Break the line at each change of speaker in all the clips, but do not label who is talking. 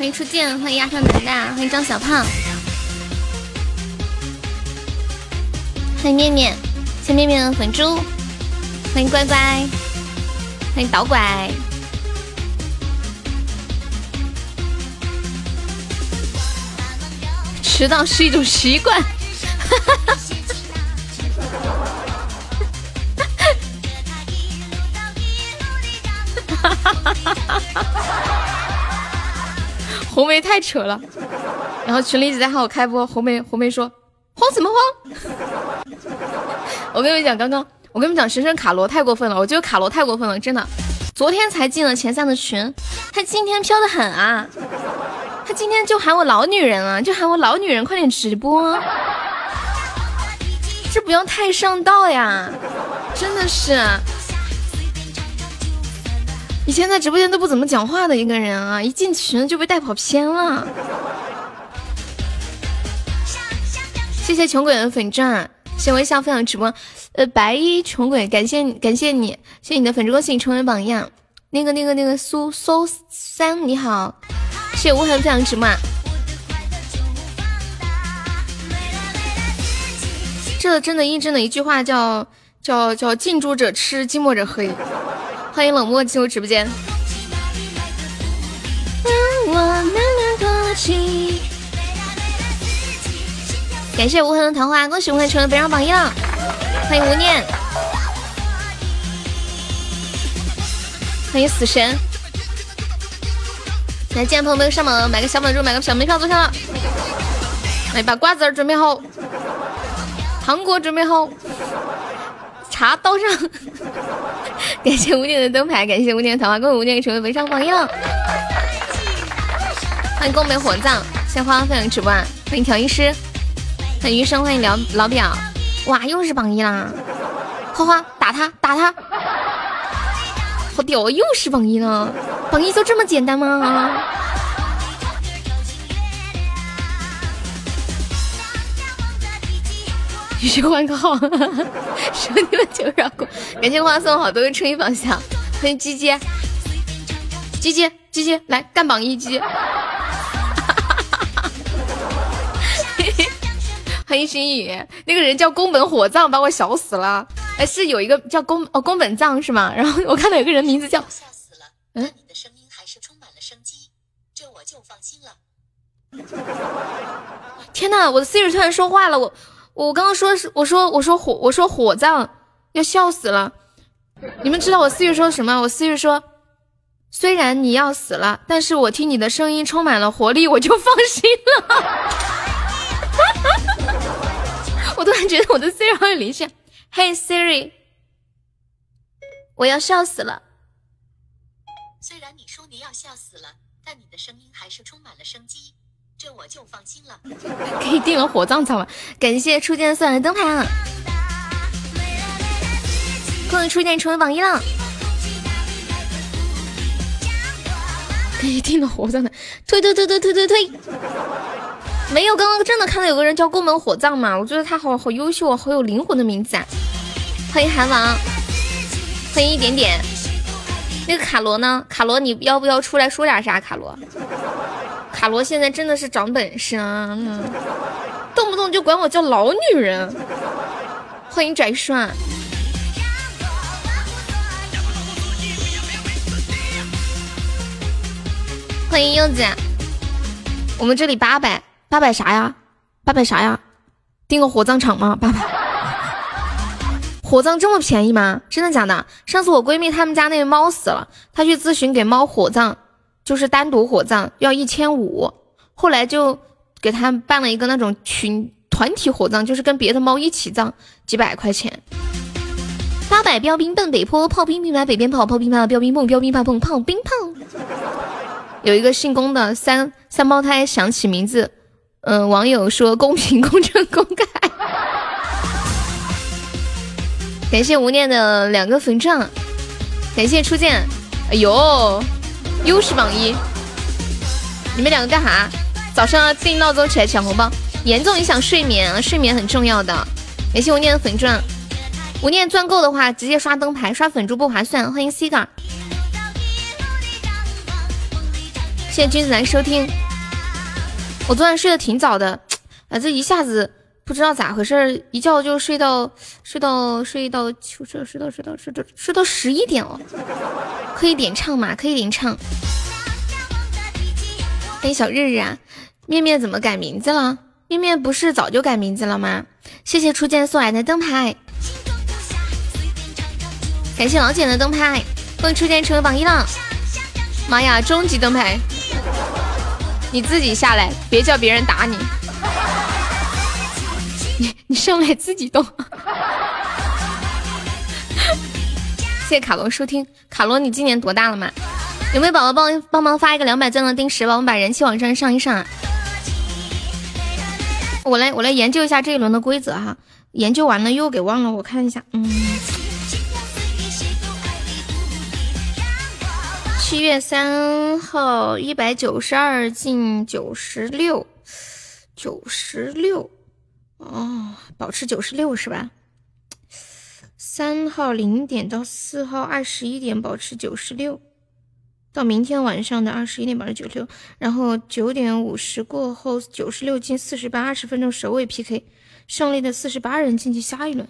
欢迎初见，欢迎压上男大，欢迎张小胖，欢迎面面，谢面面粉猪，欢迎乖乖，欢迎导拐。迟到是一种习惯。梅太扯了，然后群里一直在喊我开播，红梅红梅说慌什么慌？我跟你们讲，刚刚我跟你们讲，神神卡罗太过分了，我觉得卡罗太过分了，真的，昨天才进了前三的群，他今天飘的很啊，他今天就喊我老女人啊，就喊我老女人快点直播，这不要太上道呀，真的是。以前在直播间都不怎么讲话的一个人啊，一进群就被带跑偏了。谢谢穷鬼的粉钻，谢微笑分享直播。呃，白衣穷鬼，感谢感谢你，谢谢你的粉猪，恭喜你成为榜样。那个那个那个苏苏三你好，谢谢无痕分享直播。这真的印证了一句话，叫叫叫近朱者赤，近墨者黑。欢迎冷漠进入直播间。感谢无痕的桃花，恭喜无痕成为本场榜一了。欢迎无念，欢迎死神。来，进来朋友们上榜，买个小本柱，买个小门票坐下了。来，把瓜子儿准备好，糖果准备好。茶倒上，感谢无念的灯牌，感谢无念的桃花，恭喜无念成为围上榜一了。欢迎宫本火葬，谢花花分享直播，欢迎调音师，欢迎余生，欢迎老老表，哇，又是榜一啦！花花打他打他，好屌，又是榜一了，榜一就这么简单吗？继续换个号，兄弟们求饶过！感谢花送好多个春意宝箱，欢迎鸡鸡，鸡鸡鸡鸡来干榜一鸡，欢迎心雨，那个人叫宫本火葬，把我笑死了。哎，是有一个叫宫哦宫本藏是吗？然后我看到有个人名字叫，嗯，你的声音还是充满了生机，这我就放心了。天呐，我的 Siri 突然说话了，我。我刚刚说是我说我说火我说火葬要笑死了，你们知道我思域说什么？我思域说，虽然你要死了，但是我听你的声音充满了活力，我就放心了。我突然觉得我的 Siri 好有灵性。Hey Siri，我要笑死了。虽然你说你要笑死了，但你的声音还是充满了生机。这我就放心了，可以定了火葬场了。感谢初见送来的灯牌啊！恭喜初见成为榜一了。可以定了火葬的，推推推推推推推。没有，刚刚真的看到有个人叫宫门火葬嘛？我觉得他好好优秀啊，好有灵魂的名字啊！欢迎韩王，欢迎一点点。那个卡罗呢？卡罗，你要不要出来说点啥？卡罗。卡罗现在真的是长本事啊，动不动就管我叫老女人。欢迎拽帅，欢迎柚子。我们这里八百，八百啥呀？八百啥呀？订个火葬场吗？八百？火葬这么便宜吗？真的假的？上次我闺蜜她们家那个猫死了，她去咨询给猫火葬。就是单独火葬要一千五，后来就给他办了一个那种群团体火葬，就是跟别的猫一起葬，几百块钱。八百标兵奔北坡，炮兵兵来北边跑，炮兵怕标兵碰，标兵怕碰炮兵炮。有一个姓龚的三三胞胎想起名字，嗯，网友说公平公正公开。感谢无念的两个粉钻，感谢初见，哎呦。又是榜一，你们两个干啥？早上定闹钟起来抢红包，严重影响睡眠啊！睡眠很重要的。感谢无念的粉钻，无念钻够的话，直接刷灯牌，刷粉珠不划算。欢迎 C 哥。谢谢君子来收听。我昨晚睡得挺早的，啊，这一下子不知道咋回事，一觉就睡到睡到睡到睡睡到睡到睡到睡到十一点了。可以点唱吗？可以点唱。欢迎小日日啊，面面怎么改名字了？面面不是早就改名字了吗？谢谢初见送来的灯牌，感谢老简的灯牌，恭喜初见成为榜一了。妈呀，终极灯牌！你自己下来，别叫别人打你。你上来自己动。谢谢卡罗收听，卡罗你今年多大了嘛？有没有宝宝帮帮忙发一个两百钻的定时，帮我们把人气往上上一上啊？我来我来研究一下这一轮的规则哈，研究完了又给忘了，我看一下，嗯。七月三号，一百九十二进九十六，九十六，哦，保持九十六是吧？三号零点到四号二十一点保持九十六，到明天晚上的二十一点保持九十六，然后九点五十过后九十六进四十八，二十分钟首位 PK，胜利的四十八人晋级下一轮，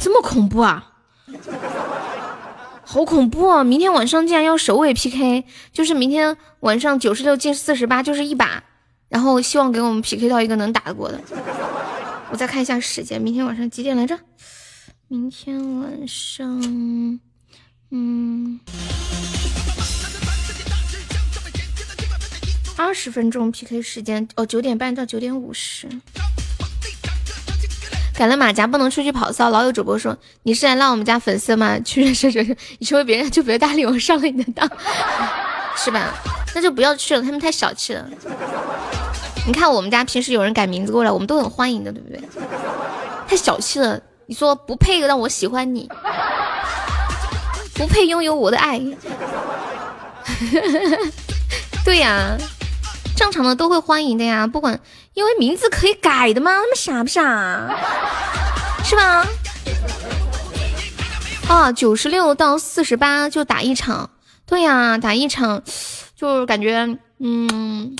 这么恐怖啊！好恐怖啊！明天晚上竟然要首尾 PK，就是明天晚上九十六进四十八就是一把，然后希望给我们 PK 到一个能打得过的。我再看一下时间，明天晚上几点来着？明天晚上，嗯，二十分钟 PK 时间哦，九点半到九点五十。改了马甲不能出去跑骚。老有主播说你是来拉我们家粉丝吗？去认识认识，你成为别人就别搭理我，上了你的当，是吧？那就不要去了，他们太小气了。你看我们家平时有人改名字过来，我们都很欢迎的，对不对？太小气了，你说不配让我喜欢你，不配拥有我的爱。对呀，正常的都会欢迎的呀，不管。因为名字可以改的吗？他们傻不傻？是吧？啊，九十六到四十八就打一场，对呀，打一场，就感觉，嗯，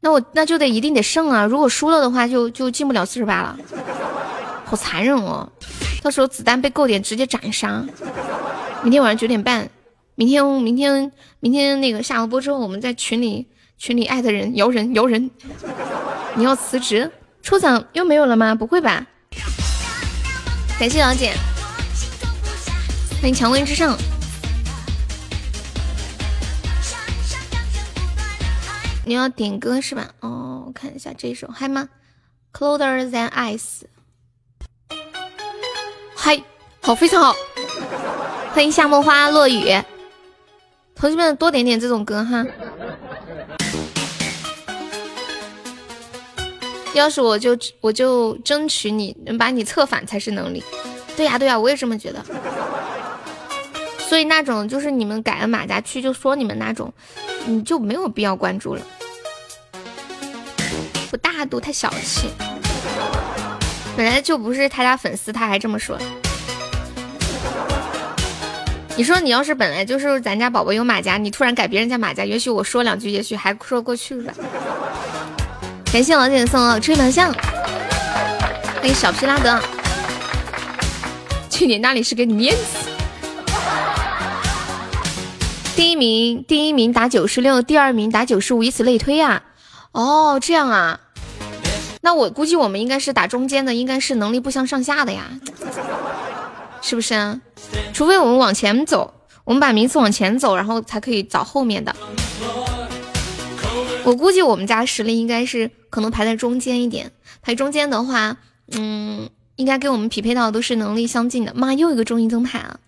那我那就得一定得胜啊！如果输了的话，就就进不了四十八了，好残忍哦！到时候子弹被够点，直接斩杀。明天晚上九点半，明天明天明天那个下了播之后，我们在群里群里艾特人摇人摇人。你要辞职？抽奖又没有了吗？不会吧！感谢老姐，欢迎蔷薇之上。你要点歌是吧？哦，我看一下这首嗨吗？Colder than ice。嗨，好，非常好。欢迎夏末花落雨，同学们多点点这种歌哈。要是我就我就争取你能把你策反才是能力，对呀对呀，我也这么觉得。所以那种就是你们改了马甲去就说你们那种，你就没有必要关注了，态度太小气。本来就不是他家粉丝，他还这么说。你说你要是本来就是咱家宝宝有马甲，你突然改别人家马甲，也许我说两句，也许还说过去吧。感谢老姐送的吹麻将，欢迎小皮拉德。去你那里是给你面子。第一名，第一名打九十六，第二名打九十五，以此类推啊。哦，这样啊。那我估计我们应该是打中间的，应该是能力不相上下的呀，是不是啊？除非我们往前走，我们把名次往前走，然后才可以找后面的。我估计我们家实力应该是可能排在中间一点，排中间的话，嗯，应该给我们匹配到的都是能力相近的。妈，又一个中医灯牌啊！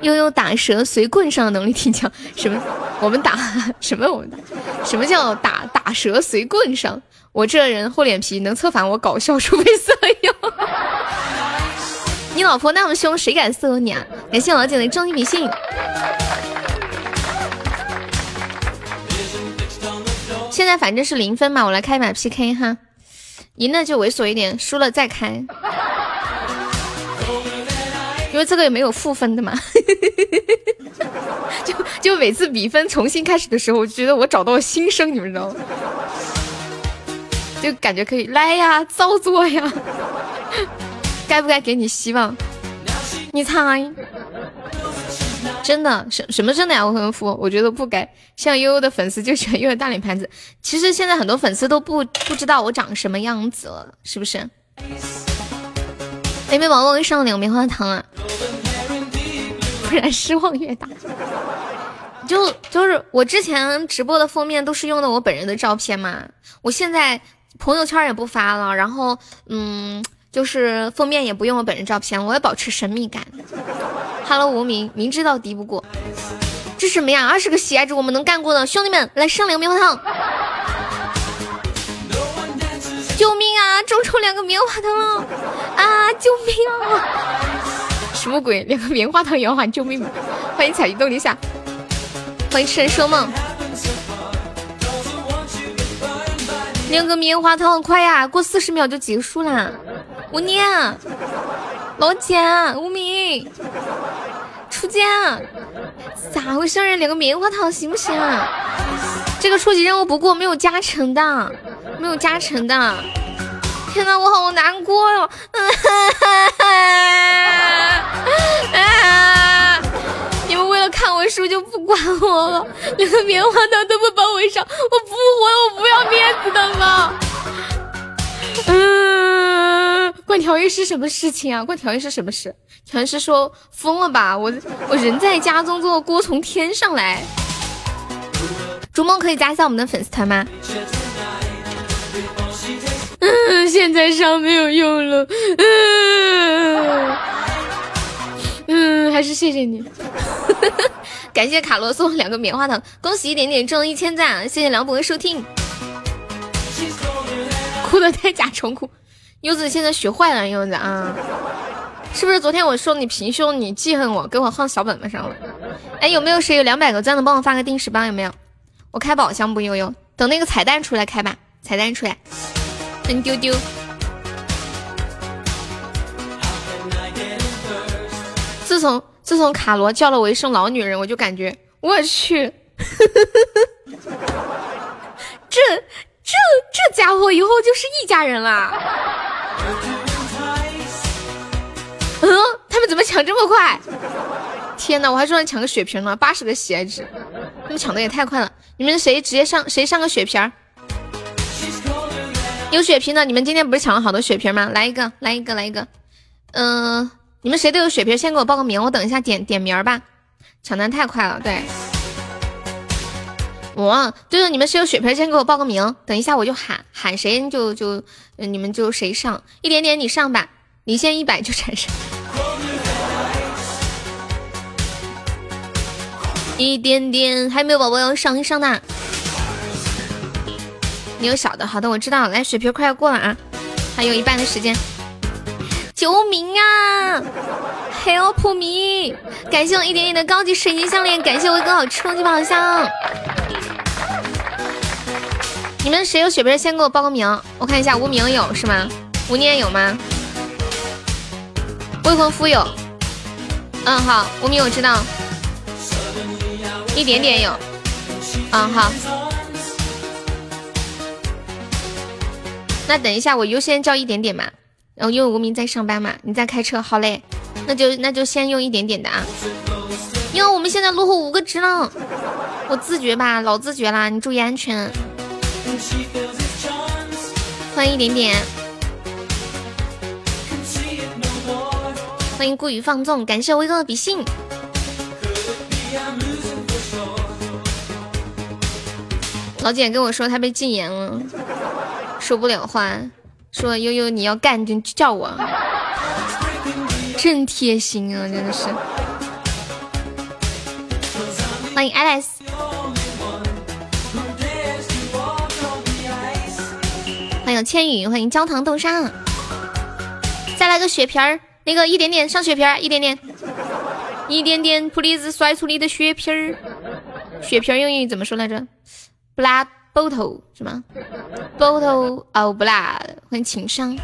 悠悠打蛇随棍上的能力挺强，什么？我们打 什么？我们打什么叫打打蛇随棍上？我这人厚脸皮，能策反我搞笑，除非色诱。你老婆那么凶，谁敢色诱你啊？感谢老姐的正义迷信。现在反正是零分嘛，我来开一把 PK 哈，赢了就猥琐一点，输了再开，因为这个也没有负分的嘛。就就每次比分重新开始的时候，我觉得我找到了新生，你们知道吗？就感觉可以来呀，造作呀，该不该给你希望？你猜？真的什什么真的呀？未婚夫，我觉得不该。像悠悠的粉丝就喜欢悠悠大脸盘子。其实现在很多粉丝都不不知道我长什么样子了，是不是？没宝宝给上两个棉花糖啊，不然失望越大。就就是我之前直播的封面都是用的我本人的照片嘛，我现在朋友圈也不发了，然后嗯。就是封面也不用我本人照片，我也保持神秘感。Hello，无名，明知道敌不过，这什么呀？二十个喜爱值我们能干过的，兄弟们来上两个棉花糖！救命啊！中抽两个棉花糖了啊！救命啊！什么鬼？两个棉花糖也要喊救命？欢迎彩云洞里下，欢迎痴人说梦。两个棉花糖，快呀！过四十秒就结束啦。无念，老姐，无名，初见，咋回事？两个棉花糖行不行？这个初级任务不过，没有加成的，没有加成的。天呐，我好难过哟！你们为看我输就不管我了，两个棉花糖都不帮我上，我不活，我不要面子的了。嗯，关条约是什么事情啊？关条约是什么事？全是说疯了吧？我我人在家中坐，锅从天上来。逐梦可以加一下我们的粉丝团吗？嗯，现在上没有用了。嗯嗯，还是谢谢你。感谢卡罗送两个棉花糖，恭喜一点点中了一千赞，谢谢梁博的收听。哭的太假重哭，柚子现在学坏了，柚子啊，是不是昨天我说你平胸，你记恨我，给我放小本本上了？哎，有没有谁有两百个赞的，帮我发个定时包？有没有？我开宝箱不？悠悠，等那个彩蛋出来开吧，彩蛋出来，嗯丢丢。自从自从卡罗叫了我一声老女人，我就感觉我去，这。这这家伙以后就是一家人啦！嗯，他们怎么抢这么快？天哪，我还说抢个血瓶呢，八十个喜爱值，他们抢的也太快了！你们谁直接上谁上个血瓶？有血瓶的，你们今天不是抢了好多血瓶吗？来一个，来一个，来一个。嗯，你们谁都有血瓶，先给我报个名，我等一下点点名吧。抢的太快了，对。我就是你们谁有血瓶，先给我报个名，等一下我就喊喊谁就就你们就谁上一点点，你上吧，你先一百就产生一点点，还有没有宝宝要上一上的？你有小的，好的，我知道，来血瓶快要过了啊，还有一半的时间，救命啊！Help me！感谢我一点点的高级水晶项链，感谢我哥好冲击宝箱。你们谁有血瓶，先给我报个名，我看一下。无名有是吗？无念有吗？未婚夫有。嗯，好，无名我知道。一点点有。嗯，好。那等一下，我优先叫一点点嘛。然后因为无名在上班嘛，你在开车，好嘞。那就那就先用一点点的啊。因为我们现在落后五个值了，我自觉吧，老自觉啦，你注意安全。欢迎一点点，欢迎顾雨放纵，感谢威哥的比心。老姐跟我说她被禁言了，说不了话，说悠悠你要干就叫我，真贴心啊，真的是。欢迎 Alice。欢迎千羽，欢迎焦糖豆沙，再来个血瓶儿，那个一点点上血瓶儿，一点点，一点点，please 甩出你的血瓶儿，血瓶儿用英语怎么说来着布拉 bottle 是吗？bottle of blood，欢迎情商，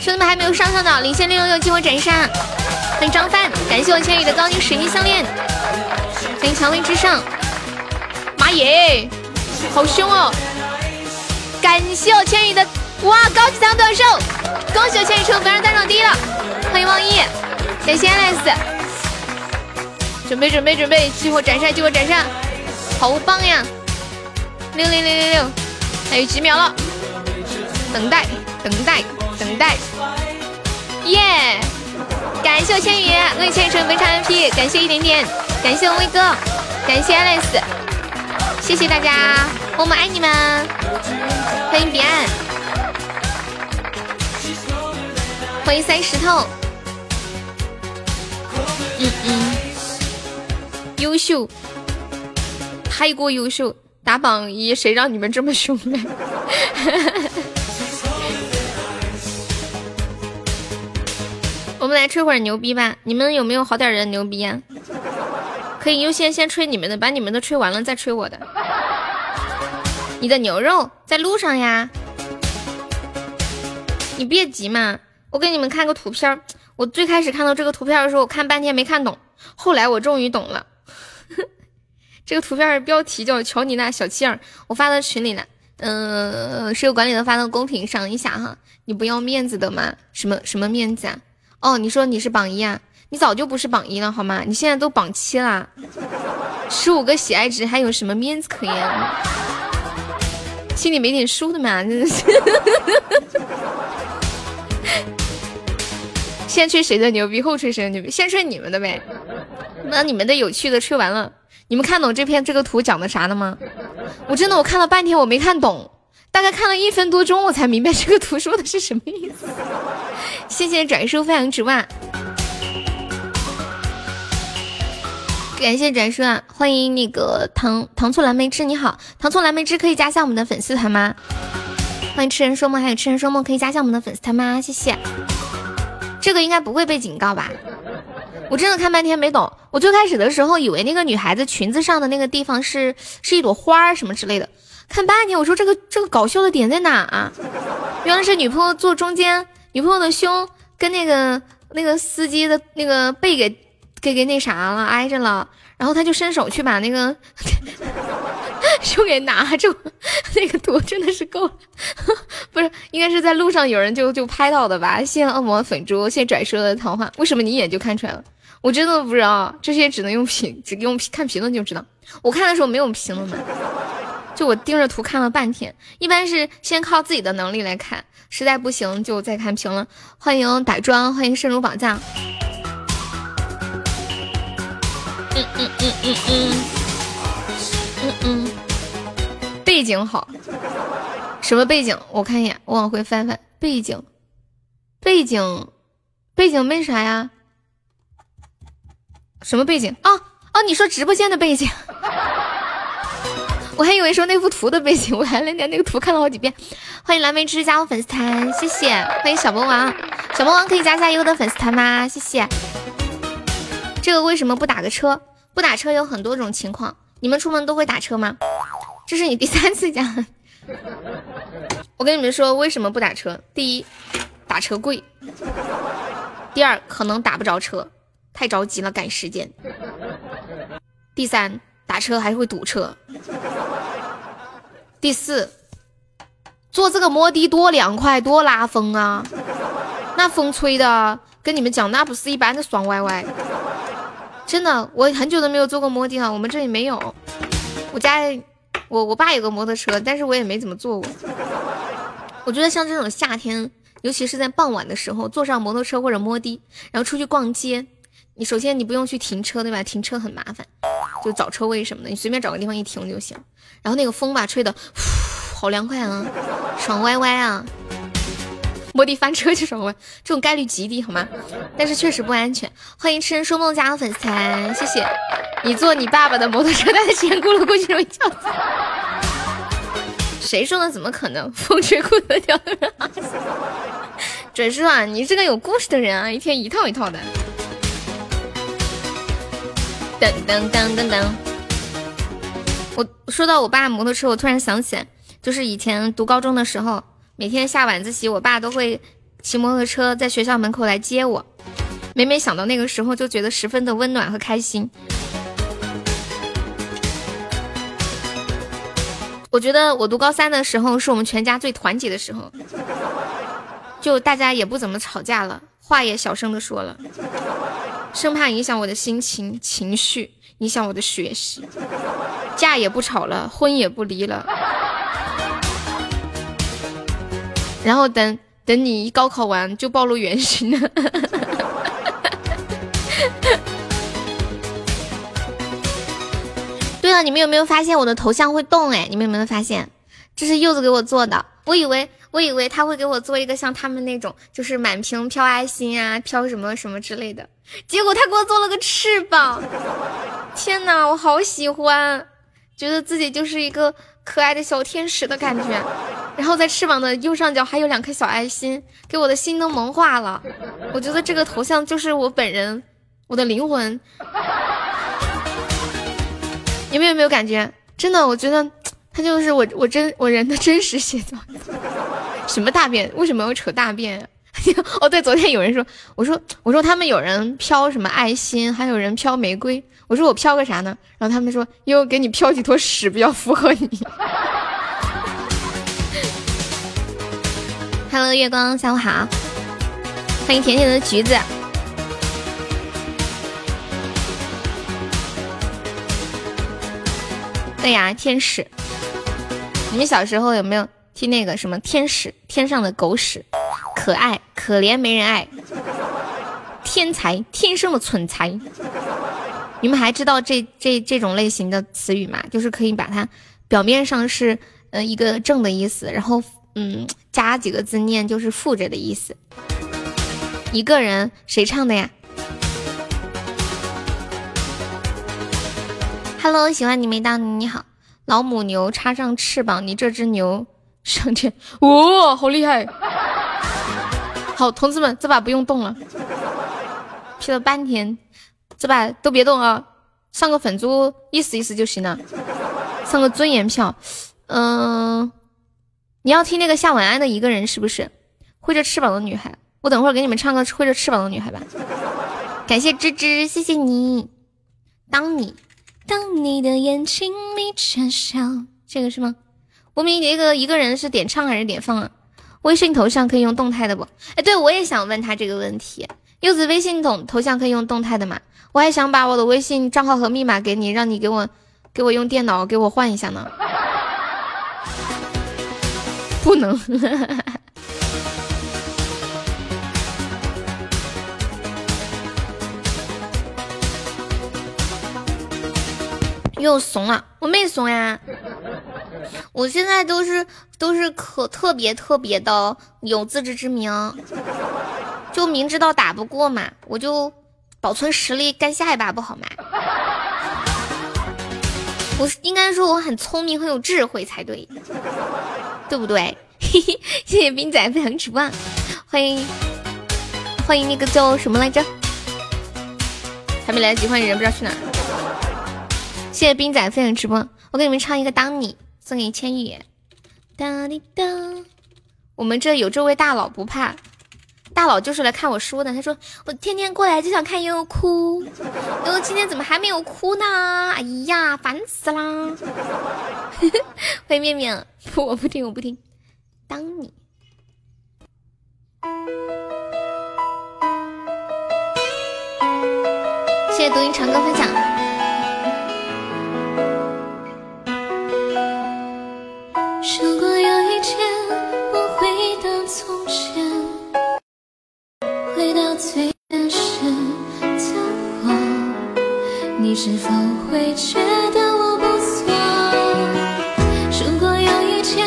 兄弟们还没有上上的，领先六六六，激活斩杀。欢迎张帆，感谢我千羽的高级水晶项链。欢迎蔷薇之上，妈耶，好凶哦！感谢我千羽的哇高级长短袖，恭喜我千羽成粉丝单场第一了。欢迎望一，感谢 Alex，准备准备准备，激活斩杀激活斩杀，好棒呀！六六六六六，还有几秒了，等待等待等待，耶！感谢我千羽，恭喜千羽成本场 MP，感谢一点点，感谢我威哥，感谢 Alice，谢谢大家，我们爱你们，欢迎彼岸，欢迎三石头，嗯嗯，优秀，太过优秀，打榜一，谁让你们这么凶呢？我们来吹会儿牛逼吧，你们有没有好点人牛逼呀？可以优先先吹你们的，把你们的吹完了再吹我的。你的牛肉在路上呀，你别急嘛，我给你们看个图片。我最开始看到这个图片的时候，我看半天没看懂，后来我终于懂了。这个图片标题叫“瞧你那小气儿”，我发到群里了。嗯，室友管理的发到公屏上一下哈。你不要面子的吗？什么什么面子啊？哦，你说你是榜一啊？你早就不是榜一了好吗？你现在都榜七啦，十五个喜爱值还有什么面子可言？心里没点数的吗？真的是。先吹谁的牛逼，后吹谁的牛逼？先吹你们的呗。那你们的有趣的吹完了，你们看懂这篇这个图讲的啥了吗？我真的我看了半天我没看懂。大概看了一分多钟，我才明白这个图说的是什么意思。谢谢转述飞扬之万，感谢转述啊！欢迎那个糖糖醋蓝莓汁，你好，糖醋蓝莓汁可以加下我们的粉丝团吗？欢迎痴人说梦，还有痴人说梦可以加下我们的粉丝团吗？谢谢。这个应该不会被警告吧？我真的看半天没懂。我最开始的时候以为那个女孩子裙子上的那个地方是是一朵花什么之类的。看半天，我说这个这个搞笑的点在哪啊？原来是女朋友坐中间，女朋友的胸跟那个那个司机的那个背给给给那啥了，挨着了，然后他就伸手去把那个 胸给拿住，那个图真的是够了，不是应该是在路上有人就就拍到的吧？谢谢恶魔粉猪，谢谢拽叔的桃花，为什么你一眼就看出来了？我真的不知道，这些只能用评，只用看评论就知道。我看的时候没有评论的。就我盯着图看了半天，一般是先靠自己的能力来看，实在不行就再看评论。欢迎打桩，欢迎深入宝藏。嗯嗯嗯嗯嗯嗯嗯，背景好，什么背景？我看一眼，我往回翻翻背景，背景，背景没啥呀？什么背景？啊啊！你说直播间的背景？我还以为说那幅图的背景，我还连那个图看了好几遍。欢迎蓝莓汁加入粉丝团，谢谢。欢迎小魔王，小魔王可以加下优的粉丝团吗？谢谢。这个为什么不打个车？不打车有很多种情况。你们出门都会打车吗？这是你第三次讲。我跟你们说为什么不打车？第一，打车贵；第二，可能打不着车，太着急了赶时间；第三。打车还会堵车。第四，坐这个摩的多凉快，多拉风啊！那风吹的，跟你们讲，那不是一般的爽歪歪。真的，我很久都没有坐过摩的了，我们这里没有。我家我我爸有个摩托车，但是我也没怎么坐过。我觉得像这种夏天，尤其是在傍晚的时候，坐上摩托车或者摩的，然后出去逛街。你首先你不用去停车，对吧？停车很麻烦，就找车位什么的，你随便找个地方一停就行。然后那个风吧，吹的，好凉快啊，爽歪歪啊！摩的翻车就爽歪，这种概率极低，好吗？但是确实不安全。欢迎痴人说梦加的粉丝团，谢谢。你坐你爸爸的摩托车，带着钱咕噜过去容易叫死。谁说的？怎么可能？风吹裤子掉。准叔啊，你是个有故事的人啊，一天一套一套的。噔噔噔噔噔！我说到我爸摩托车，我突然想起来，就是以前读高中的时候，每天下晚自习，我爸都会骑摩托车在学校门口来接我。每每想到那个时候，就觉得十分的温暖和开心。我觉得我读高三的时候是我们全家最团结的时候，就大家也不怎么吵架了，话也小声的说了，生怕影响我的心情情绪，影响我的学习。架也不吵了，婚也不离了。然后等等你一高考完就暴露原形了。对了，你们有没有发现我的头像会动？哎，你们有没有发现？这是柚子给我做的。我以为，我以为他会给我做一个像他们那种，就是满屏飘爱心啊，飘什么什么之类的。结果他给我做了个翅膀。天哪，我好喜欢，觉得自己就是一个可爱的小天使的感觉。然后在翅膀的右上角还有两颗小爱心，给我的心都萌化了。我觉得这个头像就是我本人，我的灵魂。你们有没有感觉？真的，我觉得他就是我，我真我人的真实写照。什么大便？为什么要扯大便？哦，对，昨天有人说，我说我说他们有人飘什么爱心，还有人飘玫瑰。我说我飘个啥呢？然后他们说，因为给你飘几坨屎比较符合你。Hello，月光，下午好，欢迎甜甜的橘子。对呀，天使，你们小时候有没有听那个什么天使？天上的狗屎，可爱可怜没人爱，天才天生的蠢材。你们还知道这这这种类型的词语吗？就是可以把它表面上是呃一个正的意思，然后嗯加几个字念就是负着的意思。一个人谁唱的呀？Hello，喜欢你没到你好，老母牛插上翅膀，你这只牛上天，哇，好厉害！好，同志们，这把不用动了，P 了半天，这把都别动啊，上个粉猪意思意思就行了，上个尊严票，嗯，你要听那个夏晚安的一个人是不是？挥着翅膀的女孩，我等会儿给你们唱个挥着翅膀的女孩吧。感谢芝芝，谢谢你，当你。当你的眼睛里全笑，这个是吗？无名一个一个人是点唱还是点放啊？微信头像可以用动态的不？哎，对我也想问他这个问题。柚子微信头头像可以用动态的吗？我还想把我的微信账号和密码给你，让你给我给我用电脑给我换一下呢。不能。又怂了，我没怂呀，我现在都是都是可特别特别的有自知之明，就明知道打不过嘛，我就保存实力干下一把不好吗？我应该说我很聪明很有智慧才对，对不对？嘿嘿，谢谢冰仔分享直播，欢迎欢迎那个叫什么来着？还没来得及欢迎人，不知道去哪儿。谢谢冰仔分享直播，我给你们唱一个《当你》，送给千羽。哒滴哒，我们这有这位大佬不怕，大佬就是来看我输的。他说我天天过来就想看悠悠哭，悠悠今天怎么还没有哭呢？哎呀，烦死啦！欢迎面面，不，我不听，我不听。当你，谢谢独音长歌分享。如果有一天我回到从前，回到最原始的我，你是否会觉得我不错？如果有一天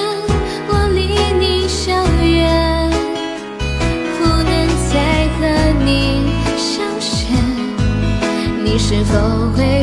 我离你遥远，不能再和你相见，你是否会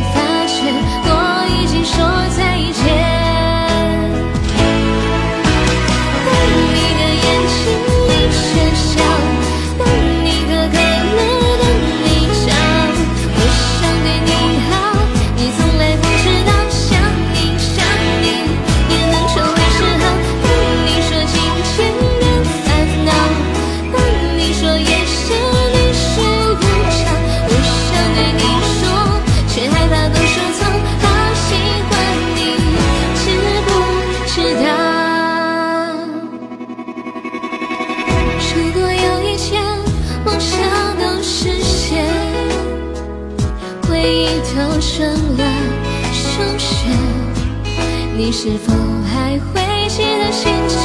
是否还会记得心切？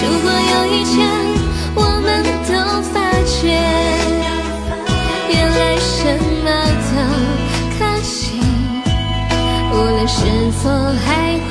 如果有一天我们都发觉，原来什么都可惜，无论是否还会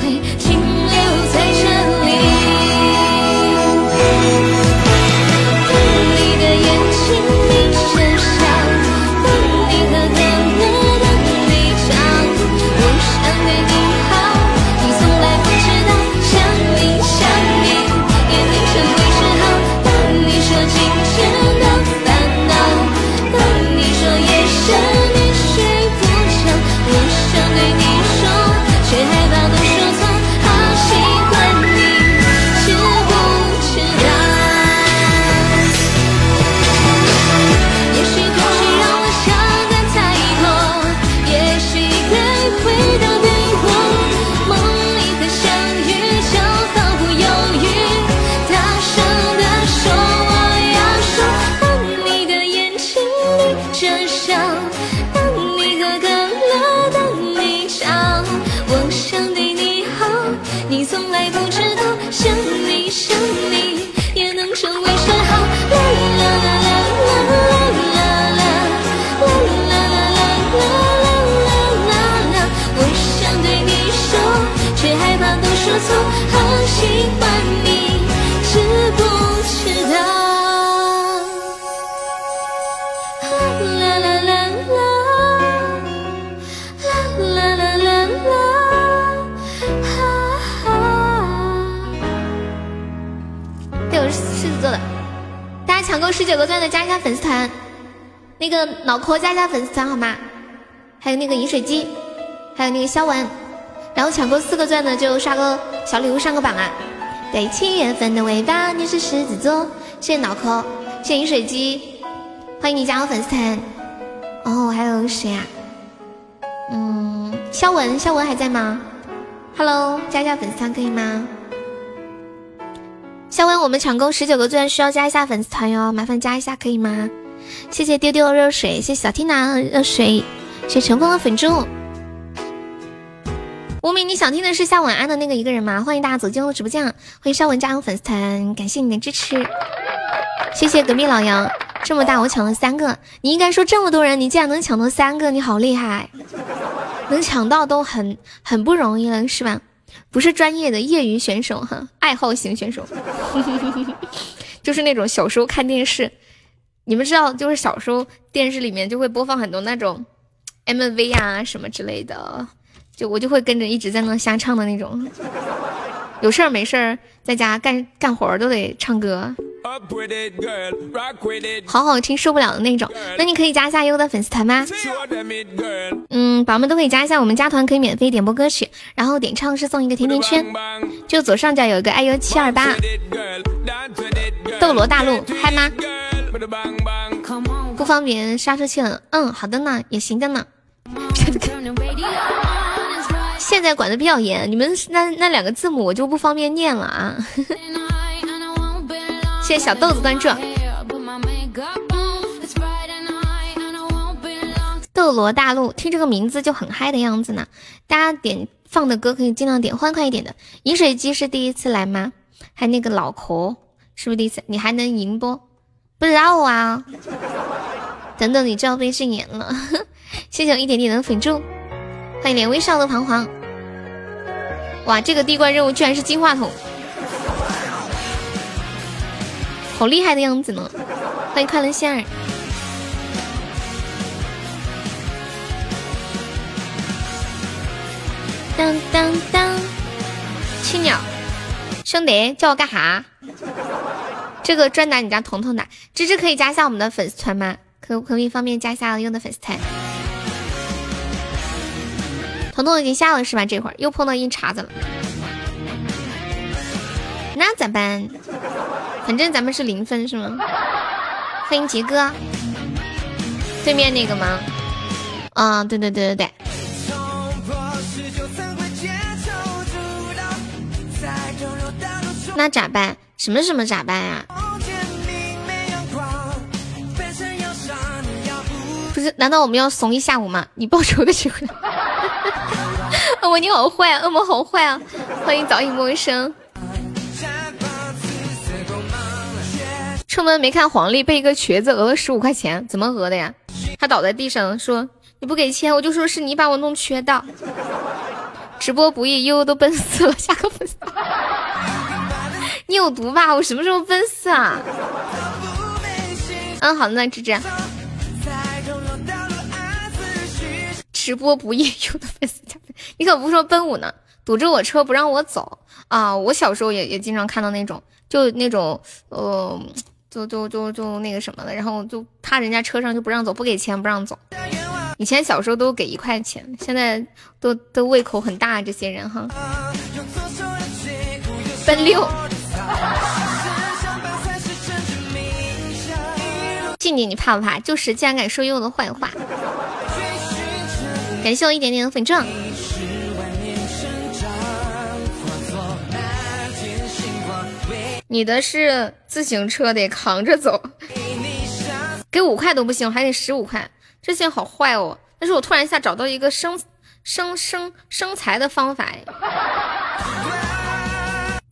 十九个钻的加一下粉丝团，那个脑壳加一下粉丝团好吗？还有那个饮水机，还有那个肖文，然后抢够四个钻的就刷个小礼物上个榜啊！对，七月份的尾巴，你是狮子座，谢谢脑壳，谢谢饮水机，欢迎你加入粉丝团。哦，还有谁啊？嗯，肖文，肖文还在吗？Hello，加一下粉丝团可以吗？肖文，我们抢够十九个钻，需要加一下粉丝团哟，麻烦加一下可以吗？谢谢丢丢的热水，谢谢小缇娜的热水，谢谢乘风的粉猪。无名，你想听的是夏晚安的那个一个人吗？欢迎大家走进我的直播间，欢迎肖文加入粉丝团，感谢你的支持，谢谢隔壁老杨。这么大我抢了三个，你应该说这么多人，你竟然能抢到三个，你好厉害，能抢到都很很不容易了，是吧？不是专业的业余选手哈，爱好型选手，就是那种小时候看电视，你们知道，就是小时候电视里面就会播放很多那种 MV 啊什么之类的，就我就会跟着一直在那瞎唱的那种，有事儿没事儿在家干干活都得唱歌，好好听受不了的那种。那你可以加一下优的粉丝团吗？嗯，宝宝们都可以加一下，我们加团可以免费点播歌曲，然后点唱是送一个甜甜圈，就左上角有一个爱优七二八，斗罗大陆嗨吗？不方便刹车器了，嗯，好的呢，也行的呢。现在管的比较严，你们那那两个字母我就不方便念了啊。谢谢小豆子关注。斗罗大陆，听这个名字就很嗨的样子呢。大家点放的歌可以尽量点欢快一点的。饮水机是第一次来吗？还那个脑壳是不是第一次？你还能赢不？不知道啊。等等，你就要被禁言了。谢谢我一点点的粉柱，欢迎连微笑的彷徨。哇，这个第一关任务居然是金话筒，好厉害的样子呢！欢迎快乐仙儿。当当当，青鸟，兄弟叫我干哈？这个专打你家彤彤的，芝芝可以加下我们的粉丝团吗？可可不可以方便加一下用的粉丝团？彤彤已经下了是吧？这会儿又碰到硬茬子了，那咋办？反正咱们是零分是吗？欢迎杰哥，对面那个吗？啊，对对对对对。那咋办？什么什么咋办呀？不是，难道我们要怂一下午吗？你报仇的时候。恶魔你好坏，啊，恶魔好坏啊！欢迎早已陌生。出门没看黄历，被一个瘸子讹了十五块钱，怎么讹的呀？他倒在地上说：“你不给钱，我就说是你把我弄瘸的。”直播不易，悠悠都奔四了，下个粉丝。你有毒吧？我什么时候奔四啊？嗯，好的呢，芝芝。直播不易，有的粉丝加粉，你可不说奔五呢，堵着我车不让我走啊！我小时候也也经常看到那种，就那种，呃，就就就就那个什么的，然后就趴人家车上就不让走，不给钱不让走。以前小时候都给一块钱，现在都都胃口很大，这些人哈。奔六。静静，你怕不怕？就是竟然敢说悠悠的坏话。感谢我一点点的粉钻。你的是自行车得扛着走，给五块都不行，还得十五块，这些好坏哦。但是我突然一下找到一个生生生生财的方法，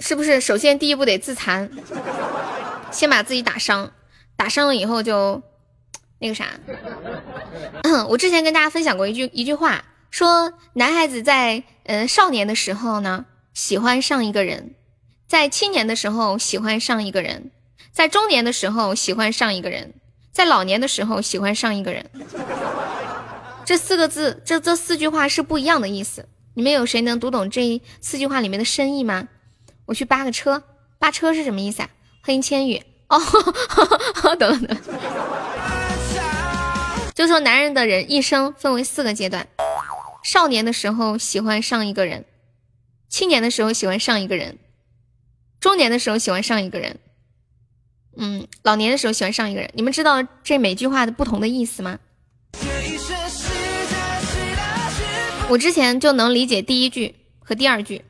是不是？首先第一步得自残，先把自己打伤，打伤了以后就。那个啥，我之前跟大家分享过一句一句话，说男孩子在呃少年的时候呢，喜欢上一个人，在青年的时候喜欢上一个人，在中年的时候喜欢上一个人，在老年的时候喜欢上一个人。这四个字，这这四句话是不一样的意思。你们有谁能读懂这四句话里面的深意吗？我去扒个车，扒车是什么意思啊？欢迎千羽哦，等等等。就说男人的人一生分为四个阶段：少年的时候喜欢上一个人，青年的时候喜欢上一个人，中年的时候喜欢上一个人，嗯，老年的时候喜欢上一个人。你们知道这每句话的不同的意思吗？我之前就能理解第一句和第二句。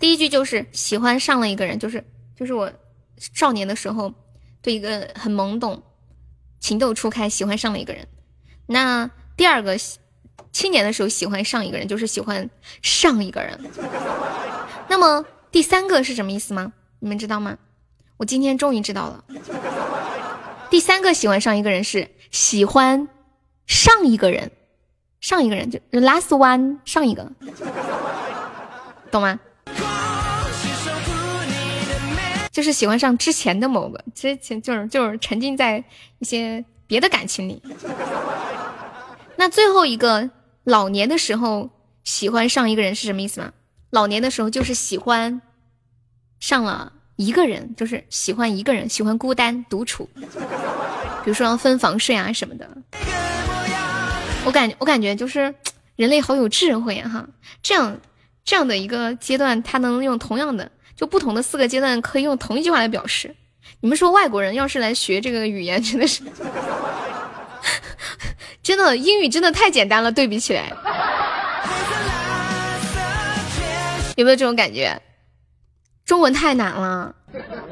第一句就是喜欢上了一个人，就是就是我少年的时候对一个很懵懂。情窦初开，喜欢上了一个人。那第二个，青年的时候喜欢上一个人，就是喜欢上一个人。那么第三个是什么意思吗？你们知道吗？我今天终于知道了。第三个喜欢上一个人是喜欢上一个人，上一个人就 last one 上一个，懂吗？就是喜欢上之前的某个，之前就是就是沉浸在一些别的感情里。那最后一个老年的时候喜欢上一个人是什么意思吗？老年的时候就是喜欢上了一个人，就是喜欢一个人，喜欢孤单独处，比如说分房睡啊什么的。我感我感觉就是人类好有智慧啊哈，这样这样的一个阶段，他能用同样的。就不同的四个阶段可以用同一句话来表示。你们说外国人要是来学这个语言，真的是，真的英语真的太简单了，对比起来，有没有这种感觉？中文太难了，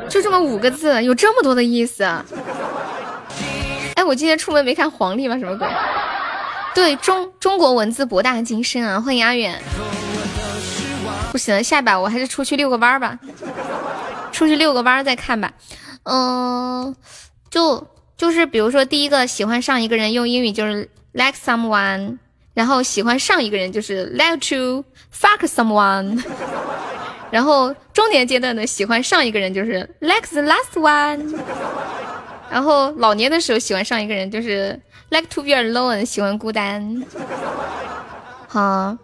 就这么五个字，有这么多的意思。哎，我今天出门没看黄历吗？什么鬼？对中中国文字博大精深啊！欢迎阿远。不行，下把我还是出去遛个弯儿吧，出去遛个弯儿再看吧。嗯，就就是比如说第一个喜欢上一个人，用英语就是 like someone，然后喜欢上一个人就是 like to fuck someone，然后中年阶段的喜欢上一个人就是 like the last one，然后老年的时候喜欢上一个人就是 like to be alone，喜欢孤单。好。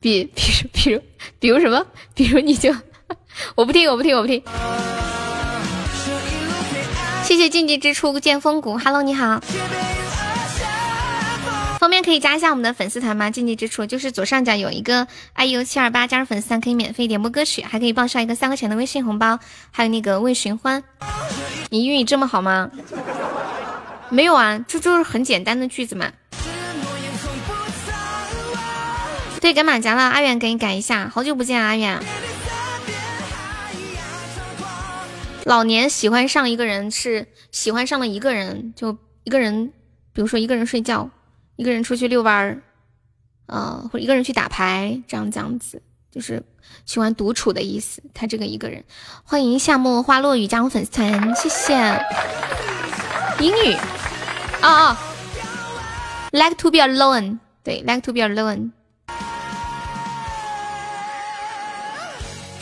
比 比如比如比如什么？比如你就 我不听我不听我不听。谢谢禁忌之初见风骨，Hello 你好，方便可以加一下我们的粉丝团吗？禁忌之处就是左上角有一个 iu 七二八加入粉丝团可以免费点播歌曲，还可以报销一个三块钱的微信红包，还有那个未寻欢。你英语这么好吗？没有啊，这就是很简单的句子嘛。对，改马甲了，阿远给你改一下。好久不见，阿远。老年喜欢上一个人是喜欢上了一个人，就一个人，比如说一个人睡觉，一个人出去遛弯儿，呃，或者一个人去打牌，这样这样子，就是喜欢独处的意思。他这个一个人，欢迎夏末花落雨加入粉丝团，谢谢。英语，哦哦，like to be alone，对，like to be alone，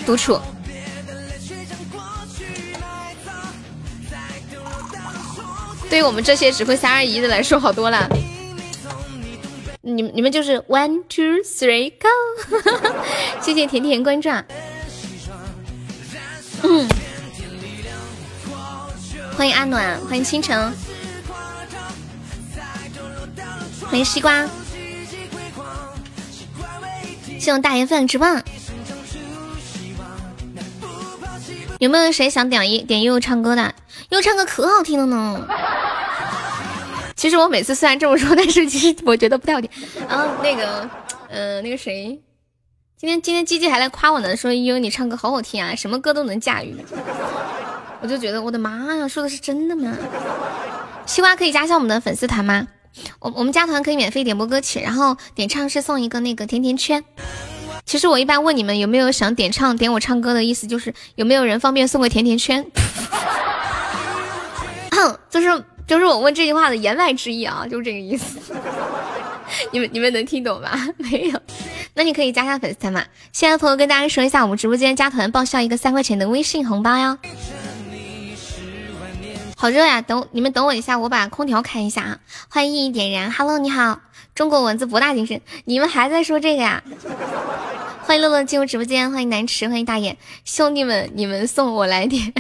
独处。对于我们这些只会三二一的来说，好多了。你你们就是 one two three go，谢谢甜甜关注。嗯，欢迎阿暖，欢迎倾城，欢迎西瓜，谢谢大爷分直播。有没有谁想点一点悠悠唱歌的？悠悠唱歌可好听了呢。其实我每次虽然这么说，但是其实我觉得不太好听。然后那个，呃，那个谁，今天今天鸡鸡还来夸我呢，说悠悠你唱歌好好听啊，什么歌都能驾驭。我就觉得我的妈呀，说的是真的吗？西瓜可以加下我们的粉丝团吗？我我们加团可以免费点播歌曲，然后点唱是送一个那个甜甜圈。其实我一般问你们有没有想点唱点我唱歌的意思，就是有没有人方便送个甜甜圈。哼，就是。就是我问这句话的言外之意啊，就是这个意思。你们你们能听懂吗？没有，那你可以加下粉丝团嘛。现在朋友跟大家说一下，我们直播间加团报销一个三块钱的微信红包哟。好热呀，等你们等我一下，我把空调开一下啊。欢迎一点燃，Hello，你好，中国文字博大精深。你们还在说这个呀？欢迎乐乐进入直播间，欢迎南池，欢迎大眼兄弟们，你们送我来点。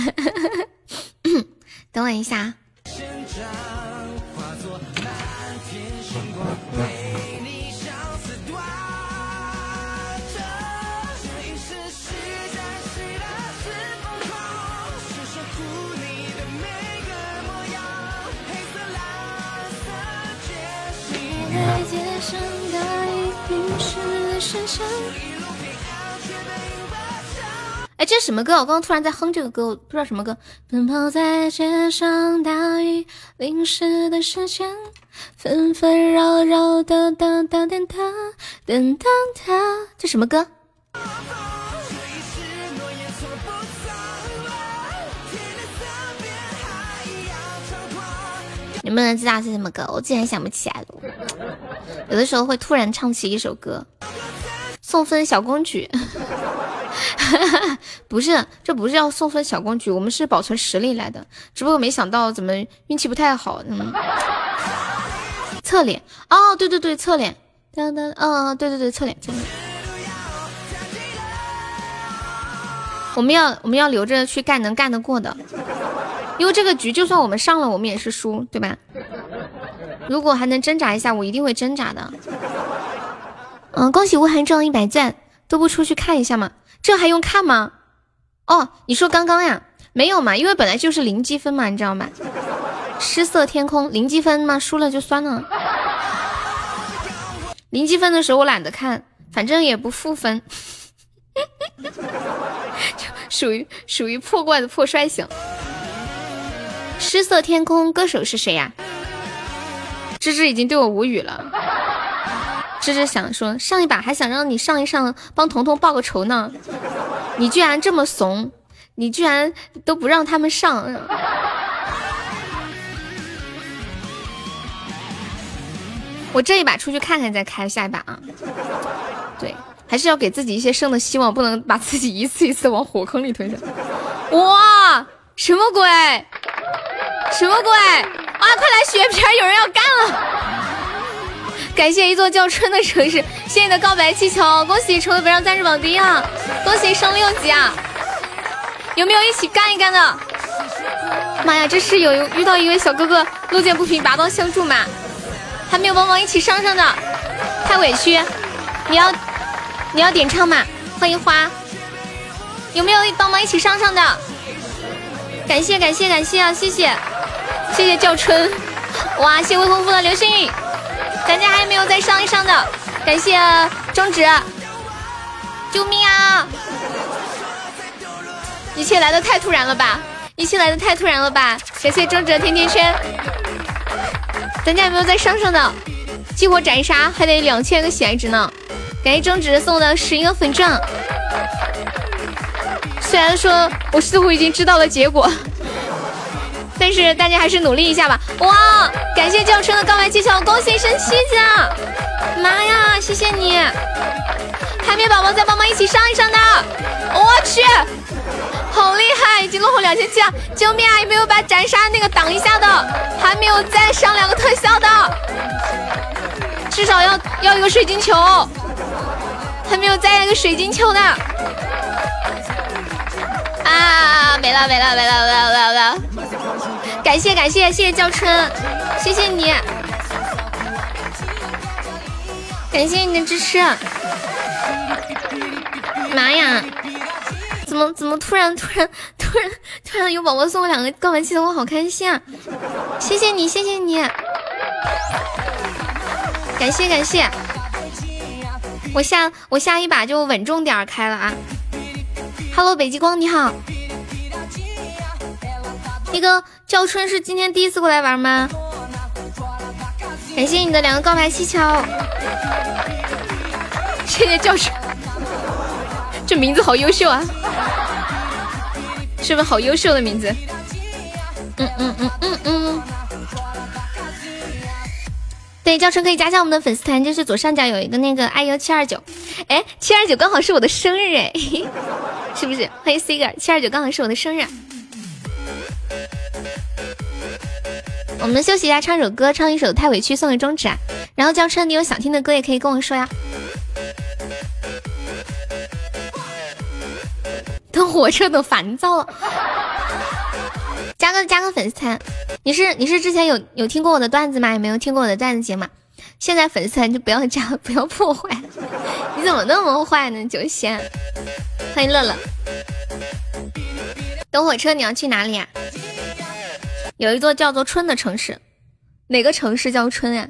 等我一下。哎，这是什么歌？我刚刚突然在哼这个歌，我不知道什么歌。奔跑在街上，大雨淋湿的视线，纷纷扰扰的哒哒哒哒哒哒哒。这什么歌？你们能知道是什么歌？我竟然想不起来了。有的时候会突然唱起一首歌。送分小公举，不是，这不是要送分小公举，我们是保存实力来的。只不过没想到怎么运气不太好。嗯，侧脸，哦，对对对，侧脸，噔噔，嗯，对对对，侧脸，侧脸。我们要我们要留着去干能干得过的，因为这个局就算我们上了，我们也是输，对吧？如果还能挣扎一下，我一定会挣扎的。嗯，恭喜吴涵中一百钻，都不出去看一下吗？这还用看吗？哦，你说刚刚呀？没有嘛，因为本来就是零积分嘛，你知道吗？失色天空零积分嘛，输了就算了。零积分的时候我懒得看，反正也不负分，就 属于属于破罐子破摔型。失色天空歌手是谁呀？芝芝已经对我无语了。芝芝想说，上一把还想让你上一上，帮彤彤报个仇呢，你居然这么怂，你居然都不让他们上。我这一把出去看看再开下一把啊。对，还是要给自己一些生的希望，不能把自己一次一次往火坑里推。哇，什么鬼？什么鬼？啊，快来血瓶，有人要干了！感谢一座叫春的城市，谢谢你的告白气球，恭喜成为本场暂时榜第一啊！恭喜升六级啊！有没有一起干一干的？妈呀，这是有遇到一位小哥哥路见不平拔刀相助吗？还没有帮忙一起上上的，太委屈！你要你要点唱吗？欢迎花，有没有帮忙一起上上的？感谢感谢感谢啊！谢谢谢谢叫春，哇！谢未婚夫的流星雨。咱家还有没有再上一上的？感谢中指，救命啊！一切来的太突然了吧！一切来的太突然了吧！感谢周哲甜甜圈，咱家有没有再上上的？激活斩杀还得两千个喜爱值呢。感谢周哲送的十一个粉钻。虽然说我似乎已经知道了结果，但是大家还是努力一下吧。哇！感谢教春的告白气球，恭喜升七级！妈呀，谢谢你！海绵宝宝再帮忙一起上一上的，我去，好厉害，已经落后两千七了！救命啊！有没有把斩杀那个挡一下的？还没有再上两个特效的，至少要要一个水晶球，还没有再来个水晶球的。啊，没了没了没了没了没了没了！感谢感谢谢谢教春，谢谢你，感谢你的支持。妈呀！怎么怎么突然突然 突然突然有宝宝送我两个告白气球，我好开心啊！谢谢你，谢谢你，感谢感谢。我下我下一把就稳重点开了啊！Hello，北极光你好。那个叫春是今天第一次过来玩吗？感谢你的两个告白气球，谢谢叫春。这名字好优秀啊，是不是好优秀的名字？嗯嗯嗯嗯嗯。对，教程可以加下我们的粉丝团，就是左上角有一个那个 iu 七二九，哎，七二九刚好是我的生日哎，是不是？欢迎 Cigar，七二九刚好是我的生日。我们休息一下，唱首歌，唱一首《太委屈》送给中指啊。然后教程，你有想听的歌也可以跟我说呀。等火车都烦躁了，加个加个粉丝团。你是你是之前有有听过我的段子吗？有没有听过我的段子节目？现在粉丝团就不要加，不要破坏。你怎么那么坏呢？九仙，欢迎乐乐。等火车你要去哪里啊？有一座叫做春的城市，哪个城市叫春呀？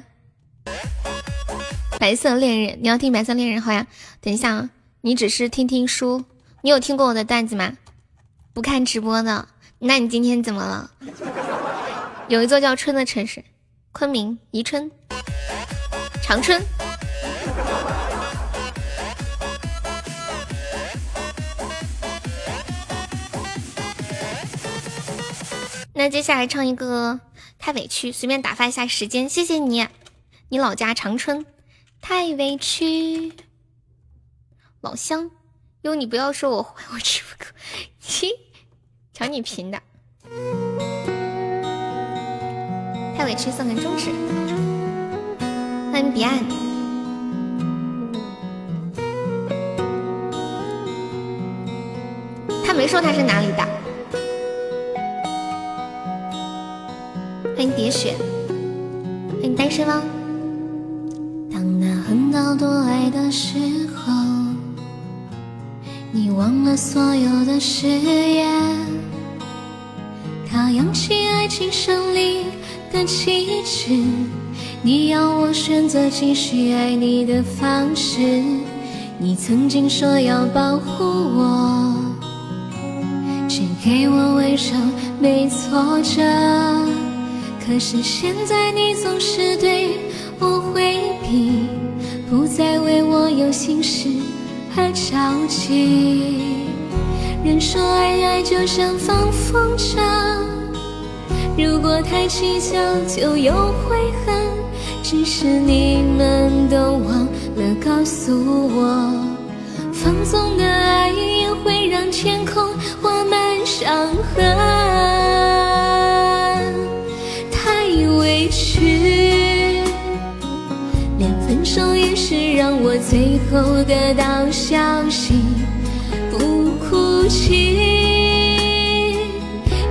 白色恋人，你要听白色恋人好呀。等一下啊，你只是听听书。你有听过我的段子吗？不看直播的，那你今天怎么了？有一座叫春的城市，昆明、宜春、长春。那接下来唱一个太委屈，随便打发一下时间，谢谢你。你老家长春，太委屈，老乡。哟，你不要说我坏，我吃不够，瞧你贫的，太委屈，送给中指，欢迎彼岸，他没说他是哪里的，欢迎蝶雪，欢迎单身汪，当那横刀夺爱的时候。你忘了所有的誓言，他扬起爱情胜利的旗帜，你要我选择继续爱你的方式。你曾经说要保护我，只给我温柔没挫折，可是现在你总是对我回避，不再为我有心事。和着急，人说爱爱就像放风筝，如果太计较就有悔恨。只是你们都忘了告诉我，放纵的爱也会让天空划满伤痕。太委屈，连分手也是让我最后得到消息，情，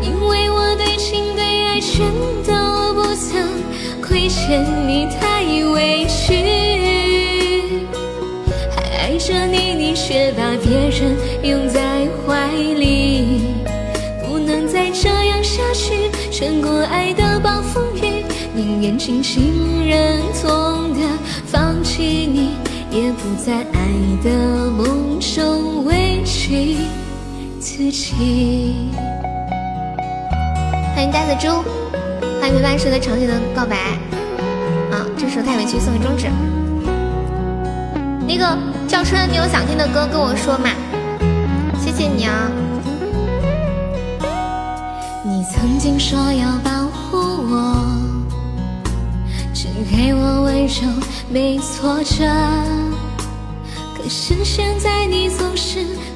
因为我对情对爱全都不曾亏欠你，太委屈，还爱着你，你却把别人拥在怀里，不能再这样下去，穿过爱的暴风雨，宁愿清醒忍痛的放弃你。也不在爱的梦中委屈自己。
欢迎呆子猪，欢迎陪伴时的长久的告白。啊，这首太委屈送给中指。那个叫春，你有想听的歌跟我说嘛？谢谢你啊。
你曾经说要保护我，只给我温柔，没挫折。可是现在你总是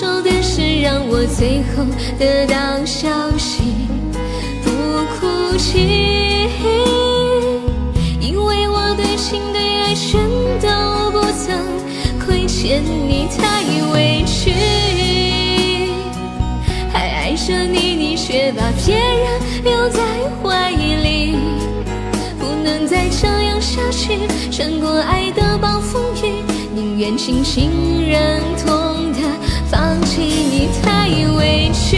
手的是让我最后得到消息不哭泣，因为我对情对爱全都不曾亏欠你，太委屈，还爱着你，你却把别人留在怀里。不能再这样下去，穿过爱的暴风雨，宁愿轻轻忍痛放弃你，太委屈，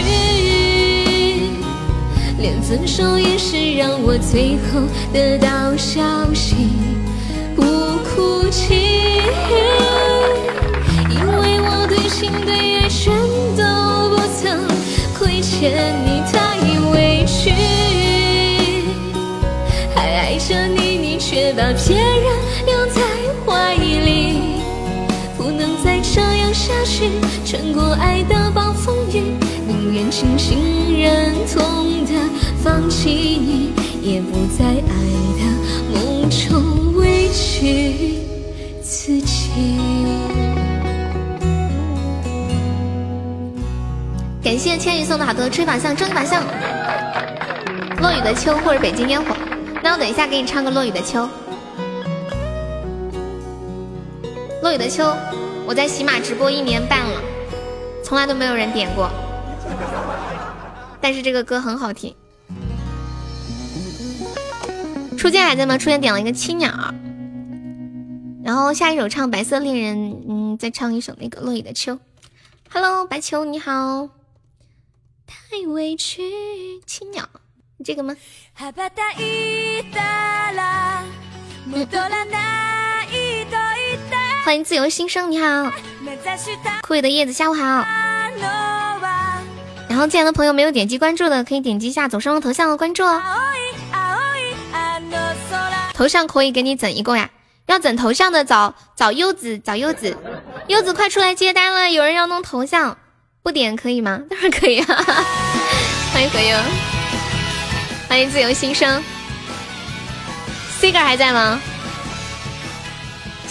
连分手也是让我最后得到消息不哭泣，因为我对情对爱全都不曾亏欠你，太委屈。还爱着你，你却把别人穿过爱的暴风雨，宁愿清醒忍痛的放弃你，也不在爱的梦中委屈自己。
感谢千羽送的好多吹法像、终极法像、落雨的秋或者北京烟火。那我等一下给你唱个落雨的秋。落雨的秋，我在喜马直播一年半了，从来都没有人点过，但是这个歌很好听。初见还在吗？初见点了一个青鸟，然后下一首唱白色恋人，嗯，再唱一首那个落雨的秋。Hello，白秋你好。太委屈，青鸟，这个吗？欢迎自由新生，你好。
目指した
枯萎的叶子，下午好。
のは
然后进来的朋友没有点击关注的，可以点击一下左上方头像和关注哦。
青い青いあの空
头像可以给你整一个呀，要整头像的找找柚子，找柚子，柚子快出来接单了，有人要弄头像，不点可以吗？当然可以啊。欢迎何优，欢迎自由新生。C 哥还在吗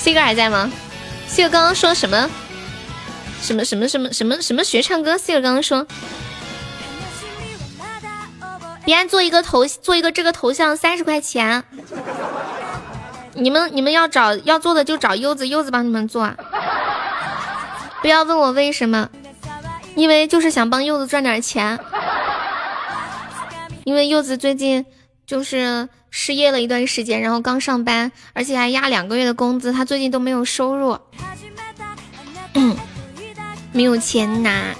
？C 哥还在吗？C 哥刚刚说什么？什么什么什么什么什么学唱歌？C 哥刚刚说，别人做一个头做一个这个头像三十块钱。你们你们要找要做的就找柚子，柚子帮你们做！不要问我为什么，因为就是想帮柚子赚点钱。因为柚子最近就是失业了一段时间，然后刚上班，而且还压两个月的工资，他最近都没有收入，没有钱拿，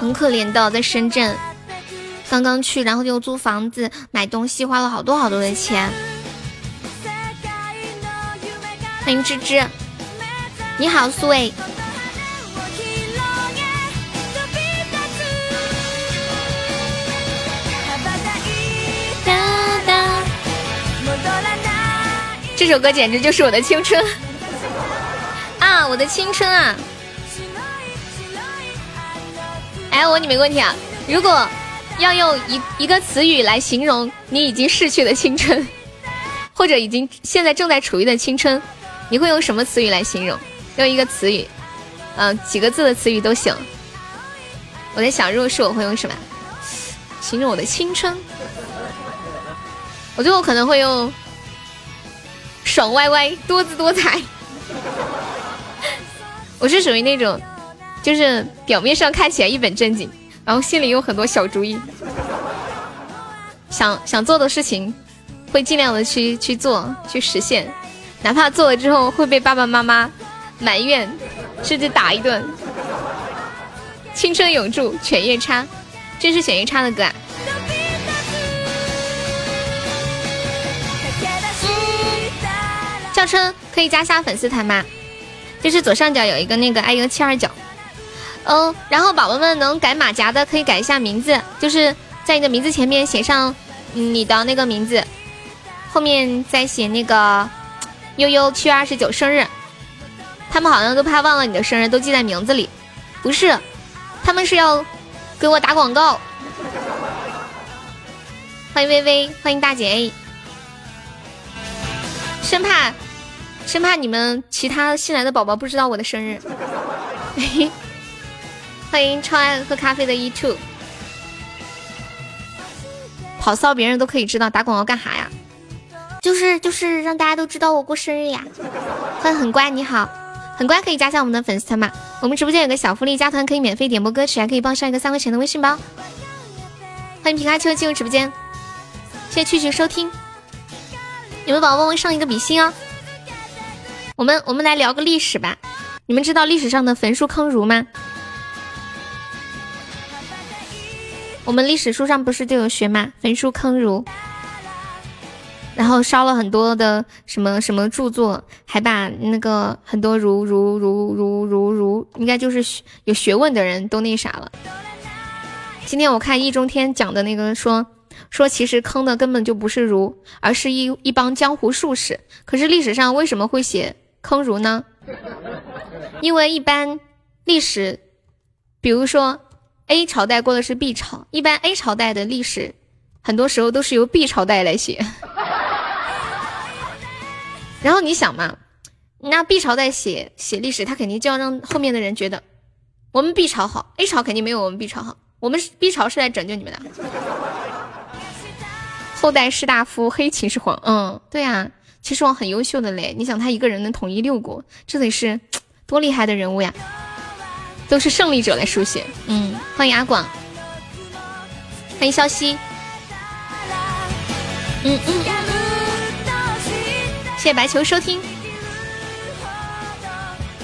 很可怜的，在深圳刚刚去，然后又租房子买东西，花了好多好多的钱。欢迎芝芝，你好，苏伟。这首歌简直就是我的青春啊！我的青春啊！哎，我问你们个问题啊，如果要用一一个词语来形容你已经逝去的青春，或者已经现在正在处于的青春，你会用什么词语来形容？用一个词语，嗯、几个字的词语都行。我在想，如果是我会用什么形容我的青春？我觉得我可能会用爽歪歪、多姿多彩。我是属于那种，就是表面上看起来一本正经，
然后心里有很多小主意，想想做的事情，会尽量的去去做，去实现，哪怕做了之后会被爸爸妈妈埋怨，甚至打一顿。青春永驻，犬夜叉，这是犬夜叉的歌啊。叫春可以加下粉丝团吗？就是左上角有一个那个爱优七二九，嗯，然后宝宝们能改马甲的可以改一下名字，就是在你的名字前面写上你的那个名字，后面再写那个悠悠七月二十九生日。他们好像都怕忘了你的生日，都记在名字里，不是，他们是要给我打广告。欢迎微微，欢迎大姐生怕。生怕你们其他新来的宝宝不知道我的生日。欢迎超爱喝咖啡的 E two，跑骚别人都可以知道，打广告干啥呀？就是就是让大家都知道我过生日呀。欢迎很乖，你好，很乖可以加下我们的粉丝团嘛？我们直播间有个小福利，加团可以免费点播歌曲，还可以报上一个三块钱的微信包。欢迎皮卡丘进入直播间，谢谢曲曲收听。有没有宝宝帮我上一个比心啊？我们我们来聊个历史吧，你们知道历史上的焚书坑儒吗？我们历史书上不是就有学吗？焚书坑儒，然后烧了很多的什么什么著作，还把那个很多儒儒儒儒儒儒，应该就是有学问的人都那啥了。今天我看易中天讲的那个说说，其实坑的根本就不是儒，而是一一帮江湖术士。可是历史上为什么会写？坑儒呢？因为一般历史，比如说 A 朝代过的是 B 朝，一般 A 朝代的历史，很多时候都是由 B 朝代来写。然后你想嘛，那 B 朝代写写历史，他肯定就要让后面的人觉得我们 B 朝好，A 朝肯定没有我们 B 朝好，我们 B 朝是来拯救你们的。后代士大夫黑秦始皇，嗯，对呀。秦始皇很优秀的嘞，你想他一个人能统一六国，这得是 多厉害的人物呀！都是胜利者来书写。嗯，欢迎阿广，欢迎萧息。嗯嗯，谢谢白球收听。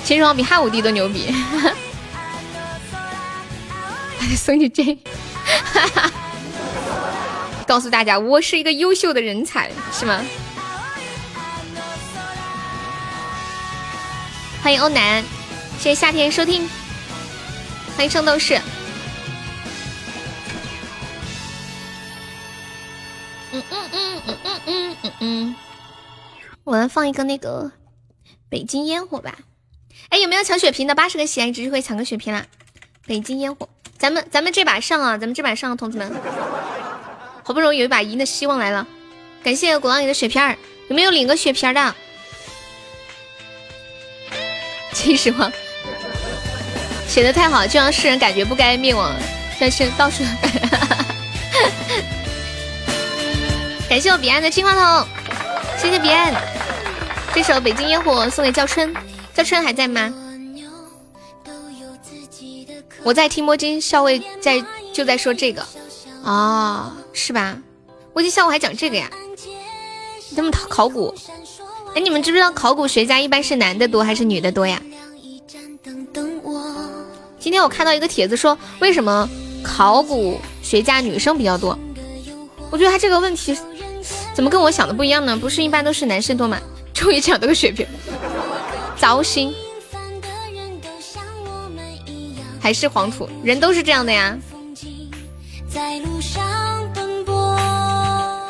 秦始皇比汉武帝都牛逼。送你这，告诉大家，我是一个优秀的人才，是吗？欢迎欧南，谢谢夏天收听，欢迎圣斗士。嗯嗯嗯嗯嗯嗯嗯嗯，我来放一个那个北京烟火吧。哎，有没有抢血瓶的？八十个喜爱值会抢个血瓶啦！北京烟火，咱们咱们这把上啊！咱们这把上，同志们，好不容易有一把赢的希望来了。感谢果浪里的血瓶儿，有没有领个血瓶的？秦始皇写的太好，就让世人感觉不该灭亡。但是到处，感谢我彼岸的金话筒，谢谢彼岸。这首《北京烟火》送给叫春，叫春还在吗？我在听摸金校尉在就在说这个哦，是吧？摸金校尉还讲这个呀？他们考考古。哎，你们知不知道考古学家一般是男的多还是女的多呀？今天我看到一个帖子说，为什么考古学家女生比较多？我觉得他这个问题怎么跟我想的不一样呢？不是一般都是男生多吗？终于抢到个血瓶，糟心！还是黄土，人都是这样的呀。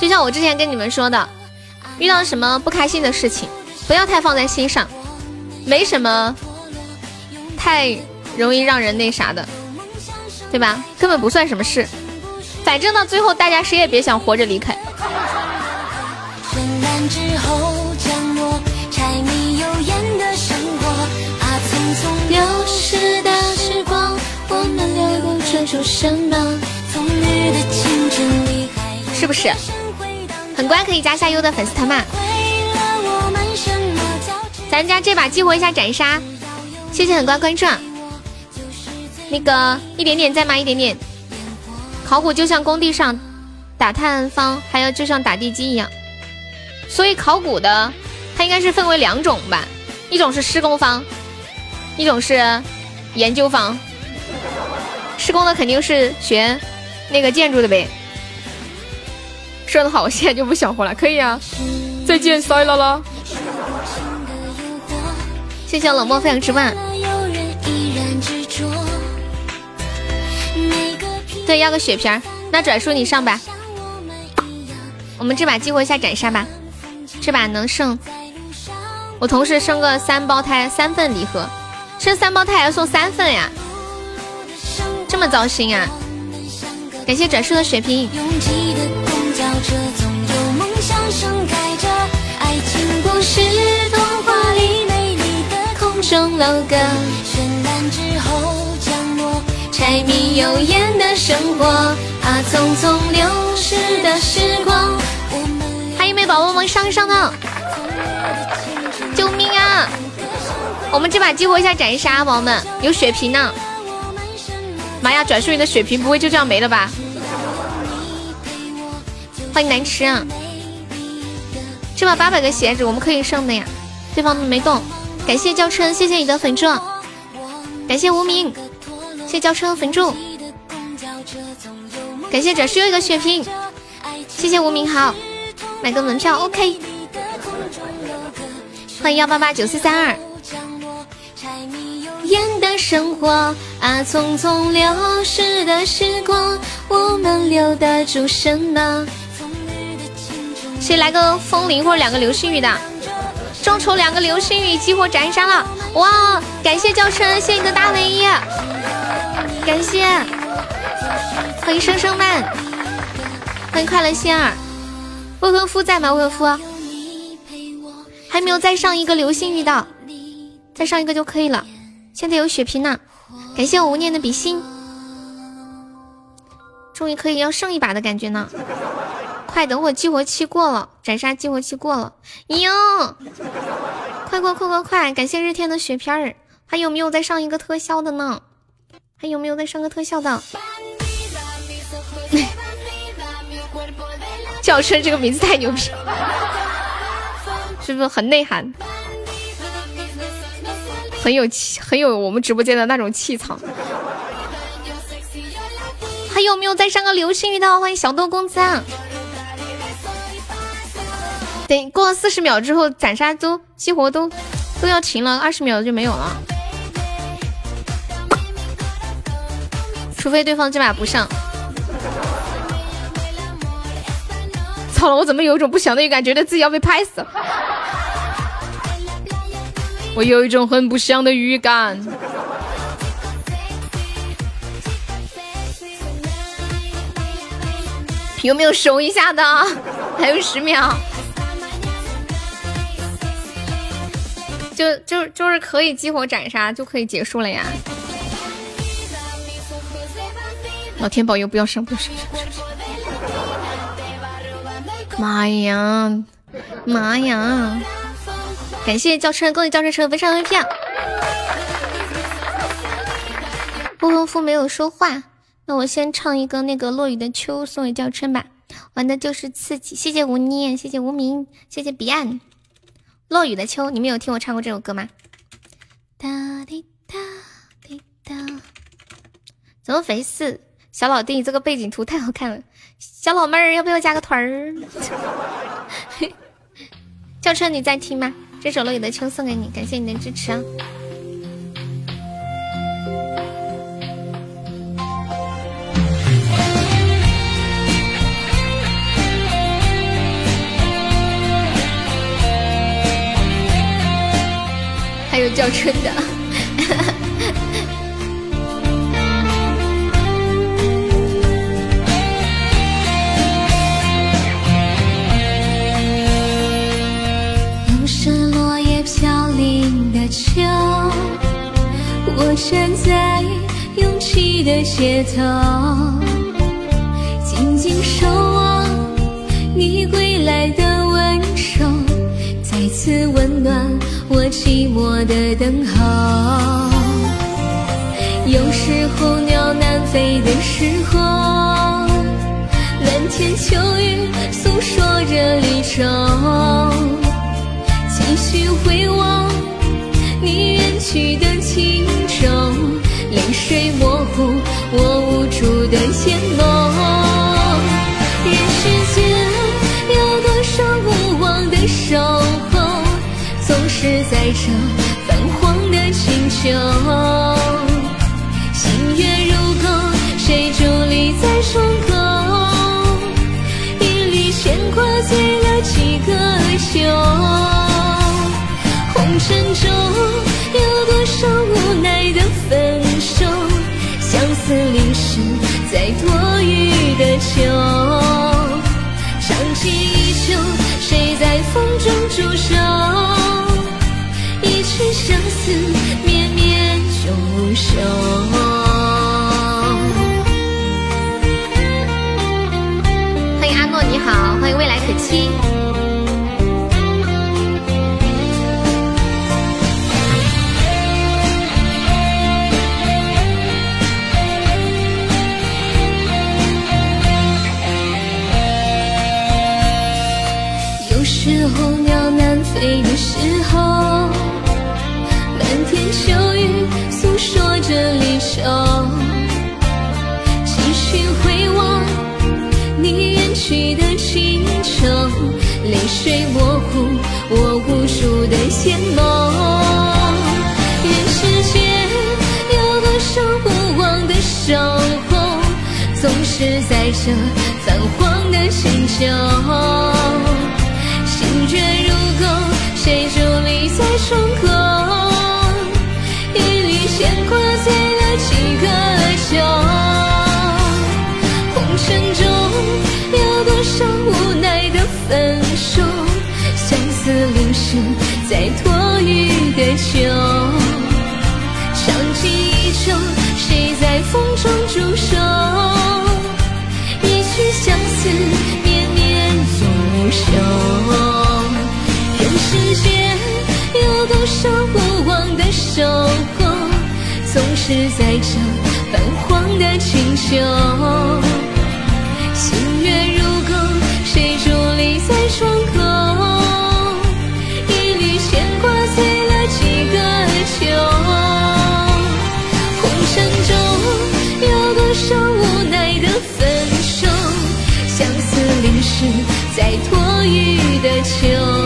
就像我之前跟你们说的。遇到什么不开心的事情，不要太放在心上，没什么太容易让人那啥的，对吧？根本不算什么事，反正到最后大家谁也别想活着离开。是不是？很乖，可以加下优的粉丝团嘛？咱家这把激活一下斩杀，谢谢很乖关注。那个一点点在吗？一点点，考古就像工地上打探方，还有就像打地基一样，所以考古的它应该是分为两种吧，一种是施工方，一种是研究方。施工的肯定是学那个建筑的呗。说的好，我现在就不想活了，可以啊。再见，塞啦啦。谢谢冷漠飞扬之万。对，要个血瓶儿，那转叔你上吧。我们这把激活一下斩杀吧，这把能剩。我同时生个三胞胎，三份礼盒，生三胞胎还要送三份呀，这么糟心啊！感谢转叔的血瓶。柴米油盐的生活啊，匆匆流逝的时光。还有没有宝宝们上上呢？救命啊！我们这把激活一下斩杀，宝宝们有血瓶呢。妈呀，转瞬你的血瓶不会就这样没了吧？欢迎难吃啊！这把八百个鞋子我们可以上的呀，对方没动。感谢娇嗔，谢谢你的粉钻，感谢无名。谢轿车粉柱，感谢转世又一个血瓶，谢谢无名好，买个门票 OK，欢迎幺八八九四三二。烟的生活啊，匆匆流逝的时光，我们留得住什么？谁来个风铃或者两个流星雨的？众筹两个流星雨激活斩杀了！哇，感谢教程，谢谢你的大唯一。感谢，欢迎生生慢，欢迎快乐仙儿，未婚夫在吗？未婚夫还没有再上一个流星雨的，再上一个就可以了。现在有血瓶呢，感谢我无念的比心，终于可以要上一把的感觉呢。快等会激活期过了，斩杀激活期过了，哟，快快快快快！感谢日天的血片儿，还有没有再上一个特效的呢？还有没有再上个特效的？叫声这个名字太牛逼，是不是很内涵？很有气，很有我们直播间的那种气场。还有没有再上个流星雨的？欢迎小豆公子啊！等过了四十秒之后，斩杀都激活都都要停了，二十秒就没有了。除非对方这把不上，操了！我怎么有一种不祥的预感，觉得自己要被拍死了？我有一种很不祥的预感。有没有守一下的？还有十秒，就就就是可以激活斩杀，就可以结束了呀。老天保佑，不要生，不要生！妈呀，妈呀！感谢轿车，恭喜轿车车飞上 VP。未婚夫没有说话，那我先唱一个那个落雨的秋送给轿车吧，玩的就是刺激。谢谢无念，谢谢无名，谢谢彼岸。落雨的秋，你们有听我唱过这首歌吗？哒滴哒滴哒，怎么回事？小老弟，这个背景图太好看了。小老妹儿，要不要加个团儿？轿车，你在听吗？这首《落雨的秋》送给你，感谢你的支持啊！还有叫春的。又是落叶飘零的秋，我站在拥挤的街头，静静守望你归来的温柔，此温暖我寂寞的等候，有时候鸟南飞的时候，蓝天秋雨诉说着离愁，继续回望你远去的。是在这泛黄的星球。心月如钩，谁伫立在窗口？一缕牵挂醉了几个秋。红尘中有多少无奈的分手，相思淋湿在多雨的秋。长记依旧，谁在风中驻守？相思，绵绵永久。
欢迎阿诺，你好，欢迎未来可期。
水模糊我无数的眼眸。愿世间有多少不忘的守候，总是在这泛黄的星球。心却如钩，谁伫立在窗口？在多雨的秋。长记依旧，谁在风中驻守？一曲相思，绵绵永久。人世间有多少不忘的守候，总是在这泛黄的清秋。新月如钩，谁伫立在窗秋。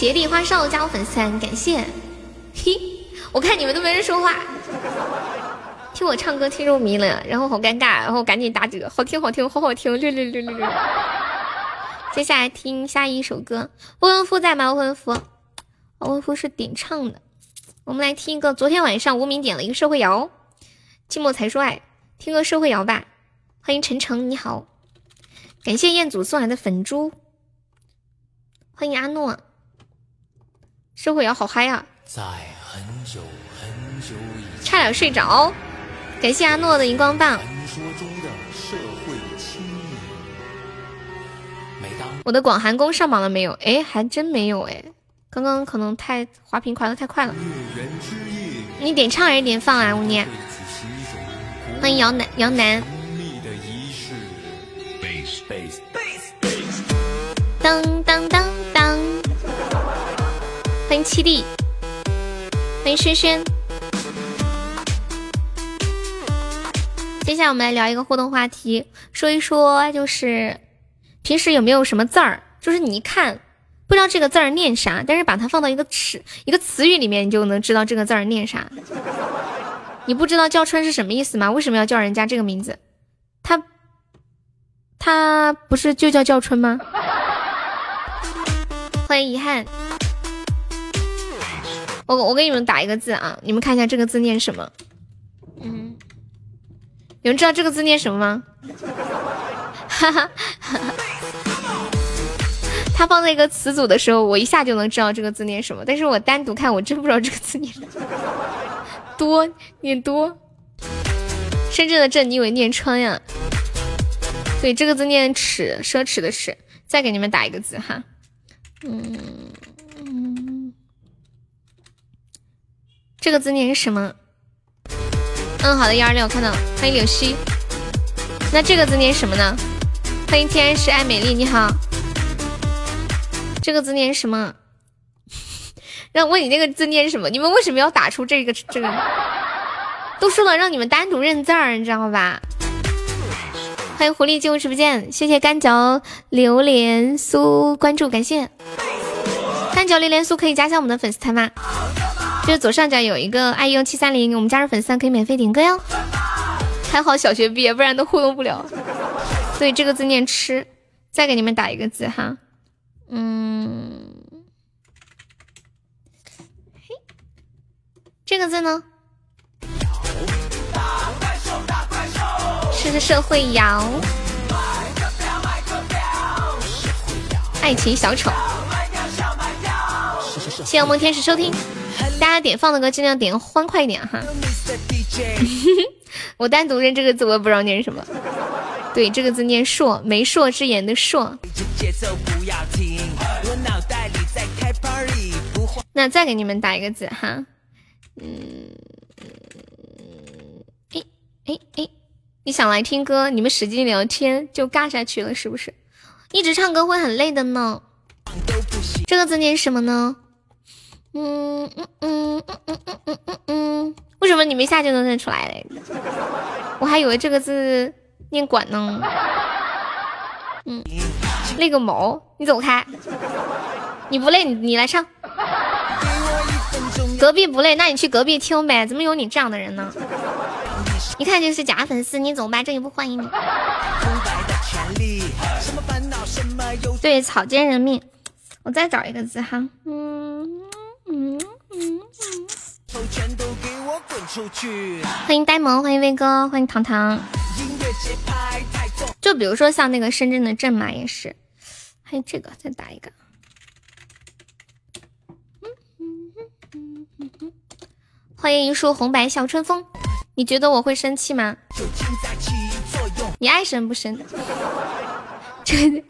欢迎斜地花少加我粉丝团，感谢。嘿，我看你们都没人说话，听我唱歌听入迷了，然后好尴尬，然后赶紧打折，好听好听好好听，六六六六六。接下来听下一首歌，未婚夫在吗？未婚夫，未婚夫是点唱的。我们来听一个，昨天晚上无名点了一个社会摇，寂寞才说爱，听个社会摇吧。欢迎晨晨，你好，感谢彦祖送来的粉猪，欢迎阿诺，社会摇好嗨啊！
在很久很久以前，
差点睡着，感谢阿诺的荧光棒。
传说中的社会青年，每当
我的广寒宫上榜了没有？哎，还真没有哎，刚刚可能太滑屏滑的太快了。
月圆之夜，
你点唱还是点放啊？吴念，欢迎姚南姚南，当当当，欢迎七弟，欢迎轩轩。接下来我们来聊一个互动话题，说一说就是平时有没有什么字儿，就是你一看不知道这个字儿念啥，但是把它放到一个词一个词语里面，你就能知道这个字儿念啥。你不知道叫春是什么意思吗？为什么要叫人家这个名字？他他不是就叫叫春吗？欢迎遗憾。我我给你们打一个字啊，你们看一下这个字念什么？嗯，有人知道这个字念什么吗？哈哈哈哈。它放在一个词组的时候，我一下就能知道这个字念什么，但是我单独看，我真不知道这个字念什么。多念多，深圳的镇，你以为念川呀？对，这个字念尺，奢侈的耻。再给你们打一个字哈，嗯嗯，
这个字念什么？嗯，好的，幺二六看到，欢迎柳溪。那这个字念什么呢？欢迎天使爱美丽，你好。这个字念什么？让问你那个字念什么？你们为什么要打出这个这个？都说了让你们单独认字儿，你知道吧？欢迎狐狸进入直播间，谢谢干嚼榴莲酥关注，感谢。干嚼榴莲酥可以加一下我们的粉丝团吗？就是左上角有一个爱用七三零，我们加入粉丝团可以免费点歌哟。还好小学毕业，不然都互动不了。对，这个字念吃。再给你们打一个字哈，嗯，嘿，这个字呢？是个社会摇，爱情小丑。谢谢梦天使收听，大家点放的歌尽量点欢快一点哈。我单独认这个字，我也不知道念什么。对，这个字念硕，媒妁之言的硕。那再给你们打一个字哈，嗯，哎哎哎，你想来听歌，你们使劲聊天就尬下去了，是不是？一直唱歌会很累的呢。这个字念什么呢？嗯嗯嗯嗯嗯嗯嗯嗯，为什么你们一下就能认出来嘞？我还以为这个字。念管呢，嗯，累个毛，你走开，你不累，你你来唱，隔壁不累，那你去隔壁听呗，怎么有你这样的人呢？一看就是假粉丝，你走吧？这里不欢迎你。对，草菅人命，我再找一个字哈，嗯欢迎呆萌，欢迎威哥，欢迎糖糖。就比如说像那个深圳的镇嘛，也是。还有这个，再打一个。欢迎一束红白小春风。你觉得我会生气吗？你爱生不生？这，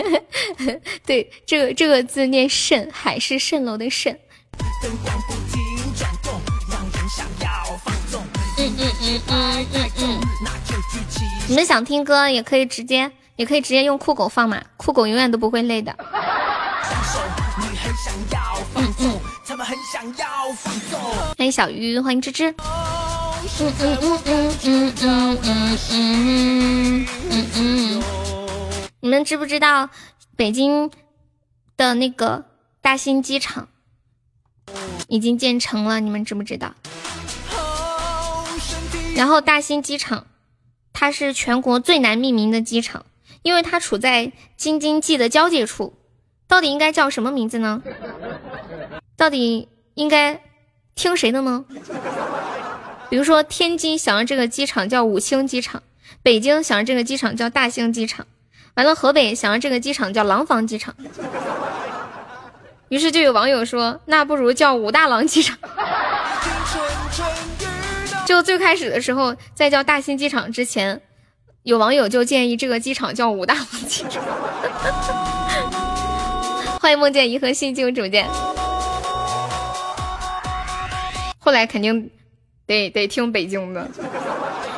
对，这个这个字念蜃，海市蜃楼的蜃。你们想听歌也可以直接，也可以直接用酷狗放嘛，酷狗永远都不会累的。嗯嗯。欢迎小鱼，欢迎芝芝。嗯嗯嗯嗯嗯嗯嗯嗯。你们知不知道北京的那个大兴机场已经建成了？你们知不知道？然后大兴机场，它是全国最难命名的机场，因为它处在京津冀的交界处，到底应该叫什么名字呢？到底应该听谁的呢？比如说天津想让这个机场叫武清机场，北京想让这个机场叫大兴机场，完了河北想让这个机场叫廊坊机场，于是就有网友说，那不如叫武大郎机场。就最开始的时候，在叫大兴机场之前，有网友就建议这个机场叫武大郎机场。欢迎梦见银河系进入直播间。后来肯定得得听北京的，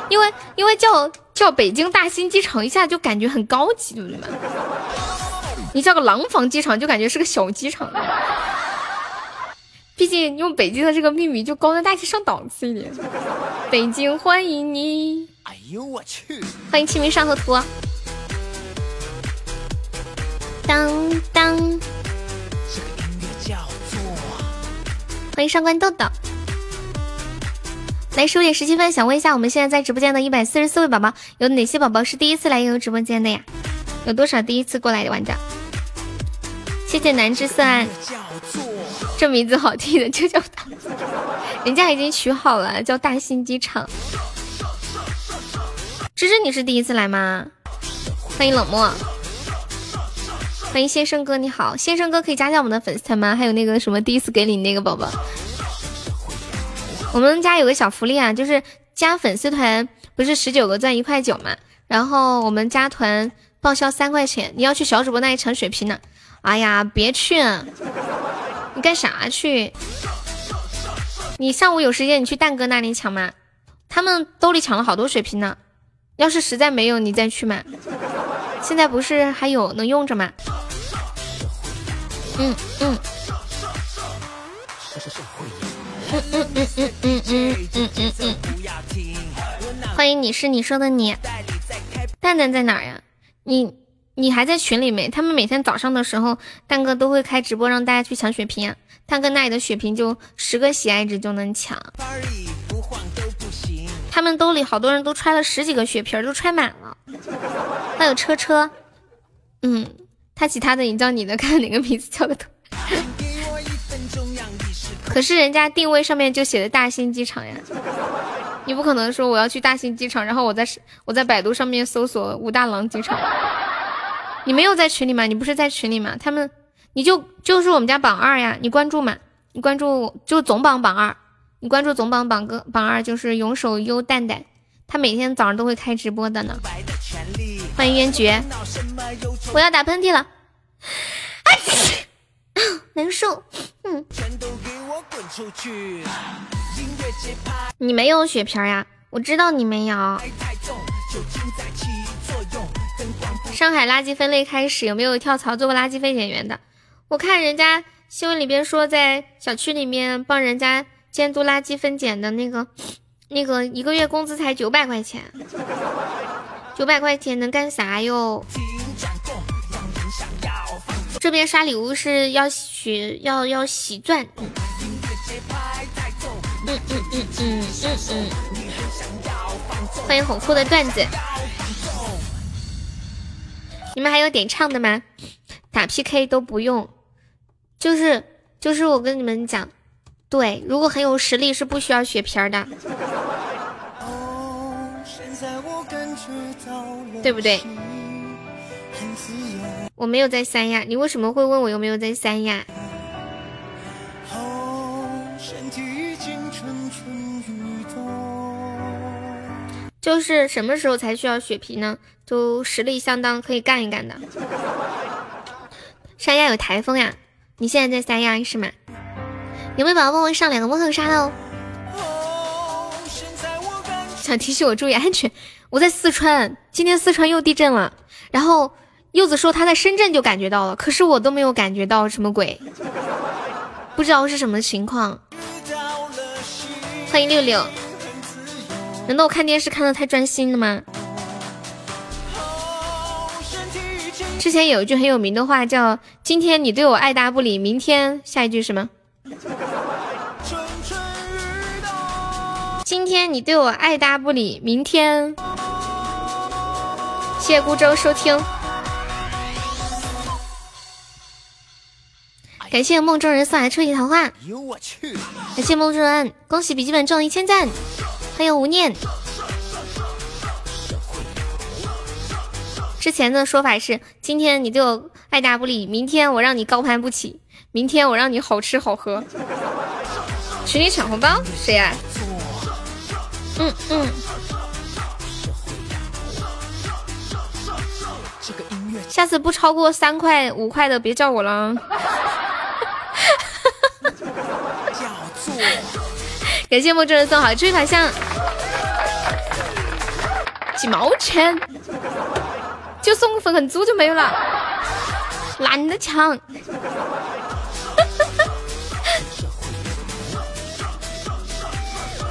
因为因为叫叫北京大兴机场一下就感觉很高级，对不对嘛？你叫个廊坊机场就感觉是个小机场。毕竟用北京的这个命名就高端大气上档次一点。北京欢迎你！哎呦我去！欢迎清明上河图。当当。这个音乐叫做欢迎上官豆豆。来十点十七分，想问一下，我们现在在直播间的一百四十四位宝宝，有哪些宝宝是第一次来悠悠直播间的呀？有多少第一次过来的玩家？谢谢南之色暗。这名字好听的就叫他，人家已经取好了，叫大兴机场。芝芝，你是第一次来吗？欢迎冷漠，欢迎先生哥，你好，先生哥可以加下我们的粉丝团吗？还有那个什么第一次给你那个宝宝，我们家有个小福利啊，就是加粉丝团不是十九个钻一块九嘛，然后我们加团报销三块钱，你要去小主播那一抢血瓶呢？哎呀，别去。你干啥去？你上午有时间，你去蛋哥那里抢嘛，他们兜里抢了好多血瓶呢。要是实在没有，你再去买。现在不是还有能用着吗？嗯嗯。嗯嗯嗯嗯嗯嗯嗯嗯嗯。欢迎你是你说的你。蛋蛋在哪呀？你你还在群里没？他们每天早上的时候，蛋哥都会开直播让大家去抢血瓶。蛋哥那里的血瓶就十个喜爱值就能抢。他们兜里好多人都揣了十几个血瓶，都揣满了。还有车车，嗯，他其他的你叫你的，看哪个名字叫的多。可是人家定位上面就写的大兴机场呀，你不可能说我要去大兴机场，然后我在我在百度上面搜索武大郎机场。你没有在群里吗？你不是在群里吗？他们，你就就是我们家榜二呀，你关注嘛，你关注就总榜榜二，你关注总榜榜哥榜二就是永守优蛋蛋，他每天早上都会开直播的呢。欢迎渊绝，我要打喷嚏了，难受，嗯。你没有血瓶呀？我知道你没有。上海垃圾分类开始，有没有跳槽做过垃圾分拣员的？我看人家新闻里边说，在小区里面帮人家监督垃圾分拣的那个，那个一个月工资才九百块钱，九百块钱能干啥哟？这边刷礼物是要血要要洗钻。嗯嗯嗯嗯嗯嗯，欢迎红酷的段子，你们还有点唱的吗？打 PK 都不用，就是就是我跟你们讲，对，如果很有实力是不需要血瓶的，对不对？我没有在三亚，你为什么会问我有没有在三亚？就是什么时候才需要血皮呢？就实力相当，可以干一干的。三亚有台风呀？你现在在三亚是吗？有没有宝宝帮我上两个梦后杀哦？想提醒我注意安全。我在四川，今天四川又地震了。然后柚子说他在深圳就感觉到了，可是我都没有感觉到什么鬼，不知道是什么情况。欢迎六六。难道我看电视看的太专心了吗？之前有一句很有名的话叫“今天你对我爱答不理，明天下一句什么？今天你对我爱答不理，明天……谢谢孤舟收听，感谢梦中人送来初级桃花，感谢梦中人，恭喜笔记本中一千赞。欢迎无念。之前的说法是：今天你对我爱答不理，明天我让你高攀不起，明天我让你好吃好喝。群里抢红包，谁呀？嗯嗯。下次不超过三块五块的，别叫我了。感谢梦中人送好追法像，几毛钱就送个粉粉猪就没有了，懒得抢。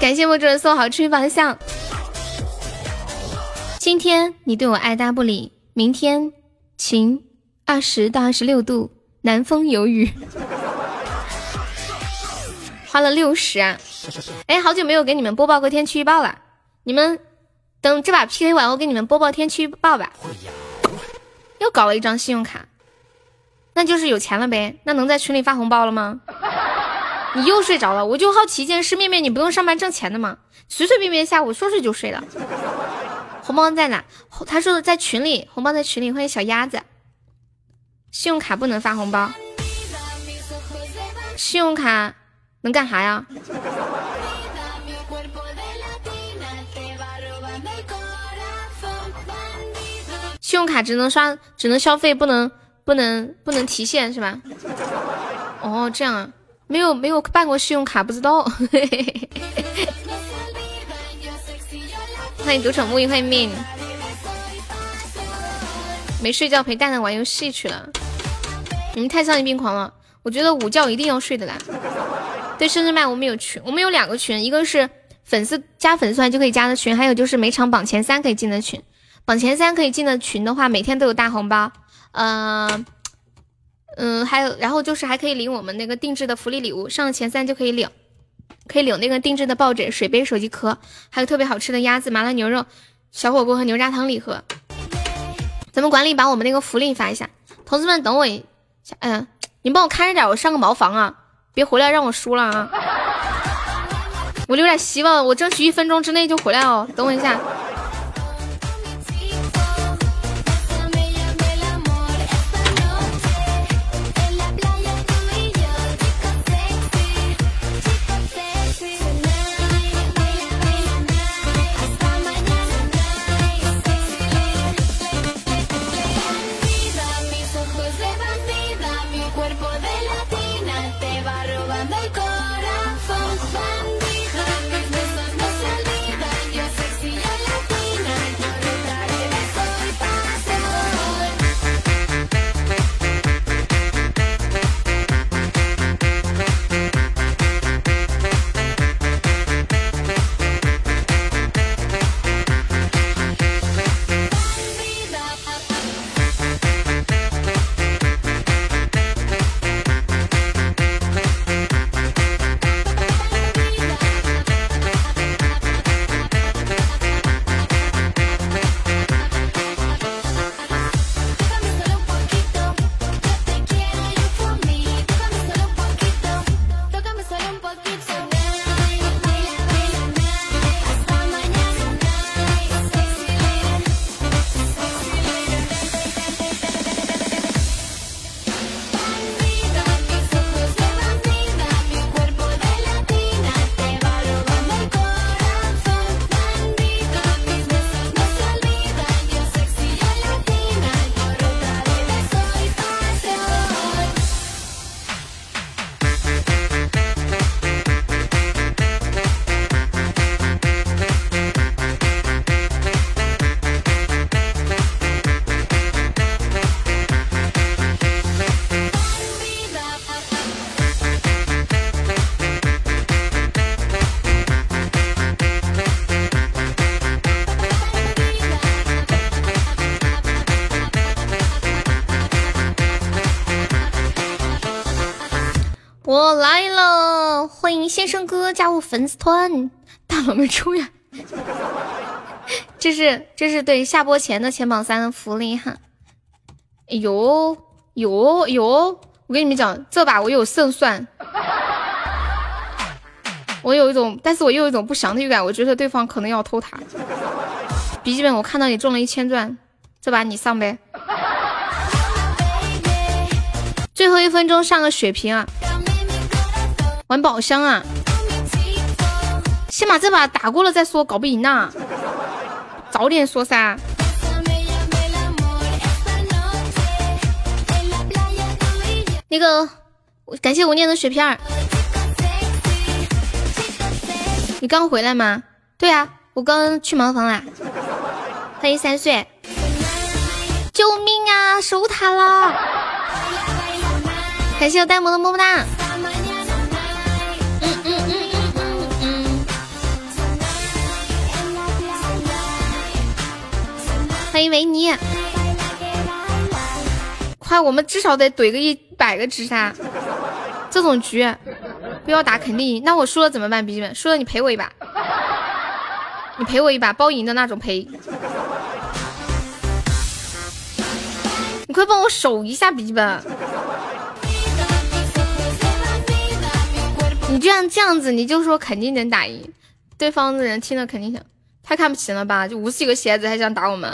感谢我主人送好吹方向。今天你对我爱答不理，明天晴二十到二十六度，南风有雨。花了六十啊！哎，好久没有给你们播报过天气预报了。你们等这把 PK 完，我给你们播报天气预报吧。又搞了一张信用卡，那就是有钱了呗？那能在群里发红包了吗？你又睡着了，我就好奇一件事，面面你不用上班挣钱的吗？随随便便下午说睡就睡了。红包在哪？他说的在群里，红包在群里。欢迎小鸭子。信用卡不能发红包，信用卡。能干啥呀？信用卡只能刷，只能消费，不能不能不能提现是吧？哦，这样啊，没有没有办过信用卡，不知道。欢迎独宠木鱼，欢迎 min。没睡觉陪蛋蛋玩游戏去了，你们太丧心病狂了。我觉得午觉一定要睡的啦。对，生日麦我们有群，我们有两个群，一个是粉丝加粉丝团就可以加的群，还有就是每场榜前三可以进的群。榜前三可以进的群的话，每天都有大红包。嗯嗯，还有，然后就是还可以领我们那个定制的福利礼物，上了前三就可以领，可以领那个定制的抱枕、水杯、手机壳，还有特别好吃的鸭子、麻辣牛肉、小火锅和牛轧糖礼盒。咱们管理把我们那个福利发一下，同志们等我一下，嗯，你帮我看着点，我上个茅房啊，别回来让我输了啊！我留点希望，我争取一分钟之内就回来哦，等我一下。先生哥加入粉丝团，大佬们出呀？这是这是对下播前的前榜三的福利哈。哎呦呦呦！我跟你们讲，这把我有胜算，我有一种，但是我又有一种不祥的预感，我觉得对方可能要偷塔。笔记本，我看到你中了一千钻，这把你上呗。最后一分钟上个血瓶啊！玩宝箱啊！先把这把打过了再说，搞不赢呐！早点说噻。那个，感谢我念的雪片儿。你刚回来吗？对啊，我刚去茅房啦。欢迎三岁。救命啊！守塔了。感谢我呆萌的么么哒。欢迎维尼。快，我们至少得怼个一百个直杀，这种局不要打肯定赢。那我输了怎么办？笔记本输了你陪我一把，你陪我一把，包赢的那种陪。你快帮我守一下笔记本。你这样这样子，你就说肯定能打赢，对方的人听了肯定想，太看不起了吧？就五十几个鞋子还想打我们。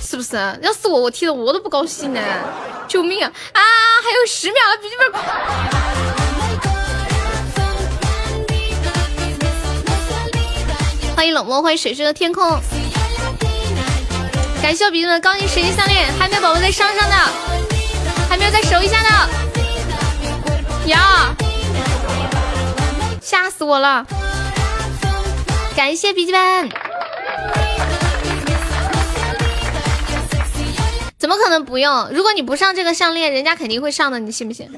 是不是？要是我，我踢的我都不高兴呢！救命啊！啊，还有十秒了，笔记本。欢迎冷漠，欢迎水水的天空。感谢我笔记本高级神奇项链，还没有宝宝再上上的，还没有再守一下的。呀，吓死我了！感谢笔记本。怎么可能不用？如果你不上这个项链，人家肯定会上的，你信不信？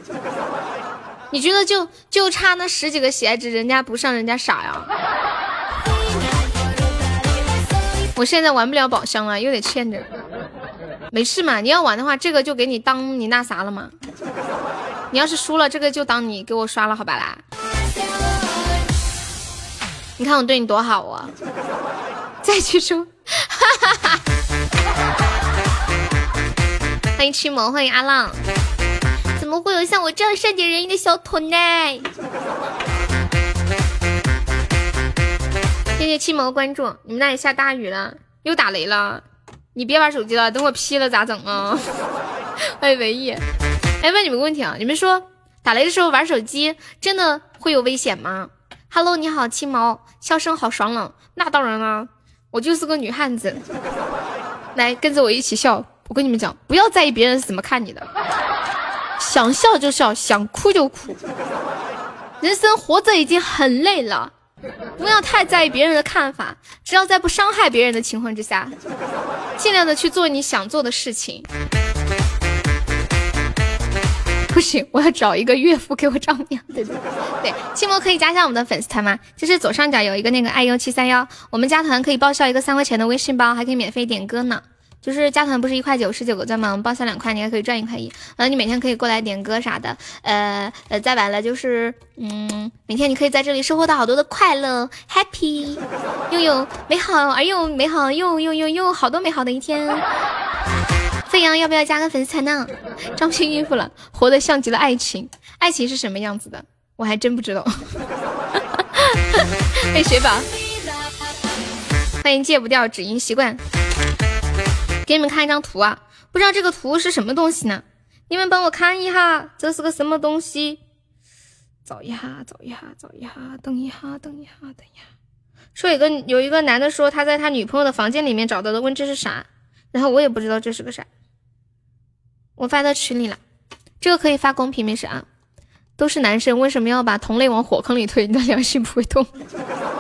你觉得就就差那十几个喜爱值，人家不上，人家傻呀？我现在玩不了宝箱了，又得欠着。没事嘛，你要玩的话，这个就给你当你那啥了嘛。你要是输了，这个就当你给我刷了，好吧啦？你看我对你多好啊！再去说，哈哈哈！欢迎驱魔，欢迎阿浪。怎么会有像我这样善解人意的小土呢？谢谢七毛关注。你们那里下大雨了，又打雷了，你别玩手机了，等我劈了咋整啊？欢迎唯一。哎，问你们个问题啊，你们说打雷的时候玩手机真的会有危险吗？Hello，你好，七毛，笑声好爽朗。那当然了，我就是个女汉子。来，跟着我一起笑。我跟你们讲，不要在意别人是怎么看你的。想笑就笑，想哭就哭。人生活着已经很累了，不要太在意别人的看法。只要在不伤害别人的情况之下，尽量的去做你想做的事情。不行，我要找一个岳父给我丈母娘。对对对，期末可以加一下我们的粉丝团吗？就是左上角有一个那个爱优七三幺，我们加团可以报销一个三块钱的微信包，还可以免费点歌呢。就是加团不是一块九十九个钻吗？我们报销两块，你还可以赚一块一。完了，你每天可以过来点歌啥的。呃呃，再完了就是，嗯，每天你可以在这里收获到好多的快乐，happy，拥有美好而又美好又又又又好多美好的一天。飞扬要不要加个粉丝团呢？张新衣服了，活得像极了爱情。爱情是什么样子的？我还真不知道。欢迎雪宝，欢迎戒不掉只因习惯。给你们看一张图啊，不知道这个图是什么东西呢？你们帮我看一下，这是个什么东西？找一下，找一下，找一下，等一下，等一下，等一下。说有个有一个男的说他在他女朋友的房间里面找到的，问这是啥？然后我也不知道这是个啥。我发到群里了，这个可以发公屏没事啊。都是男生，为什么要把同类往火坑里推？你的良心不会痛？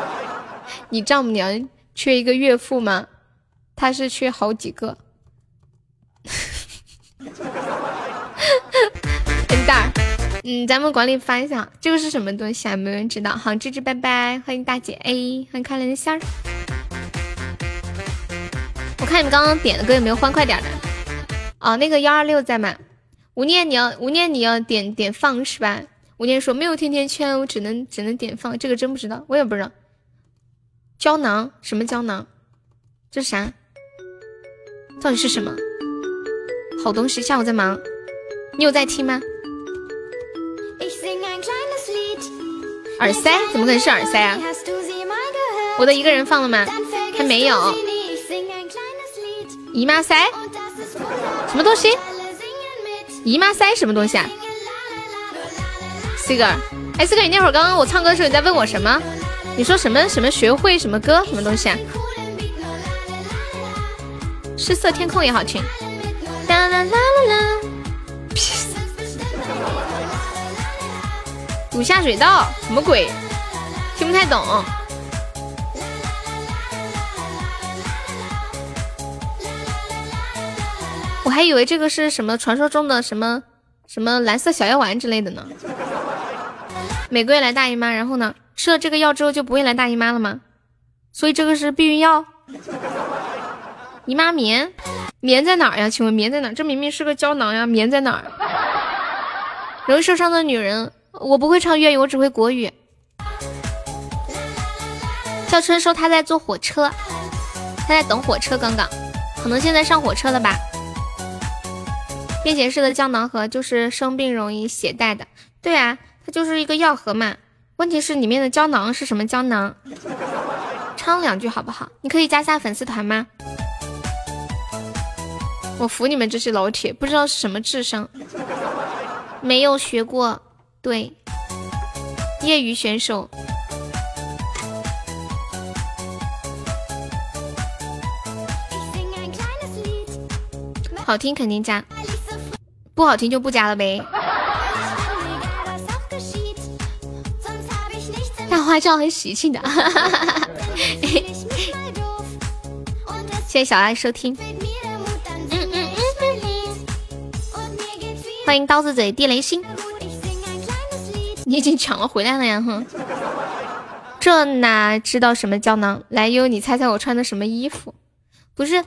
你丈母娘缺一个岳父吗？他是缺好几个，笨蛋。嗯，咱们管理发一下，这个是什么东西啊？没人知道。好，芝芝拜拜，欢迎大姐 A，欢迎快乐的仙儿。我看你们刚刚点的歌有没有欢快点的？哦，那个幺二六在吗？吴念你要吴念你要点点放是吧？吴念说没有甜甜圈，我只能只能点放。这个真不知道，我也不知道。胶囊？什么胶囊？这是啥？到底是什么好东西？下午在忙，你有在听吗？耳塞？怎么可能是耳塞啊？我的一个人放了吗？还没有。姨妈塞？什么东西？姨妈塞什么东西啊？C 哥，哎，C 哥，你那会儿刚刚我唱歌的时候你在问我什么？你说什么什么学会什么歌什么东西啊？失色天空也好听。啦啦啦啦啦！堵下水道，什么鬼？听不太懂。我还以为这个是什么传说中的什么什么蓝色小药丸之类的呢。每个月来大姨妈，然后呢，吃了这个药之后就不会来大姨妈了吗？所以这个是避孕药。姨妈棉，棉在哪儿呀？请问棉在哪儿？这明明是个胶囊呀，棉在哪儿？容易受伤的女人，我不会唱粤语，我只会国语。小春说他在坐火车，他在等火车，刚刚，可能现在上火车了吧？便携式的胶囊盒就是生病容易携带的，对啊，它就是一个药盒嘛。问题是里面的胶囊是什么胶囊？唱两句好不好？你可以加下粉丝团吗？我服你们这些老铁，不知道是什么智商，没有学过，对，业余选手，好听肯定加，不好听就不加了呗。
大花轿很喜庆的。谢谢小爱收听，欢迎刀子嘴地雷星，你已经抢了回来了呀哼，这哪知道什么胶囊？来优，你猜猜我穿的什么衣服？不是，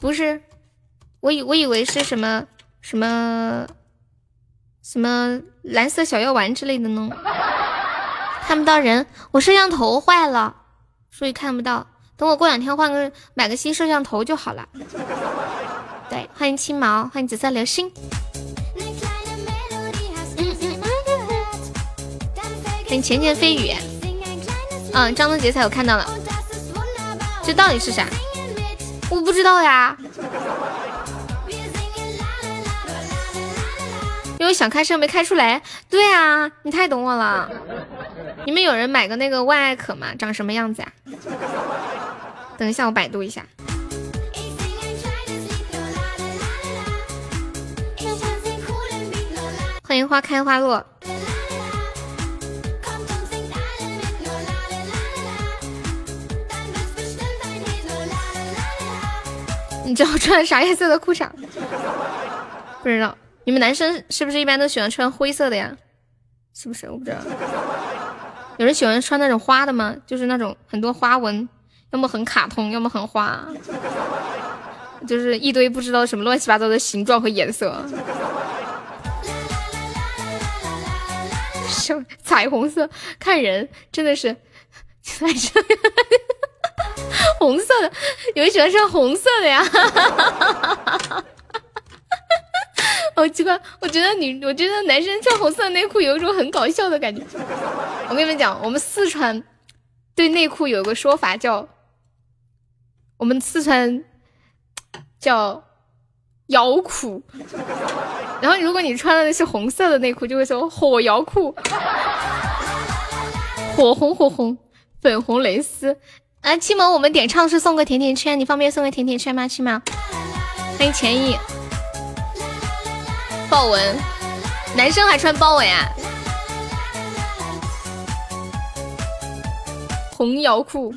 不是，我以我以为是什么什么什么蓝色小药丸之类的呢？看不到人，我摄像头坏了，所以看不到。等我过两天换个买个新摄像头就好了。对，欢迎青毛，欢迎紫色流星。欢迎浅浅飞雨。嗯，张东杰才有看到了。这到底是啥？我不知道呀。因为想开车没开出来。对啊，你太懂我了。你们有人买个那个万艾可吗？长什么样子呀？等一下，我百度一下。欢迎花开花落。你知道穿啥颜色的裤衩？不知道。你们男生是不是一般都喜欢穿灰色的呀？是不是？我不知道。有人喜欢穿那种花的吗？就是那种很多花纹，要么很卡通，要么很花，就是一堆不知道什么乱七八糟的形状和颜色。什么彩虹色？看人真的是，红色的，有人喜欢穿红色的呀。好奇怪，我觉得女，我觉得男生穿红色内裤有一种很搞笑的感觉。我跟你们讲，我们四川对内裤有个说法叫，我们四川叫摇裤。然后如果你穿的是红色的内裤，就会说火摇裤，火红火红，粉红蕾丝。啊，七毛，我们点唱是送个甜甜圈，你方便送个甜甜圈吗？七毛，欢迎钱意。豹纹，男生还穿豹纹呀？红腰裤，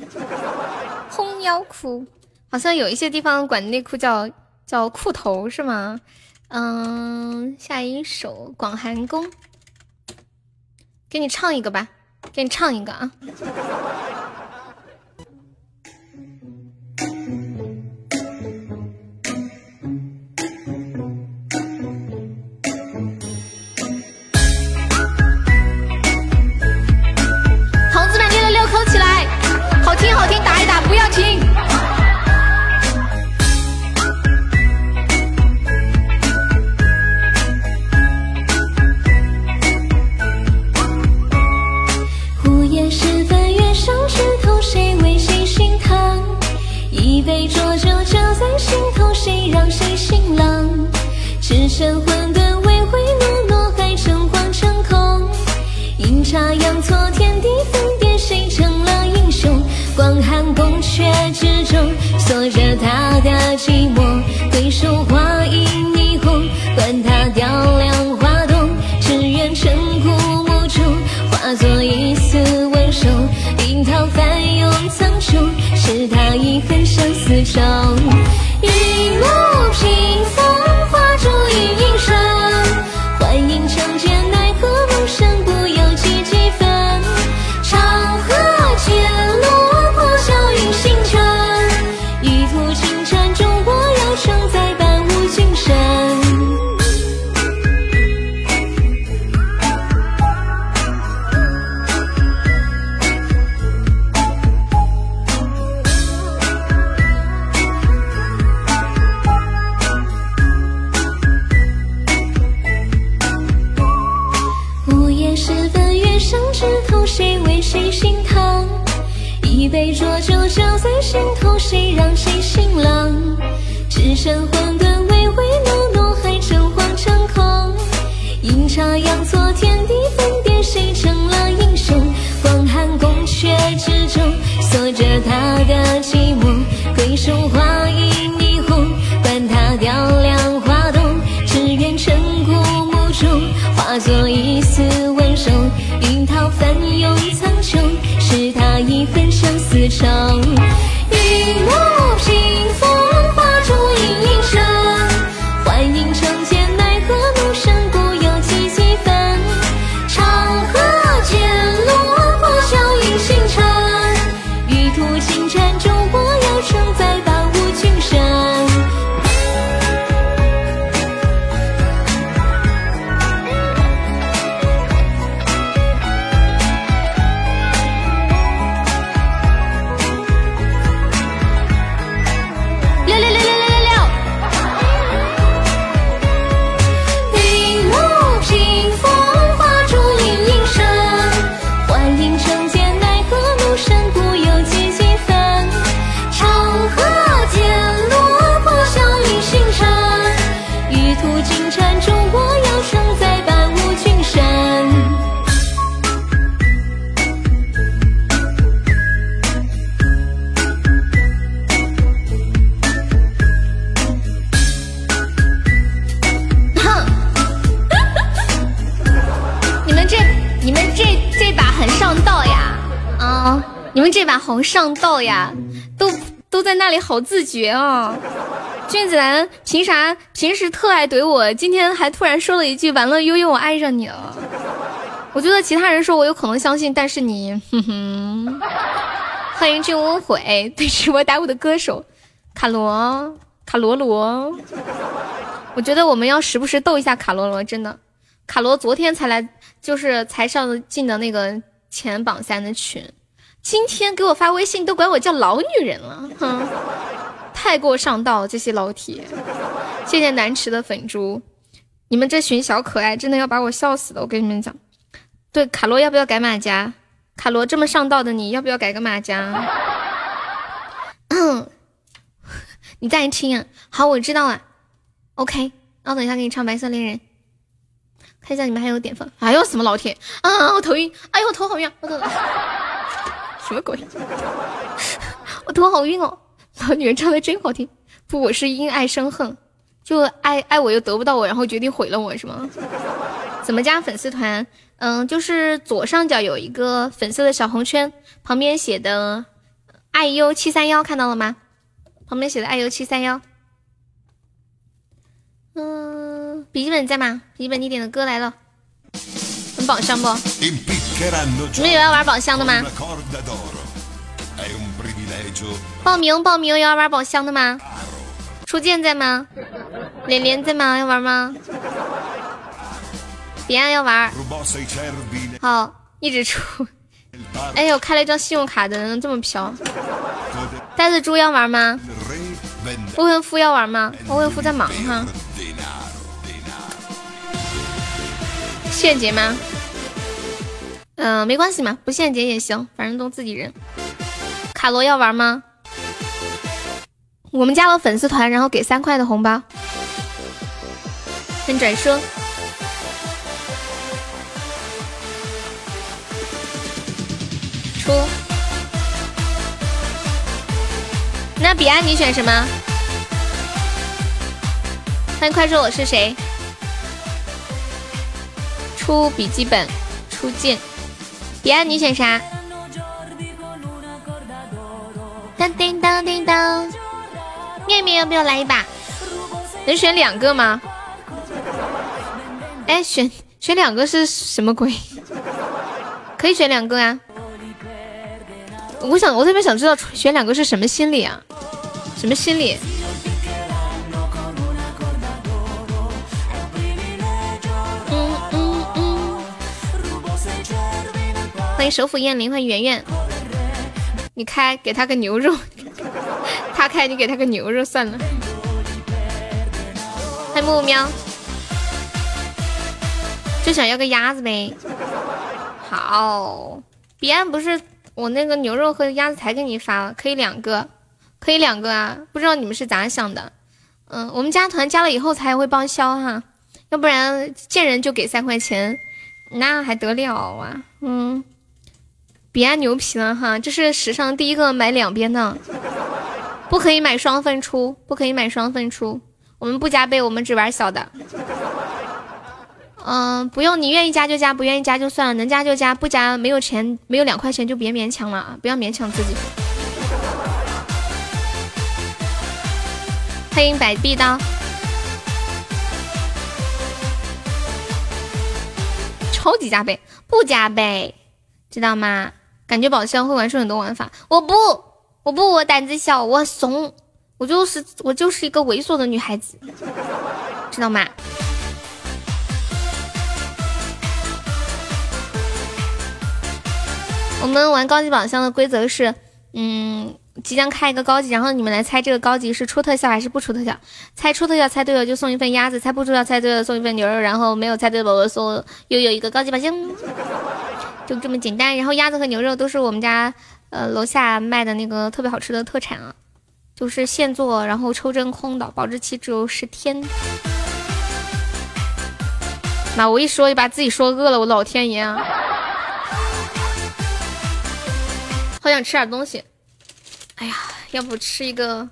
红腰裤，好像有一些地方管内裤叫叫裤头是吗？嗯，下一首《广寒宫》，给你唱一个吧，给你唱一个啊。听好听，打一打，不要停。
午夜时分，月上枝头，谁为谁心疼？一杯浊酒浇在心头，谁让谁心冷？只剩混沌，唯唯诺诺，还诚惶诚恐。阴差阳错，天雪之中，锁着他的寂寞。回首花影霓虹，管他雕梁画栋，只愿沉古墓中化作一丝温柔。樱桃翻涌苍穹，是他遗恨相思中。玉幕浊酒浇在心头，谁让谁心冷？只剩混沌，唯唯诺诺，还诚惶诚恐。阴差阳错，天地分别，谁成了英雄？广寒宫阙之中，锁着他的寂寞。回首花影霓虹，管他雕梁画栋，只愿尘古墓中化作一丝场，一抹把好上道呀，都都在那里好自觉啊。君子兰凭啥平时特爱怼我，今天还突然说了一句“完了，悠悠我爱上你了”。我觉得其他人说我有可能相信，但是你，哼哼。欢迎君无悔对直播打我的歌手卡罗卡罗罗。我觉得我们要时不时逗一下卡罗罗，真的。卡罗昨天才来，就是才上进的那个前榜三的群，今天给我发微信都管我叫老女人了，哼，太过上道这些老铁。谢谢南池的粉猪，你们这群小可爱真的要把我笑死了。我跟你们讲，对卡罗要不要改马甲？卡罗这么上道的你要不要改个马甲？嗯，你再听啊。好，我知道了。OK，那我等一下给你唱《白色恋人》，看一下你们还有点分。哎呦，什么老铁啊！我头晕，哎呦，我头好晕，我头什么鬼？我头好晕哦。老女人唱的真好听。不，我是因爱生恨，就爱爱我又得不到我，然后决定毁了我，是吗？怎么加粉丝团？嗯，就是左上角有一个粉色的小红圈，旁边写的“爱优七三幺”，看到了吗？旁边写的“爱优七三幺”。嗯，笔记本在吗？笔记本，你点的歌来了。玩宝箱不？你们有要玩宝箱的吗？报名报名，有要玩宝箱的吗？初见在吗？连连在吗？要玩吗？彼岸要玩。好，一直出。哎呦，开了一张信用卡的人这么飘。呆子猪要玩吗？欧文夫要玩吗？欧文夫在忙哈。谢姐吗？嗯，没关系嘛，不限节也行，反正都自己人。卡罗要玩吗？我们加了粉丝团，然后给三块的红包。先转说。出。那彼岸你选什么？欢迎快说我是谁？出笔记本，出镜。彼岸你选啥？当叮当叮当，面面要不要来一把？能选两个吗？哎，选选两个是什么鬼？可以选两个啊。我想，我特别想知道选两个是什么心理啊？什么心理？欢迎首府燕林，欢迎圆圆。你开，给他个牛肉。他开，你给他个牛肉算了。欢迎木木喵。就想要个鸭子呗。好，彼岸不是。我那个牛肉和鸭子才给你发了，可以两个，可以两个啊！不知道你们是咋想的？嗯，我们加团加了以后才会报销哈，要不然见人就给三块钱，那还得了啊？嗯，彼岸牛皮了哈，这是史上第一个买两边的，不可以买双份出，不可以买双份出，我们不加倍，我们只玩小的。嗯，不用，你愿意加就加，不愿意加就算了，能加就加，不加没有钱，没有两块钱就别勉强了啊，不要勉强自己。欢迎摆臂刀，超级加倍，不加倍，知道吗？感觉宝箱会玩出很多玩法，我不，我不，我胆子小，我怂，我就是我就是一个猥琐的女孩子，知道吗？我们玩高级宝箱的规则是，嗯，即将开一个高级，然后你们来猜这个高级是出特效还是不出特效。猜出特效猜对了就送一份鸭子，猜不出要猜对了送一份牛肉，然后没有猜对的宝宝送又有一个高级宝箱，就这么简单。然后鸭子和牛肉都是我们家呃楼下卖的那个特别好吃的特产啊，就是现做，然后抽真空的，保质期只有十天。那我一说就把自己说饿了，我老天爷啊！好想吃点东西，哎呀，要不吃一个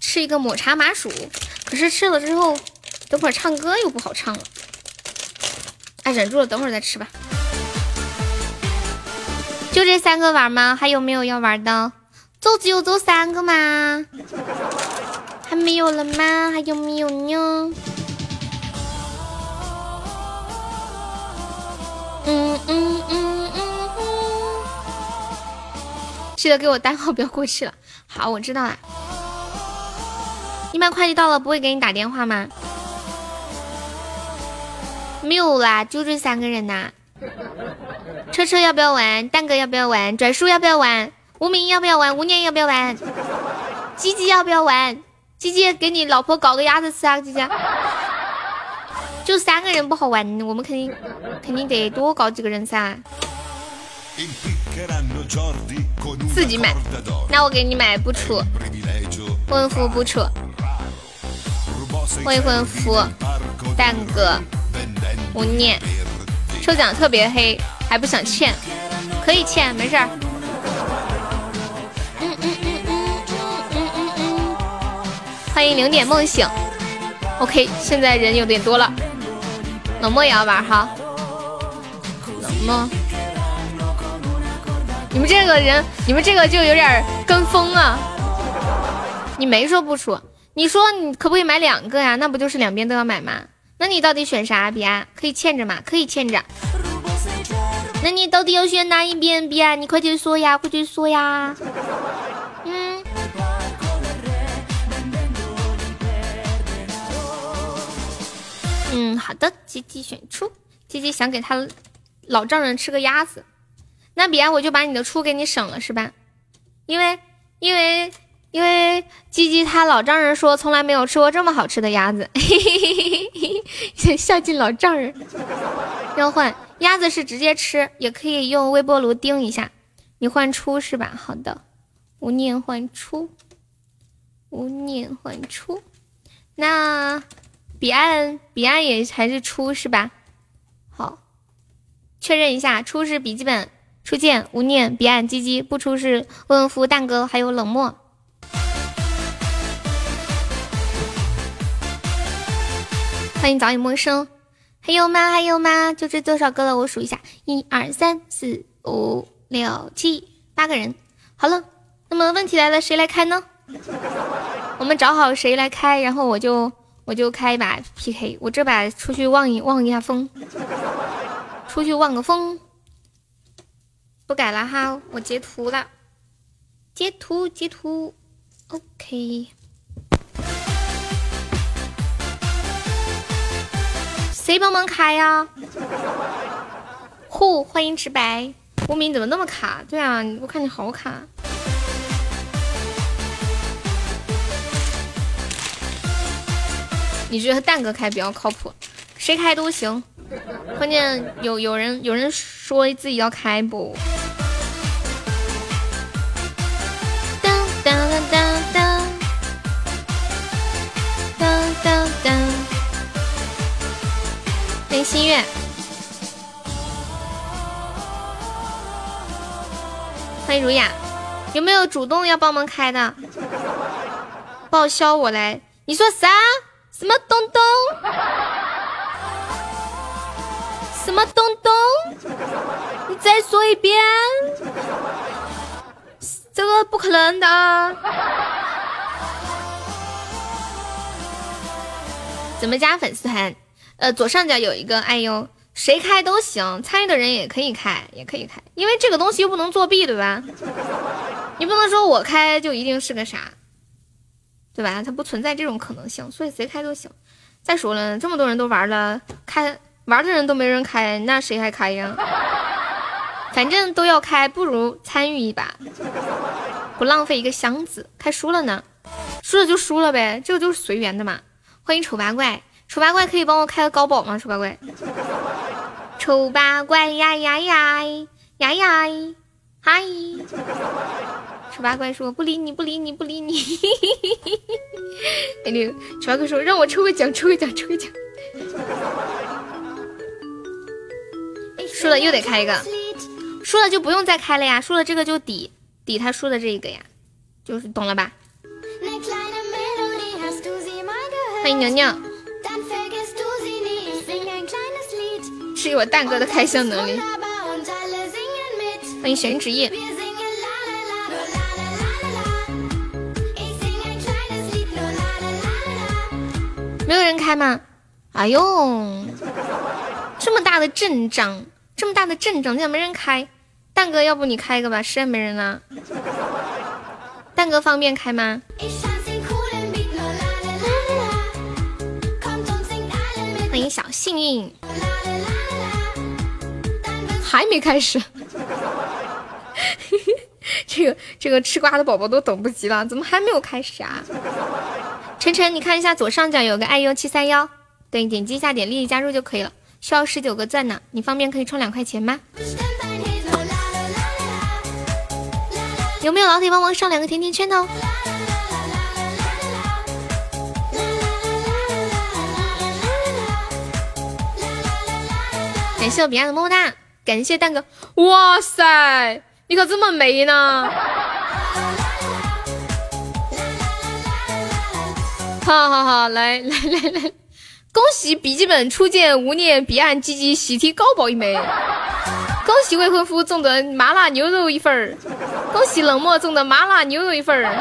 吃一个抹茶麻薯？可是吃了之后，等会儿唱歌又不好唱了。哎，忍住了，等会儿再吃吧。就这三个玩吗？还有没有要玩的？就只有这三个吗？还没有了吗？还有没有呢？嗯嗯嗯嗯嗯。记得给我单号，不要过去了。好，我知道了。一般快递到了不会给你打电话吗？没有啦，就这三个人呐。车车要不要玩？蛋哥要不要玩？转叔要不要玩？无名要不要玩？无念要不要玩？鸡鸡要不要玩？鸡鸡给你老婆搞个鸭子吃啊，鸡鸡。就三个人不好玩，我们肯定肯定得多搞几个人噻。自己买，那我给你买不出，未婚夫不出，未婚夫蛋哥无念，抽奖特别黑，还不想欠，可以欠，没事儿。嗯嗯嗯嗯嗯嗯嗯，欢迎零点梦醒。OK，现在人有点多了。冷漠也要玩哈，冷漠。你们这个人，你们这个就有点跟风啊！你没说不出，你说你可不可以买两个呀？那不就是两边都要买吗？那你到底选啥？彼岸可以欠着吗？可以欠着。那你到底要选哪一边？彼岸，你快点说呀，快点说呀！嗯。嗯，好的，吉吉选出，吉吉想给他老丈人吃个鸭子。那彼岸我就把你的出给你省了是吧？因为因为因为鸡鸡他老丈人说从来没有吃过这么好吃的鸭子，嘿嘿嘿嘿孝敬老丈人。要换鸭子是直接吃，也可以用微波炉叮一下。你换出是吧？好的，无念换出，无念换出。那彼岸彼岸也还是出是吧？好，确认一下，出是笔记本。初见无念彼岸鸡鸡不出是未婚夫蛋哥还有冷漠，欢迎早已陌生，还有吗？还有吗？就这多少个了？我数一下，一二三四五六七八个人。好了，那么问题来了，谁来开呢？我们找好谁来开，然后我就我就开一把 PK，我这把出去望一望一下风，出去望个风。不改了哈，我截图了，截图截图，OK。谁帮忙开呀？呼，欢迎直白。无名怎么那么卡？对啊，我看你好卡。你觉得蛋哥开比较靠谱？谁开都行，关键有有人有人说自己要开不？当当当当当当当，欢迎心月，欢迎儒雅，有没有主动要帮忙开的？报销我来，你说啥？什么东东？什么东东？你再说一遍。这个不可能的，怎么加粉丝团？呃，左上角有一个，哎呦，谁开都行，参与的人也可以开，也可以开，因为这个东西又不能作弊，对吧？你不能说我开就一定是个啥，对吧？它不存在这种可能性，所以谁开都行。再说了，这么多人都玩了，开玩的人都没人开，那谁还开呀？反正都要开，不如参与一把，不浪费一个箱子。开输了呢，输了就输了呗，这个就是随缘的嘛。欢迎丑八怪，丑八怪可以帮我开个高保吗？丑八怪，丑八怪呀呀呀呀呀，嗨！丑八怪说不理你，不理你，不理你。哎呦，丑八怪说让我抽个奖，抽个奖，抽个奖。输了又得开一个。输了就不用再开了呀，输了这个就抵抵他输的这一个呀，就是懂了吧？欢迎牛牛，是我蛋哥的开箱能力。欢迎神职业。没有人开吗？哎呦，这么大的阵仗，这么大的阵仗，竟然没人开。蛋哥，要不你开一个吧？实在没人了。蛋哥方便开吗？欢迎小幸运，还没开始。这个这个吃瓜的宝宝都等不及了，怎么还没有开始啊？晨晨，你看一下左上角有个 iu 七三幺，对，点击一下，点立即加入就可以了，需要十九个赞呢。你方便可以充两块钱吗？有没有老铁帮忙上两个甜甜圈的？感谢我彼岸的么么哒，感谢蛋哥，哇塞，你可这么美呢！好好好，来来来来，恭喜笔记本初见无念彼岸鸡鸡喜提高宝一枚，恭喜未婚夫中的麻辣牛肉一份儿，恭喜冷漠中的麻辣牛肉一份儿。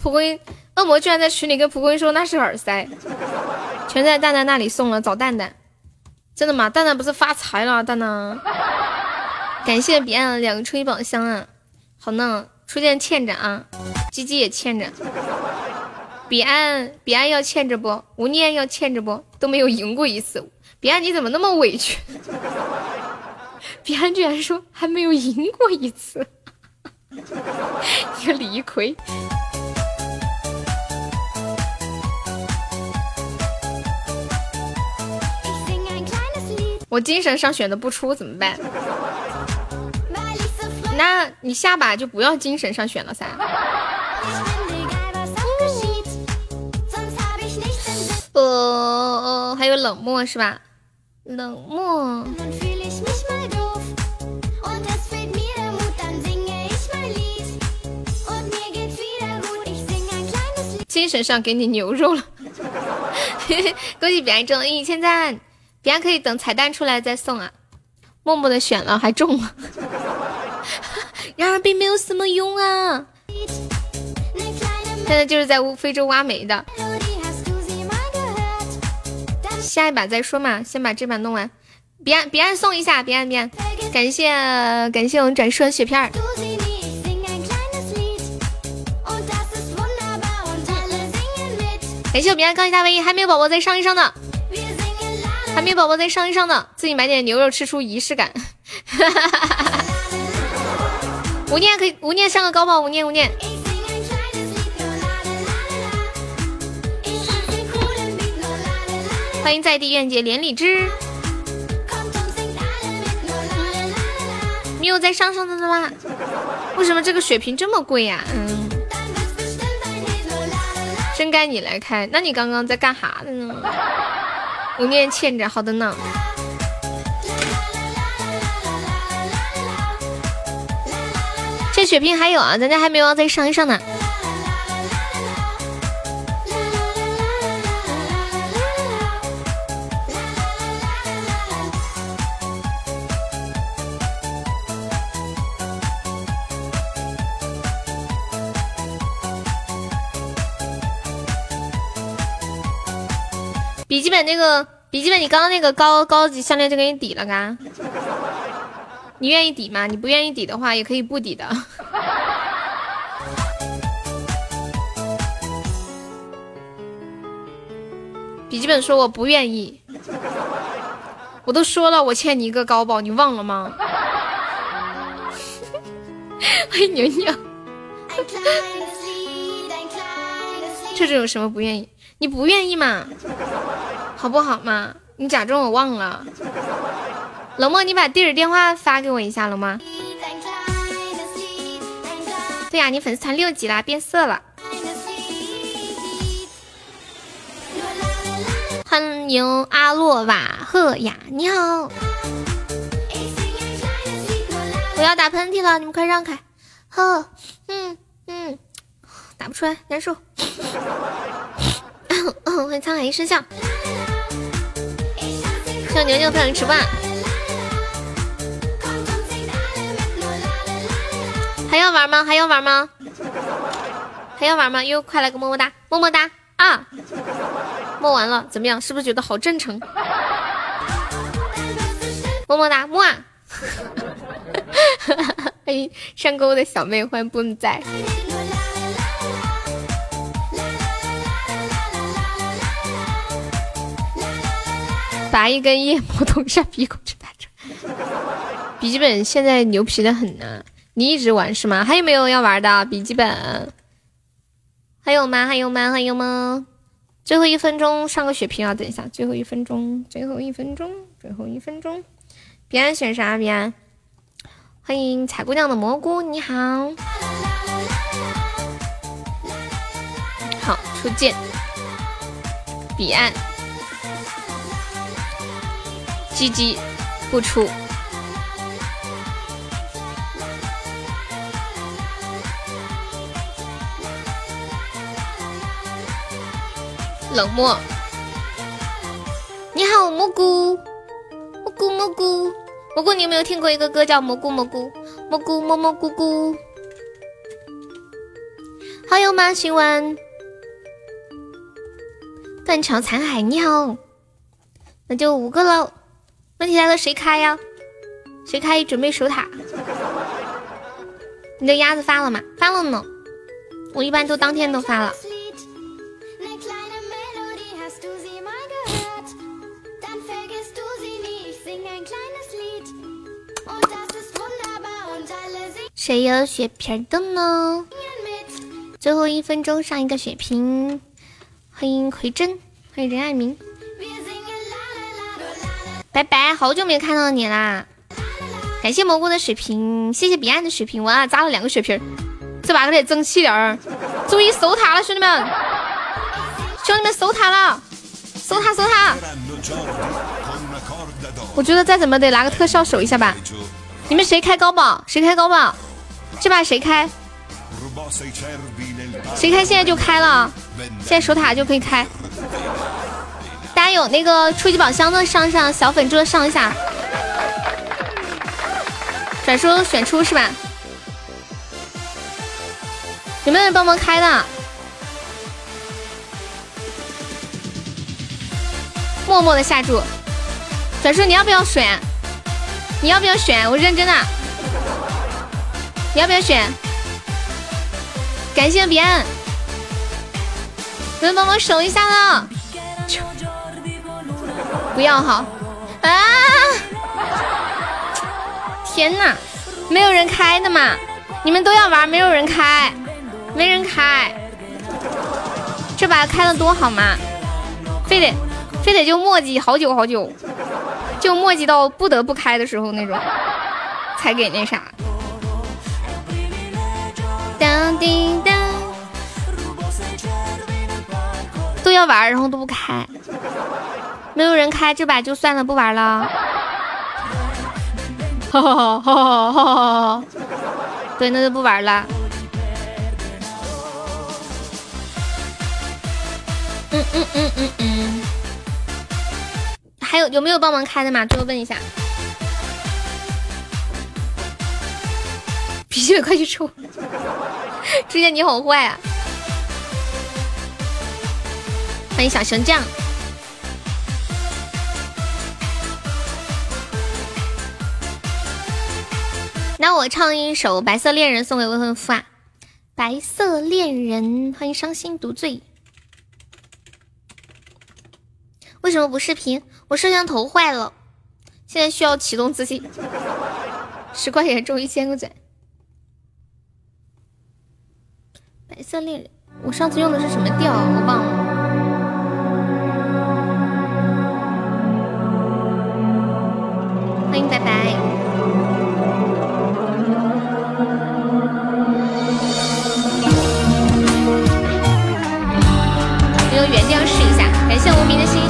蒲公英，恶魔居然在群里跟蒲公英说那是耳塞，全在蛋蛋那里送了，找蛋蛋，真的吗？蛋蛋不是发财了，蛋蛋。感谢彼岸两个初一宝箱啊，好呢，初见欠着啊，鸡鸡也欠着，彼岸彼岸要欠着不？无念要欠着不？都没有赢过一次，彼岸你怎么那么委屈？彼岸居然说还没有赢过一次，一个李逵。我精神上选的不出怎么办？那你下把就不要精神上选了噻。呃，还有冷漠是吧？冷漠。精神上给你牛肉了。恭喜彼岸中了一千赞，彼岸可以等彩蛋出来再送啊。默默的选了还中了。然而并没有什么用啊！现在就是在非洲挖煤的，下一把再说嘛，先把这把弄完。彼岸彼岸送一下，彼岸彼岸，感谢感谢我们转瞬雪片儿，感谢我彼岸高级大 V，还没有宝宝再上一上的，还没有宝宝再上一上的，自己买点牛肉吃出仪式感。哈哈哈哈哈无念可以，无念上个高宝，无念无念。欢迎在地愿姐连理枝。你有在上上的吗？为什么这个血瓶这么贵呀？嗯，真该你来开。那你刚刚在干哈的呢？无念欠着，好的呢。这血瓶还有啊，咱家还没有再上一上呢。笔记本那个笔记本，你刚刚那个高高级项链就给你抵了，嘎。你愿意抵吗？你不愿意抵的话，也可以不抵的。笔记本说我不愿意，我都说了，我欠你一个高保，你忘了吗？欢 迎牛牛，这种有什么不愿意？你不愿意嘛？好不好嘛？你假装我忘了。冷漠，你把地址电话发给我一下了吗？对呀，你粉丝团六级啦，变色了。欢迎阿洛瓦赫雅，你好。我要打喷嚏了，你们快让开。呵，嗯嗯，打不出来，难受。欢迎沧海一声笑。谢牛牛分享吃饭。还要玩吗？还要玩吗？还要玩吗？又快来个么么哒，么么哒啊！摸完了，怎么样？是不是觉得好真诚？么么哒，么啊！欢 迎上钩的小妹，欢迎不在。拔一根夜魔通上 鼻孔去打折。笔记本现在牛皮的很呢，你一直玩是吗？还有没有要玩的笔记本？还有吗？还有吗？还有吗？最后一分钟上个血瓶啊！等一下，最后一分钟，最后一分钟，最后一分钟。彼岸选啥？彼岸，欢迎彩姑娘的蘑菇，你好。好，初见。彼岸。鸡鸡不出，冷漠。你好，蘑菇，蘑菇蘑菇蘑菇，你有没有听过一个歌叫《蘑菇蘑菇蘑菇蘑蘑菇菇》？好友吗？询问。断桥残海，你好，那就五个喽。问题来了，谁开呀？谁开？准备守塔。你的鸭子发了吗？发了呢。我一般都当天都发了。谁有血瓶的呢？最后一分钟上一个血瓶。欢迎葵真，欢迎任爱明。拜拜，好久没看到你啦！感谢蘑菇的水瓶，谢谢彼岸的水瓶，哇，扎了两个血瓶，这把可得争气点儿。注意守塔了，兄弟们，兄弟们守塔了，守塔守塔！我觉得再怎么得拿个特效守一下吧。你们谁开高宝？谁开高宝？这把谁开？谁开？现在就开了，现在守塔就可以开。大家有那个初级宝箱的上上，小粉猪的上一下，转书选出是吧？有没有人帮忙开的？默默的下注，转叔你要不要选？你要不要选？我认真的，要不要选？感谢彼岸，能帮忙守一下的。不要哈啊！天哪，没有人开的嘛？你们都要玩，没有人开，没人开，这把开的多好嘛？非得非得就墨迹好久好久，就墨迹到不得不开的时候那种，才给那啥。当叮当，都要玩，然后都不开。没有人开这把就算了，不玩了。哈哈哈哈哈哈！对，那就不玩了。嗯嗯嗯嗯嗯。还有有没有帮忙开的嘛？最后问一下。快去抽！初见你好坏啊！欢迎小熊酱。那我唱一首《白色恋人》送给未婚夫啊！白色恋人，欢迎伤心独醉。为什么不视频？我摄像头坏了，现在需要启动自己。十块钱中一千个赞。白色恋人，我上次用的是什么调？我忘了。欢迎白白。原调试一下，感谢无名的心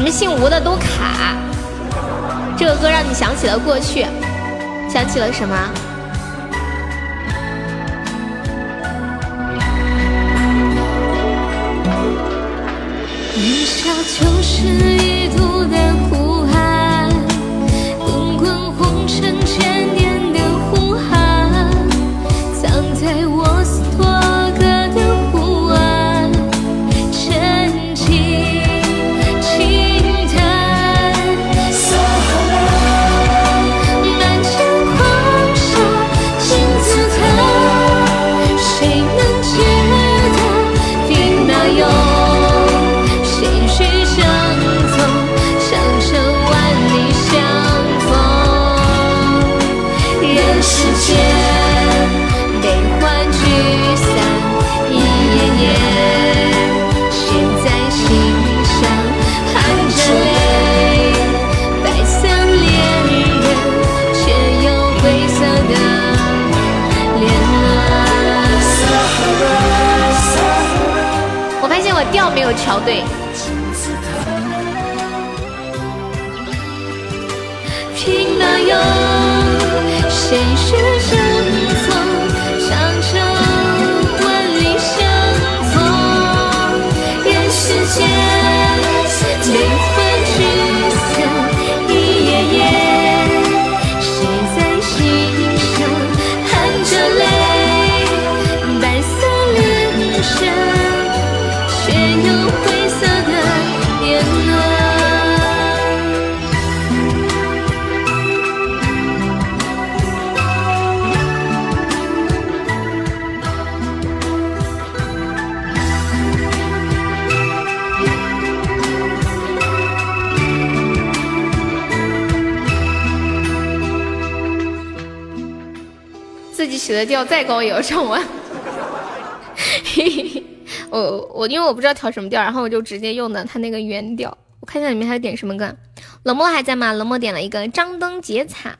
你
们姓吴的都卡。这个歌让你想起了过去，想起了什么？
零下九十一度的有
球队起的调再高也要唱完。我我因为我不知道调什么调，然后我就直接用的他那个原调。我看一下里面还有点什么歌。冷漠还在吗？冷漠点了一个张灯结彩。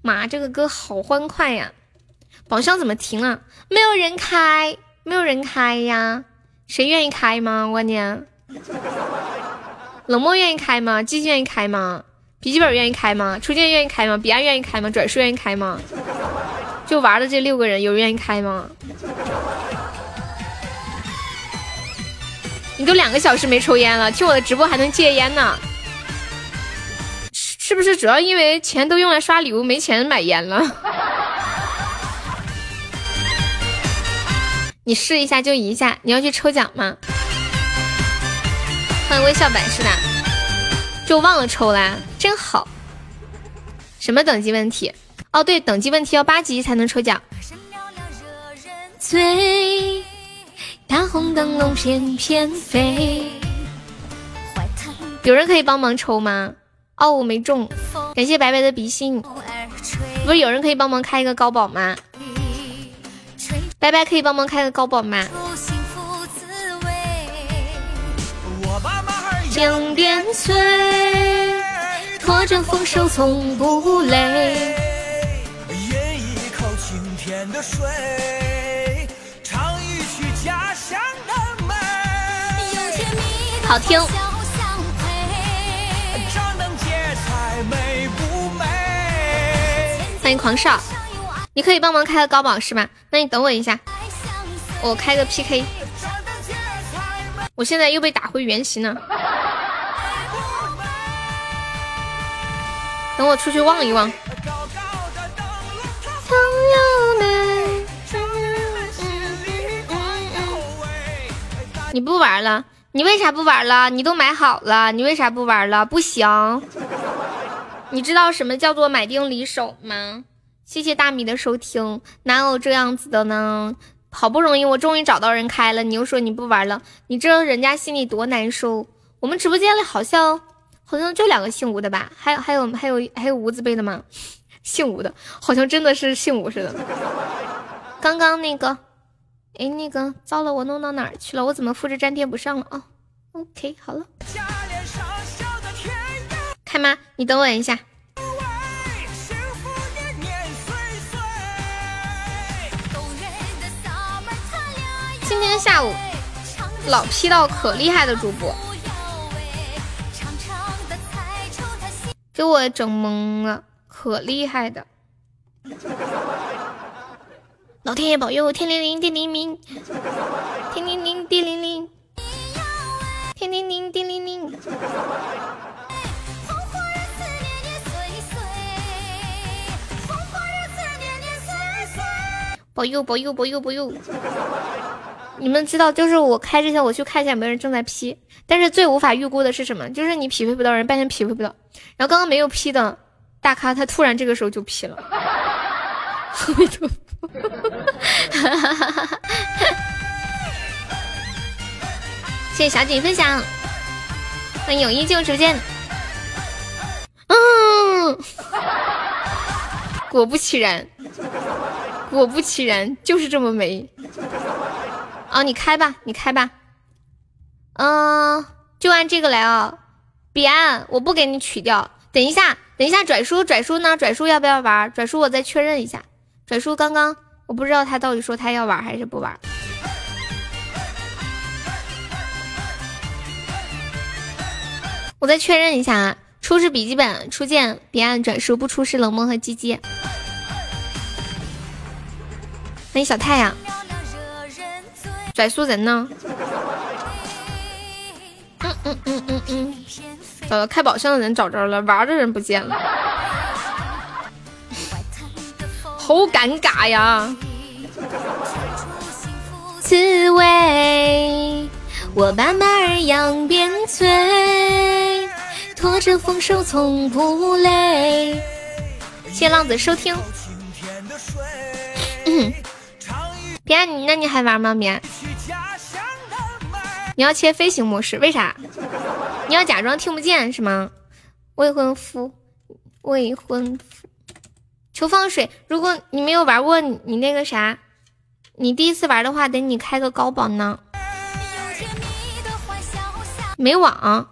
妈，这个歌好欢快呀！宝箱怎么停了？没有人开，没有人开呀？谁愿意开吗？关键。冷漠愿意开吗？机器愿意开吗？笔记本愿意开吗？初见愿意开吗？彼岸愿意开吗？转述愿意开吗？就玩的这六个人，有人愿意开吗？你都两个小时没抽烟了，听我的直播还能戒烟呢？是不是主要因为钱都用来刷礼物，没钱买烟了？你试一下就一下，你要去抽奖吗？欢迎微笑百事的，就忘了抽啦，真好。什么等级问题？哦，对，等级问题要八级才能抽奖。
醉，大红灯笼翩翩飞。
有人可以帮忙抽吗？哦，我没中，感谢白白的比心。不是有人可以帮忙开一个高保吗？白白可以帮忙开个高保吗？江边醉，拖着丰收从不累。
的水，唱一曲家乡的美。
好听。欢迎狂少，你可以帮忙开个高保是吧？那你等我一下，我开个 PK。我现在又被打回原形了，等我出去望一望。你不玩了？你为啥不玩了？你都买好了，你为啥不玩了？不行。你知道什么叫做买定离手吗？谢谢大米的收听，哪有这样子的呢？好不容易我终于找到人开了，你又说你不玩了，你知道人家心里多难受？我们直播间里好像好像就两个姓吴的吧？还有还有还有还有吴字辈的吗？姓吴的，好像真的是姓吴似的。刚刚那个，哎，那个糟了，我弄到哪儿去了？我怎么复制粘贴不上了啊？OK，好了，开吗？你等我一下。今天下午老 P 到可厉害的主播，给我整懵了，可厉害的。老天爷保佑，天灵灵地灵灵，天灵灵地灵灵，天灵灵地灵灵。保佑保佑保佑保佑！你们知道，就是我开之前我去看一下有没有人正在 P，但是最无法预估的是什么？就是你匹配不到人，半天匹配不到。然后刚刚没有 P 的大咖，他突然这个时候就 P 了。阿弥陀佛！谢谢小景分享，欢迎友谊进入直播间。嗯，果不其然。果不其然，就是这么美。啊，你开吧，你开吧。嗯，就按这个来啊。彼岸，我不给你取掉。等一下，等一下，拽叔，拽叔呢？拽叔要不要玩？拽叔，我再确认一下。转叔刚刚我不知道他到底说他要玩还是不玩。我再确认一下啊。出示笔记本，初见彼岸，拽叔不出示冷漠和鸡鸡。欢迎小太阳，转叔人呢？嗯嗯嗯嗯嗯，找到开宝箱的人找着了，玩的人不见了，好尴尬呀！刺猬，我把马儿扬鞭催，拖着丰收从不累。谢浪子收听。嗯。别，你那你还玩吗？别，你要切飞行模式，为啥？你要假装听不见是吗？未婚夫，未婚夫，求放水。如果你没有玩过，你那个啥，你第一次玩的话，得你开个高保呢。没网，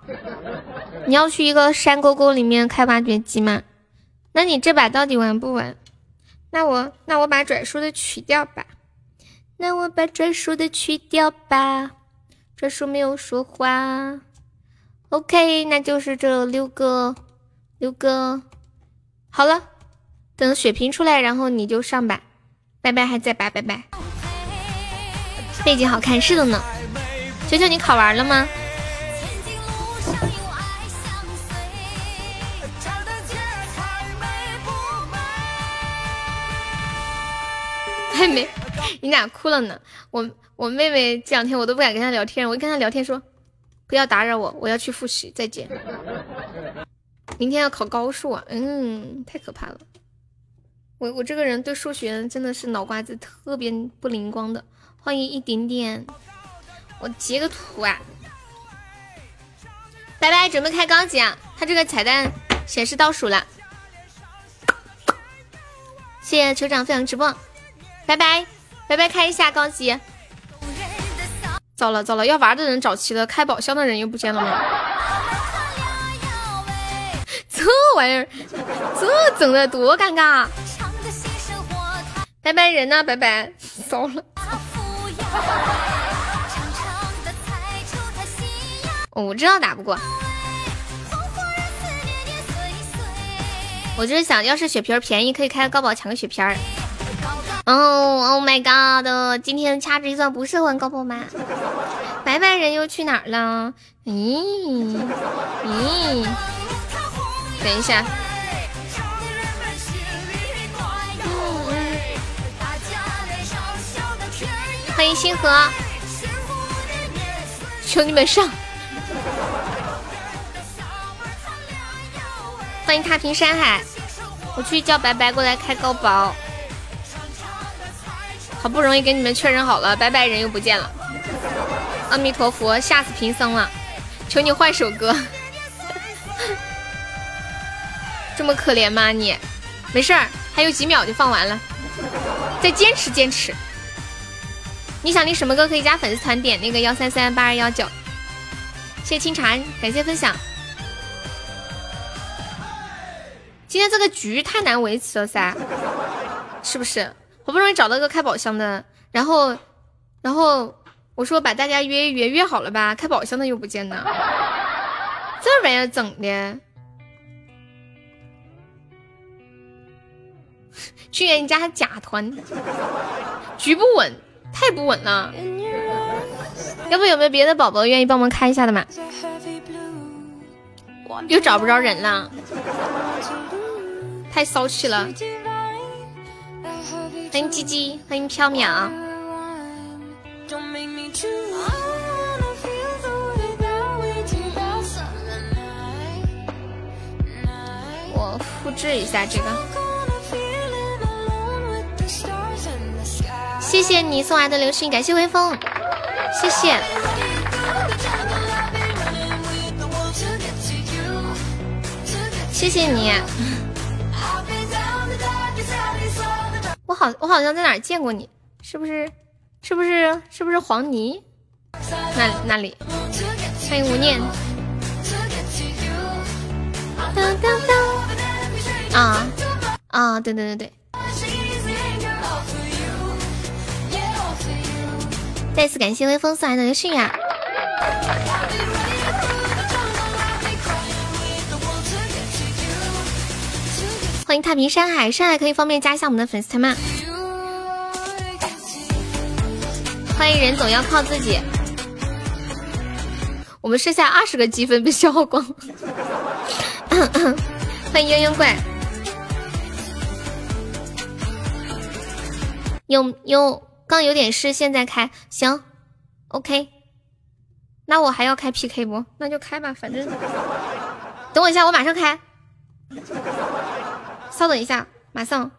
你要去一个山沟沟里面开挖掘机吗？那你这把到底玩不玩？那我那我把拽叔的取掉吧。那我把拽叔的去掉吧，拽叔没有说话。OK，那就是这六个，六个。好了，等血瓶出来，然后你就上吧。拜拜还在吧？拜拜。背景好看，是的呢。球球，你考完了吗？还没。你俩哭了呢？我我妹妹这两天我都不敢跟她聊天，我一跟她聊天说不要打扰我，我要去复习，再见。明天要考高数啊，嗯，太可怕了。我我这个人对数学真的是脑瓜子特别不灵光的。欢迎一点点，我截个图啊。拜拜，准备开高级啊！他这个彩蛋显示倒数了，谢谢酋长分享直播，拜拜拜拜，开一下高级。糟了糟了，要玩的人找齐了，开宝箱的人又不见了吗？这玩意儿，这整的多尴尬！拜拜人呢？拜拜，糟了。哦，我知道打不过。我就是想要是血瓶便宜，可以开个高宝抢个血瓶儿。哦，Oh my god！今天掐指一算不是玩高宝吗？拜拜人又去哪儿了？咦咦，等一下。欢迎星河，求你们上！欢迎踏平山海，我去叫白白过来开高宝。好不容易给你们确认好了，白白人又不见了。阿弥陀佛，吓死贫僧了！求你换首歌。这么可怜吗你？没事儿，还有几秒就放完了，再坚持坚持。你想听什么歌？可以加粉丝团点那个幺三三八二幺九。谢谢清茶，感谢分享。今天这个局太难维持了噻，是不是？好不容易找到个开宝箱的，然后，然后我说把大家约一约，约好了吧？开宝箱的又不见呢，这玩意儿整的，去人家假团，局不稳，太不稳了。要不有没有别的宝宝愿意帮忙开一下的嘛？又找不着人了，太骚气了。欢迎鸡鸡，欢迎缥缈。我复制一下这个，谢谢你送来的流星，感谢微风，谢谢，谢谢你。我好，我好像在哪儿见过你，是不是？是不是？是不是黄泥？那那里？欢迎无念。啊啊！对对对对。再次感谢微风送来的流星呀！欢迎太平山海，山海可以方便加一下我们的粉丝团吗？欢迎人总要靠自己。我们剩下二十个积分被消耗光。欢迎悠悠怪。有有，刚有点事，现在开行，OK。那我还要开 PK 不？那就开吧，反正等我一下，我马上开。稍等一下，马上。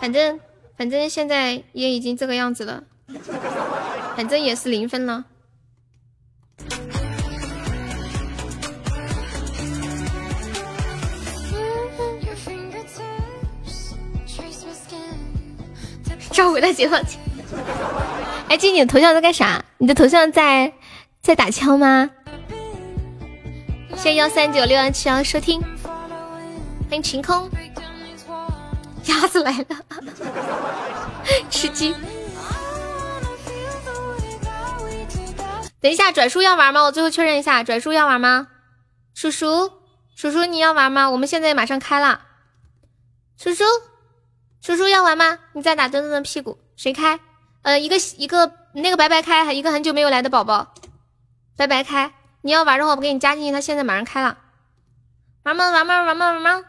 反正反正现在也已经这个样子了，反正也是零分了。召回他解放前。哎，静，你的头像在干啥？你的头像在在打枪吗？谢幺三九六二七幺收听。欢迎晴空，鸭子来了，吃鸡。等一下，转叔要玩吗？我最后确认一下，转叔要玩吗？叔叔，叔叔你要玩吗？我们现在马上开了。叔叔，叔叔要玩吗？你再打墩墩的屁股，谁开？呃，一个一个那个白白开，一个很久没有来的宝宝，白白开。你要玩的话，我给你加进去，他现在马上开了。玩吗？玩吗？玩吗？玩吗？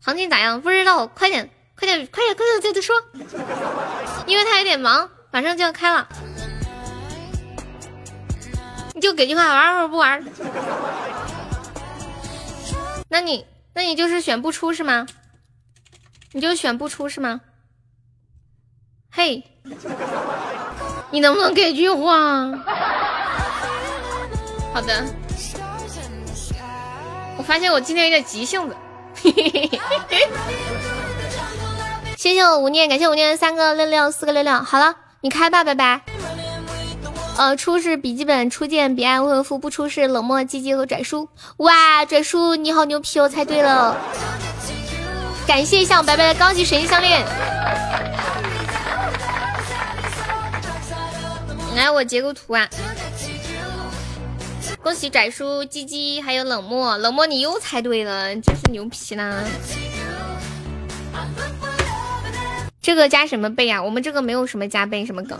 行情咋样？不知道，快点，快点，快点，快点，再再说，因为他有点忙，马上就要开了，你就给句话，玩会儿不玩？那你，那你就是选不出是吗？你就选不出是吗？嘿，你能不能给句话？好的。我发现我今天有点急性子。谢谢我无念，感谢无念三个六六，四个六六。好了，你开吧，拜拜。呃，出是笔记本、初见、彼岸、未婚夫，不出是冷漠、鸡鸡和拽叔。哇，拽叔你好牛皮哦，猜对了。感谢一下我白白的高级水晶项链。来，我截个图啊。恭喜拽叔、鸡鸡还有冷漠，冷漠你又猜对了，真是牛皮呢。这个加什么倍啊？我们这个没有什么加倍什么梗。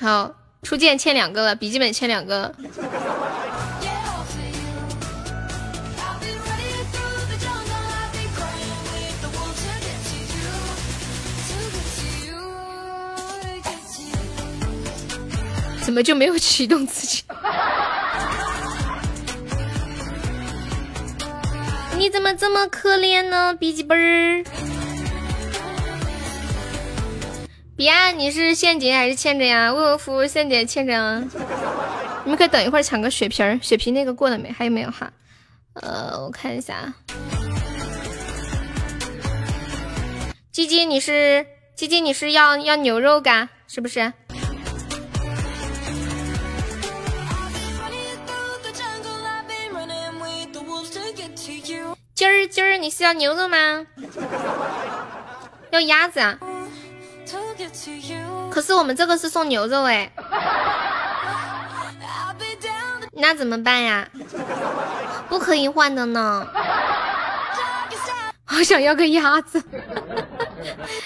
好，初见欠两个了，笔记本欠两个。怎么就没有启动自己？你怎么这么可怜呢，笔记本儿？彼岸，你是现金还是欠着呀？为我服务现金欠着啊？你们可以等一会儿抢个血瓶儿，血瓶那个过了没？还有没有哈？呃，我看一下。鸡鸡，你是鸡鸡，你是要要牛肉干是不是？今儿今儿你是要牛肉吗？要鸭子啊？可是我们这个是送牛肉哎，那怎么办呀？不可以换的呢。好想要个鸭子。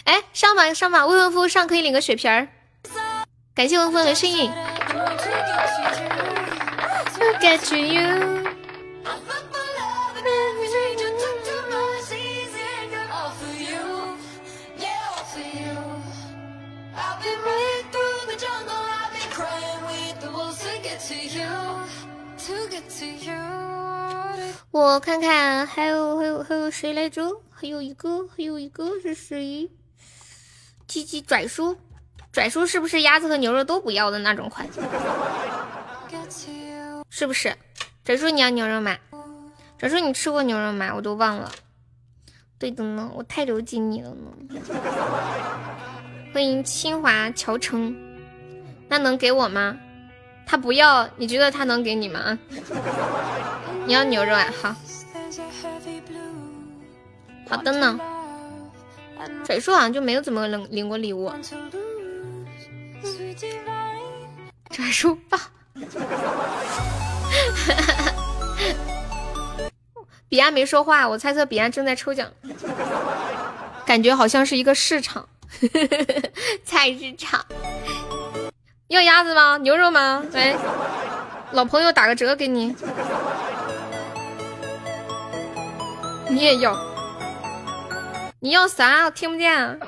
哎，上吧上吧，未婚夫上可以领个血瓶儿。感谢未婚夫的声音。Get to you。我看看，还有还有还有谁来着？还有一个，还有一个是谁？鸡鸡拽叔，拽叔是不是鸭子和牛肉都不要的那种款？是不是？拽叔你要牛肉吗？拽叔你吃过牛肉吗？我都忘了。对的呢，我太了解你了呢。欢迎清华乔城，那能给我吗？他不要，你觉得他能给你吗？你要牛肉啊？好，好的呢。水叔好像就没有怎么领领过礼物。拽叔爸，彼岸没说话，我猜测彼岸正在抽奖，感觉好像是一个市场，菜市场。要鸭子吗？牛肉吗？喂，老朋友打个折给你。你也要？你要啥？听不见。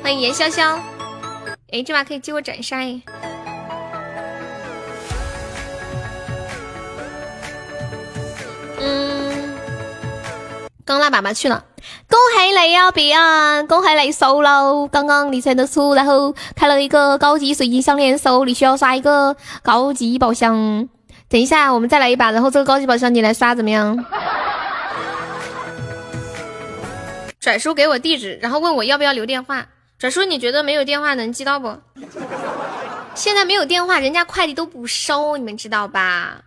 欢迎严潇潇。哎，这把可以接我斩杀耶。嗯，刚拉粑粑去了。恭喜你啊，彼岸！恭喜你收了刚刚你才的出，然后开了一个高级水晶项链收，你需要刷一个高级宝箱。等一下，我们再来一把，然后这个高级宝箱你来刷，怎么样？转叔给我地址，然后问我要不要留电话。转叔，你觉得没有电话能寄到不？现在没有电话，人家快递都不收，你们知道吧？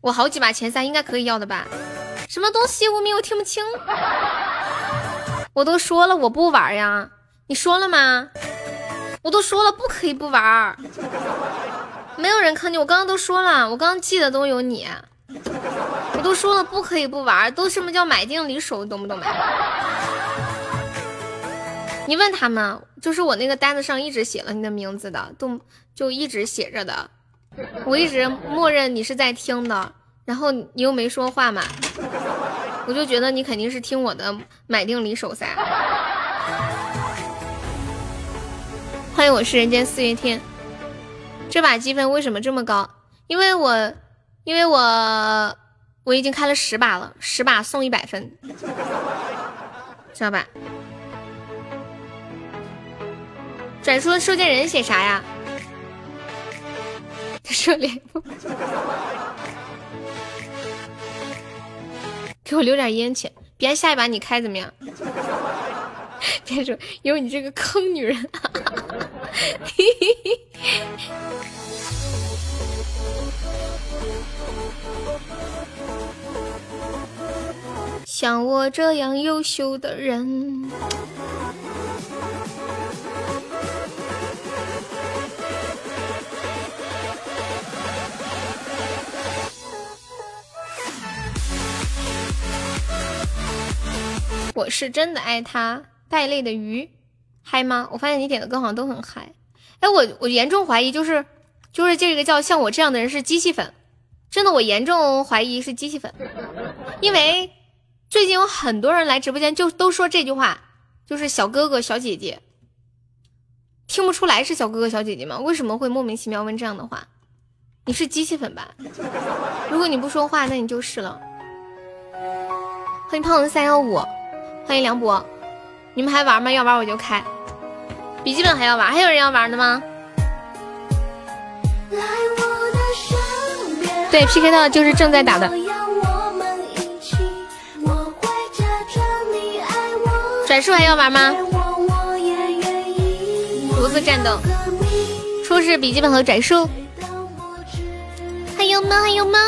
我好几把前三应该可以要的吧？什么东西？无名我听不清。我都说了我不玩呀，你说了吗？我都说了不可以不玩。没有人坑你，我刚刚都说了，我刚刚记得都有你，我都说了不可以不玩，都什么叫买定离手，懂不懂没？你问他们，就是我那个单子上一直写了你的名字的，都就一直写着的，我一直默认你是在听的，然后你又没说话嘛，我就觉得你肯定是听我的买定离手噻。欢迎我是人间四月天。这把积分为什么这么高？因为我，因为我我已经开了十把了，十把送一百分，知道吧？转说收件人写啥呀？说脸部，给我留点烟钱。别下一把你开怎么样？别说有你这个坑女人。像我这样优秀的人。我是真的爱他，带泪的鱼，嗨吗？我发现你点的歌好像都很嗨。哎，我我严重怀疑就是就是这个叫像我这样的人是机器粉，真的我严重怀疑是机器粉，因为最近有很多人来直播间就都说这句话，就是小哥哥小姐姐，听不出来是小哥哥小姐姐吗？为什么会莫名其妙问这样的话？你是机器粉吧？如果你不说话，那你就是了。欢迎胖子三幺五。欢迎梁博，你们还玩吗？要玩我就开。笔记本还要玩？还有人要玩的吗？对，PK 到就是正在打的。转述还要玩吗？独自战斗。初始笔记本和转述。还有吗？还有吗？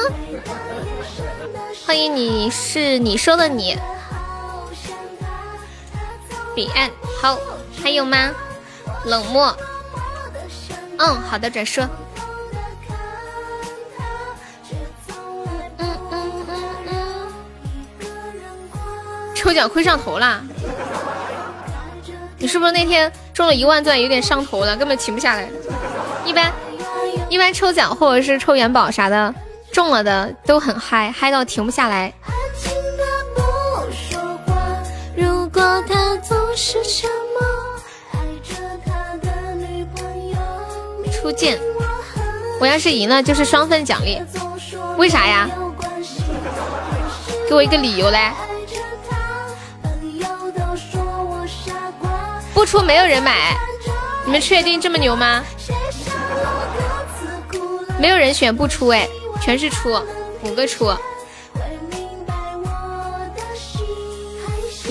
欢迎你是你说的你。彼岸好，还有吗？冷漠，嗯，好的，转说。抽奖亏上头啦！你是不是那天中了一万钻，有点上头了，根本停不下来？一般一般抽奖或者是抽元宝啥的，中了的都很嗨，嗨到停不下来。初见，我要是赢了就是双份奖励，为啥呀？给我一个理由来。不出没有人买，你们确定这么牛吗？没有人选不出哎，全是出，五个出。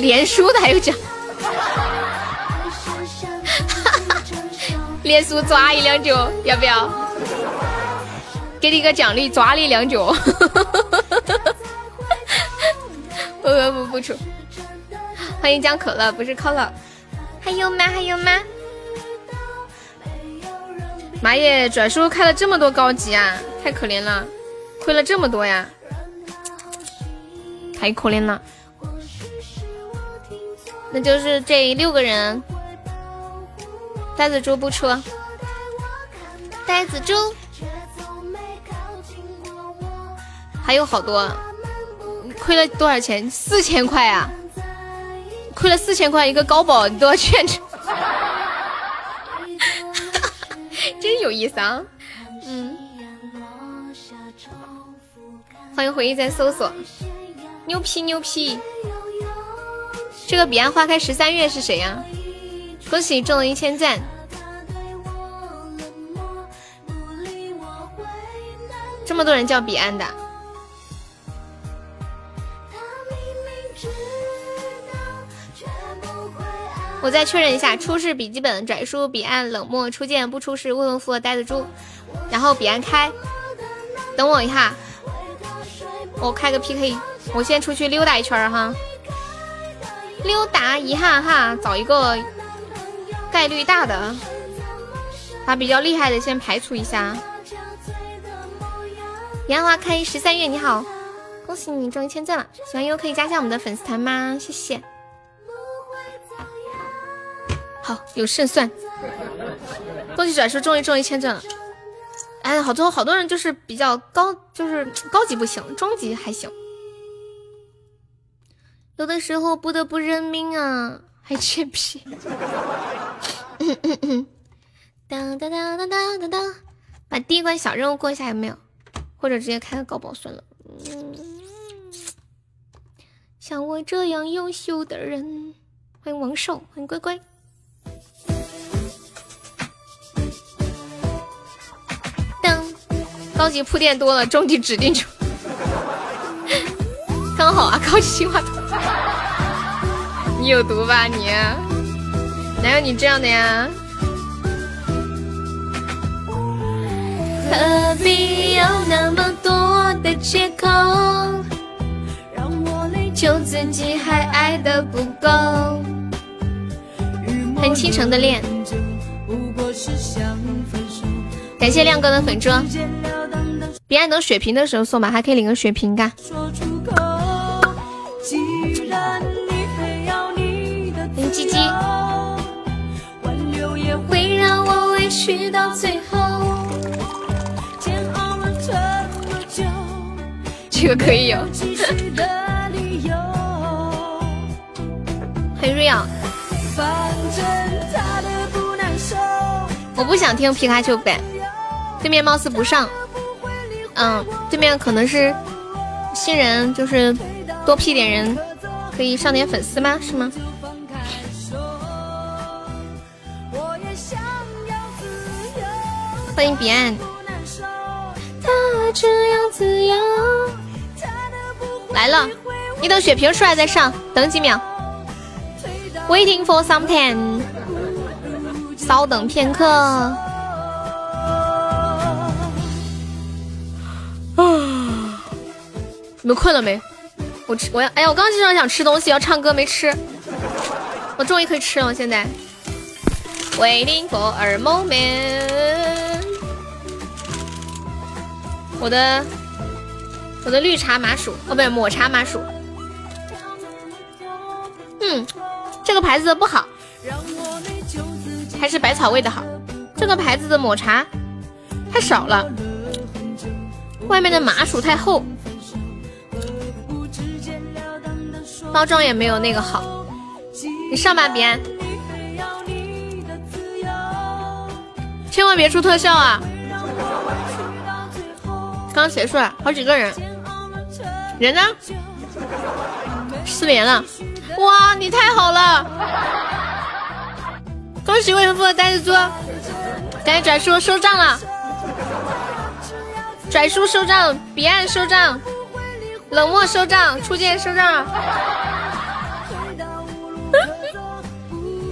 连输的还有奖，连输抓一两脚，要不要？给你个奖励，抓你两脚。不不不不出，欢迎江可乐，不是可乐。还有吗？还有吗？妈耶，转叔开了这么多高级啊，太可怜了，亏了这么多呀，太可怜了。那就是这六个人，呆子猪不出，呆子猪还有好多，亏了多少钱？四千块啊！亏了四千块一个高保，你都要劝着，真有意思啊！嗯，欢迎回忆在搜索，牛批牛批。这个彼岸花开十三月是谁呀？恭喜中了一千赞！这么多人叫彼岸的，我再确认一下：出示笔记本、拽叔、彼岸、冷漠、初见、不出示、未婚夫、呆子猪，然后彼岸开。等我一下，我开个 PK，我先出去溜达一圈哈。溜达一下哈，找一个概率大的，把比较厉害的先排除一下。烟花开十三月，你好，恭喜你中一千赞了！喜欢优可以加下我们的粉丝团吗？谢谢。好，有胜算。恭喜转叔终于终于签钻了。哎，好多好多人就是比较高，就是高级不行，中级还行。有的时候不得不认命啊，还欠皮。当当当当当当，把第一关小任务过一下有没有？或者直接开个高保算了。像我这样优秀的人，欢迎王少，欢迎乖乖。当，高级铺垫多了，中级指定就 刚好啊，高级金话筒。你有毒吧你？哪有你这样的呀？何必有那么多的借口，让我内疚自己还爱的不够？很倾城的恋，感谢亮哥的粉砖。别按等血瓶的时候送吧，还可以领个血瓶干。林鸡鸡，会让我委屈到最后。这个可以有，很 real。我不想听皮卡丘呗，对面貌似不上。嗯，对面可能是新人，就是多 P 点人，可以上点粉丝吗？是吗？欢迎彼岸。来了，你等血瓶出来再上，等几秒。Waiting for some time，稍等片刻。啊！你们困了没？我吃，我要，哎呀，我刚刚就想吃东西，要唱歌没吃，我终于可以吃了。现在，Waiting for a moment，我的。我的绿茶麻薯，哦，不对，抹茶麻薯。嗯，这个牌子的不好，还是百草味的好。这个牌子的抹茶太少了，外面的麻薯太厚，包装也没有那个好。你上吧，彼岸，千万别出特效啊！刚刚谁说了？好几个人。人呢？失联了！哇，你太好了！恭喜未婚夫的呆子猪，赶紧转叔收账了！拽叔收账，彼岸收账，冷漠收账，初见收账。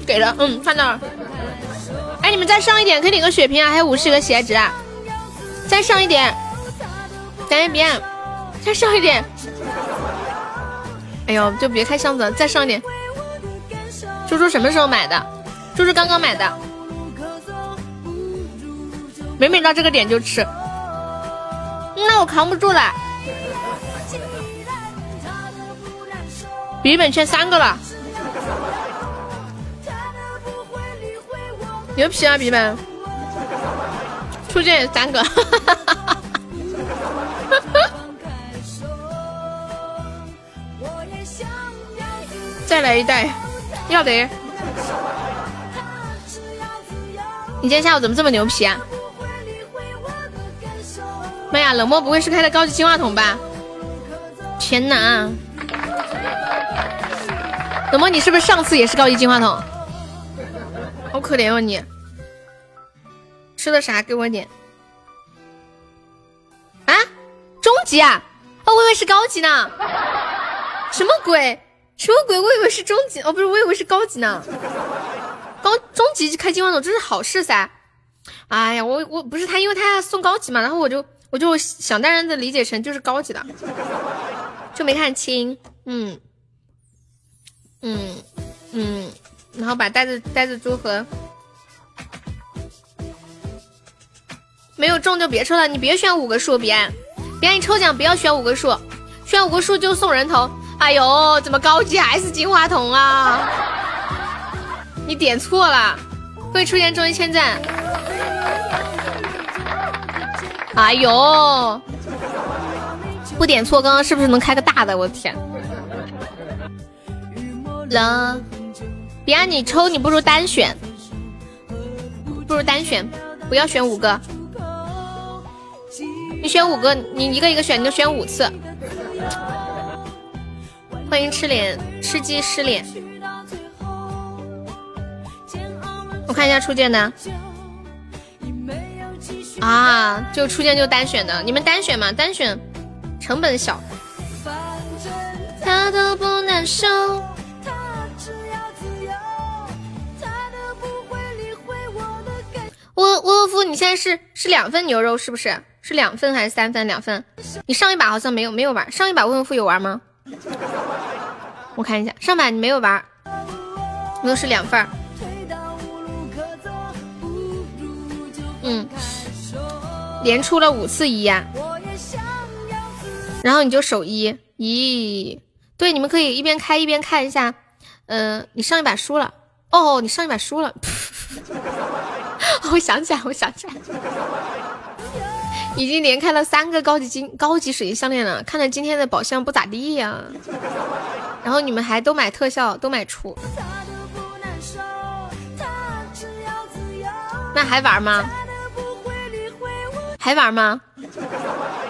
给了，嗯，看到了。哎，你们再上一点，可以领个血瓶啊，还有五十个血值啊！再上一点，感谢彼岸。再上一点，哎呦，就别开箱子了，再上一点。猪猪什么时候买的？猪猪刚刚买的，每每到这个点就吃，那我扛不住了。笔记本缺三个了，牛皮啊！笔记本，初见三个。再来一袋，要得。你今天下午怎么这么牛皮啊？妈呀，冷漠不会是开的高级金话筒吧？天哪！怎么，你是不是上次也是高级金话筒？好可怜哦你。吃的啥？给我点。啊？中级啊？哦，我以为是高级呢。什么鬼？什么鬼？我以为是中级哦，不是，我以为是高级呢。高中级开金话筒，这是好事噻。哎呀，我我不是他，因为他要送高级嘛，然后我就我就想当然的理解成就是高级的，就没看清。嗯嗯嗯，然后把袋子袋子猪和没有中就别抽了，你别选五个数，别别你抽奖不要选五个数，选五个数就送人头。哎呦，怎么高级还是金话筒啊？你点错了，会出现中一千赞。哎呦，不点错，刚刚是不是能开个大的？我的天！了，别让你抽，你不如单选，不如单选，不要选五个。你选五个，你一个一个选，你就选五次。欢迎吃脸吃鸡失脸，我看一下初见的。啊，就初见就单选的，你们单选嘛？单选成本小。他都不难受。沃沃夫，你现在是是两份牛肉是不是？是两份还是三份？两份。你上一把好像没有没有玩，上一把沃夫有玩吗？我看一下，上把你没有玩，那是两份儿。嗯，连出了五次一呀，然后你就守一。咦，对，你们可以一边开一边看一下。嗯，你上一把输了。哦，你上一把输了。我想起来，我想起来，已经连开了三个高级金高级水晶项链了。看来今天的宝箱不咋地呀。然后你们还都买特效，都买出。那还玩吗？还玩吗？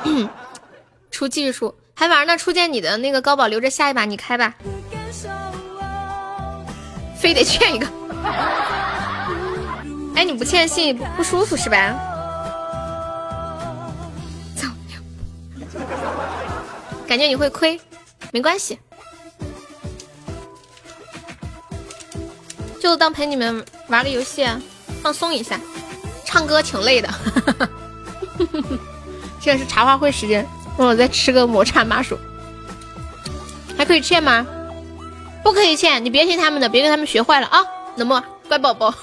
出技术还玩？那初见你的那个高宝留着下一把你开吧。非得欠一个。哎，你不欠信不舒服是吧？走，感觉你会亏，没关系，就当陪你们玩个游戏，放松一下。唱歌挺累的，现在是茶话会时间，我再吃个抹茶麻薯，还可以欠吗？不可以欠，你别听他们的，别跟他们学坏了啊，冷漠。乖宝宝，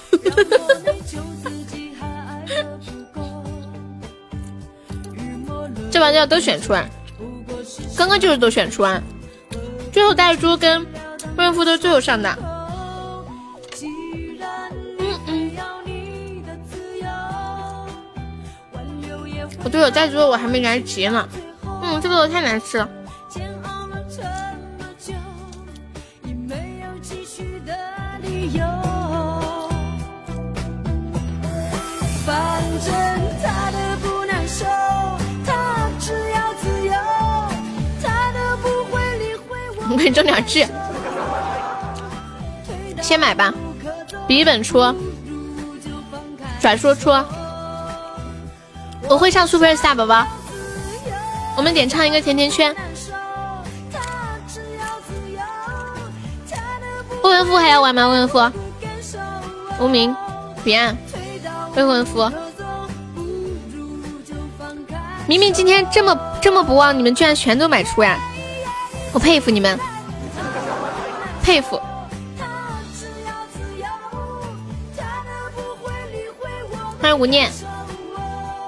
这把要都选出来！刚刚就是都选出来！最后带猪跟未婚夫都最后上的。嗯嗯。我队友带猪，我还没来得及呢。嗯，这个太难吃了。我给你挣点剧，先买吧。笔记本出，转说出。我会唱 Super Star 宝宝，我们点唱一个甜甜圈。未婚夫还要玩吗？未婚夫，无名，彼岸，未婚夫。明明今天这么这么不旺，你们居然全都买出呀！我佩服你们，佩服。欢迎无念，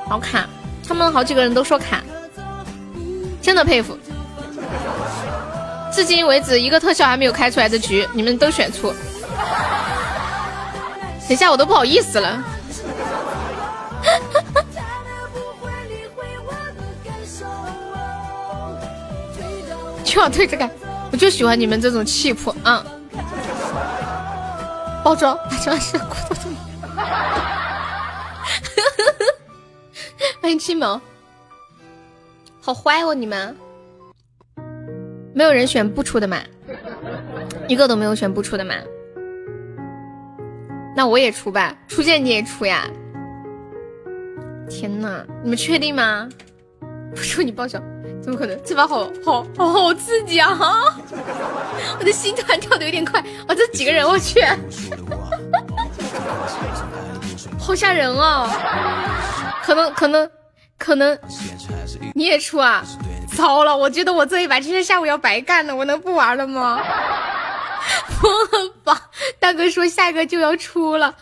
好卡，他们好几个人都说卡，真的佩服。至今为止一个特效还没有开出来的局，你们都选出，等下我都不好意思了。就要对着干，我就喜欢你们这种气魄啊！包装，把装饰骨头怎么？欢迎七毛，好坏哦你们！没有人选不出的吗？一个都没有选不出的吗？那我也出吧，初见你也出呀！天呐，你们确定吗？不出你报销。怎么可能？这把好好好刺激啊！我的心突然跳的有点快。哇，这几个人，我去，好吓人哦！可能可能可能你也出啊？糟了，我觉得我这一把今天下午要白干了。我能不玩了吗？疯了吧！大哥说下一个就要出了。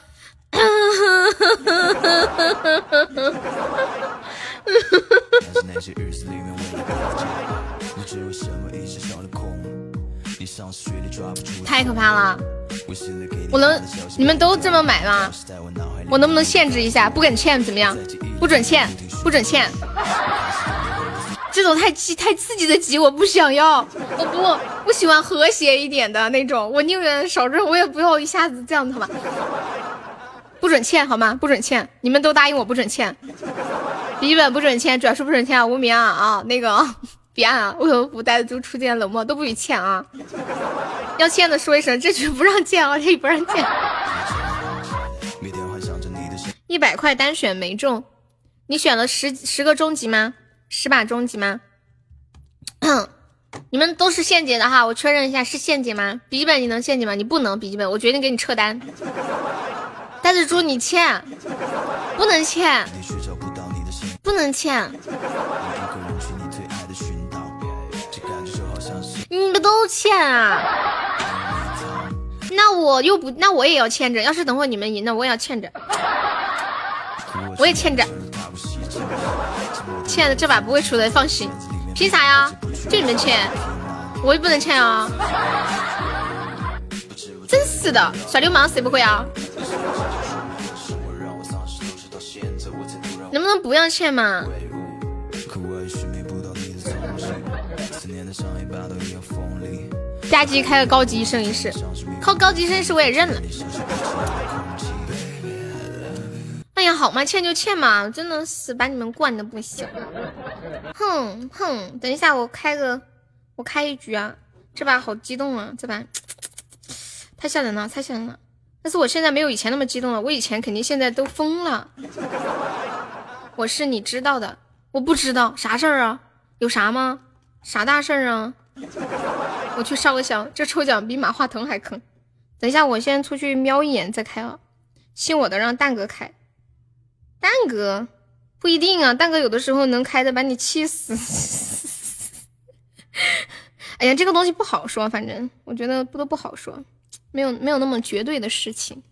太可怕了！我能，你们都这么买吗？我能不能限制一下？不给欠怎么样？不准欠，不准欠！这种太激、太刺激的急我不想要，我不不喜欢和谐一点的那种，我宁愿少挣，我也不要一下子这样子吧。不准欠好吗？不准欠！你们都答应我不准欠。笔记本不准欠，转述不准欠，无名啊啊！那个 彼岸啊，为什么不带猪出现冷漠？都不许欠啊！要欠的说一声，这局不让欠啊，这里不让欠。一百块单选没中，你选了十十个终极吗？十把终极吗？你们都是现结的哈，我确认一下是现结吗？笔记本你能现结吗？你不能，笔记本我决定给你撤单。但是猪你欠，不能欠，不能欠。你们都欠啊？那我又不，那我也要欠着。要是等会你们赢了，我也要欠着，我也欠着。亲爱的，这把不会出的，放心。凭啥呀？就你们欠，我也不能欠啊！真是的，耍流氓谁不会啊？能不能不要欠嘛？加急开个高级一生一世，靠高级一生一世我也认了。哎呀，好嘛，欠就欠嘛，真的是把你们惯的不行。哼哼，等一下我开个，我开一局啊，这把好激动啊，这把太吓人了，太吓人了。但是我现在没有以前那么激动了，我以前肯定现在都疯了。我是你知道的，我不知道啥事儿啊？有啥吗？啥大事儿啊？我去烧个香，这抽奖比马化腾还坑。等一下，我先出去瞄一眼再开啊。信我的，让蛋哥开。蛋哥不一定啊，蛋哥有的时候能开的把你气死。哎呀，这个东西不好说，反正我觉得不都不好说，没有没有那么绝对的事情。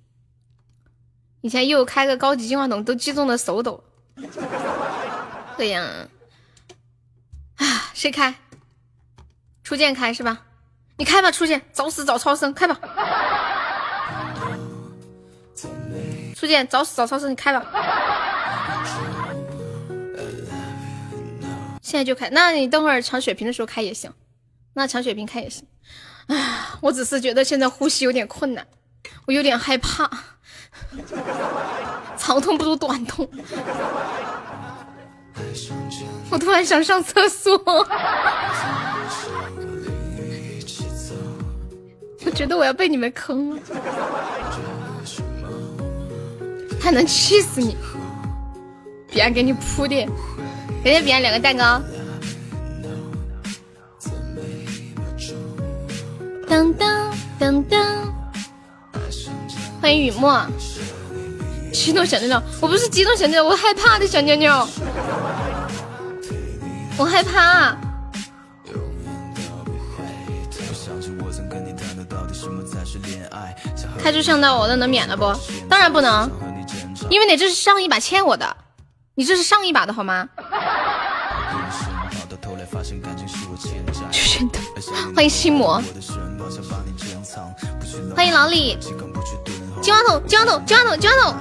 以前又开个高级净化筒，都激动的手抖。对呀，啊，谁开？初见开是吧？你开吧，初见，早死早超生，开吧。初见，早死早超生，你开吧。现在就开，那你等会儿抢血瓶的时候开也行，那抢血瓶开也行。唉，我只是觉得现在呼吸有点困难，我有点害怕，长痛不如短痛。我突然想上厕所，我觉得我要被你们坑了，还能气死你！彼岸给你铺垫。给谢彼岸两个蛋糕。当当当当，欢迎雨墨。激动小妞妞，我不是激动小妞妞，我害怕的小妞妞，我害怕。开出上到我的能免了不？当然不能，因为你这是上一把欠我的。你这是上一把的好吗？欢迎心魔，欢迎老李，金话筒，金话筒，金话筒，金话筒。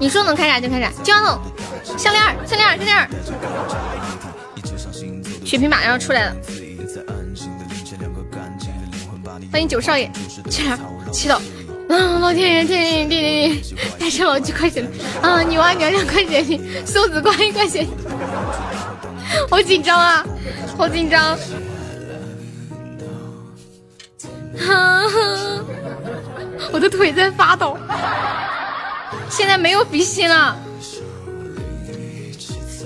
你说能开啥就开啥，金话筒，项链，项链，项链儿。血瓶马上要出来了，欢迎九少爷，七了，七了。啊！老天爷，天爷，地地地，大圣老几块钱啊！女娲娘两块钱，送子观一块钱，好紧张啊，好紧张！哈哈，我的腿在发抖，现在没有比心了，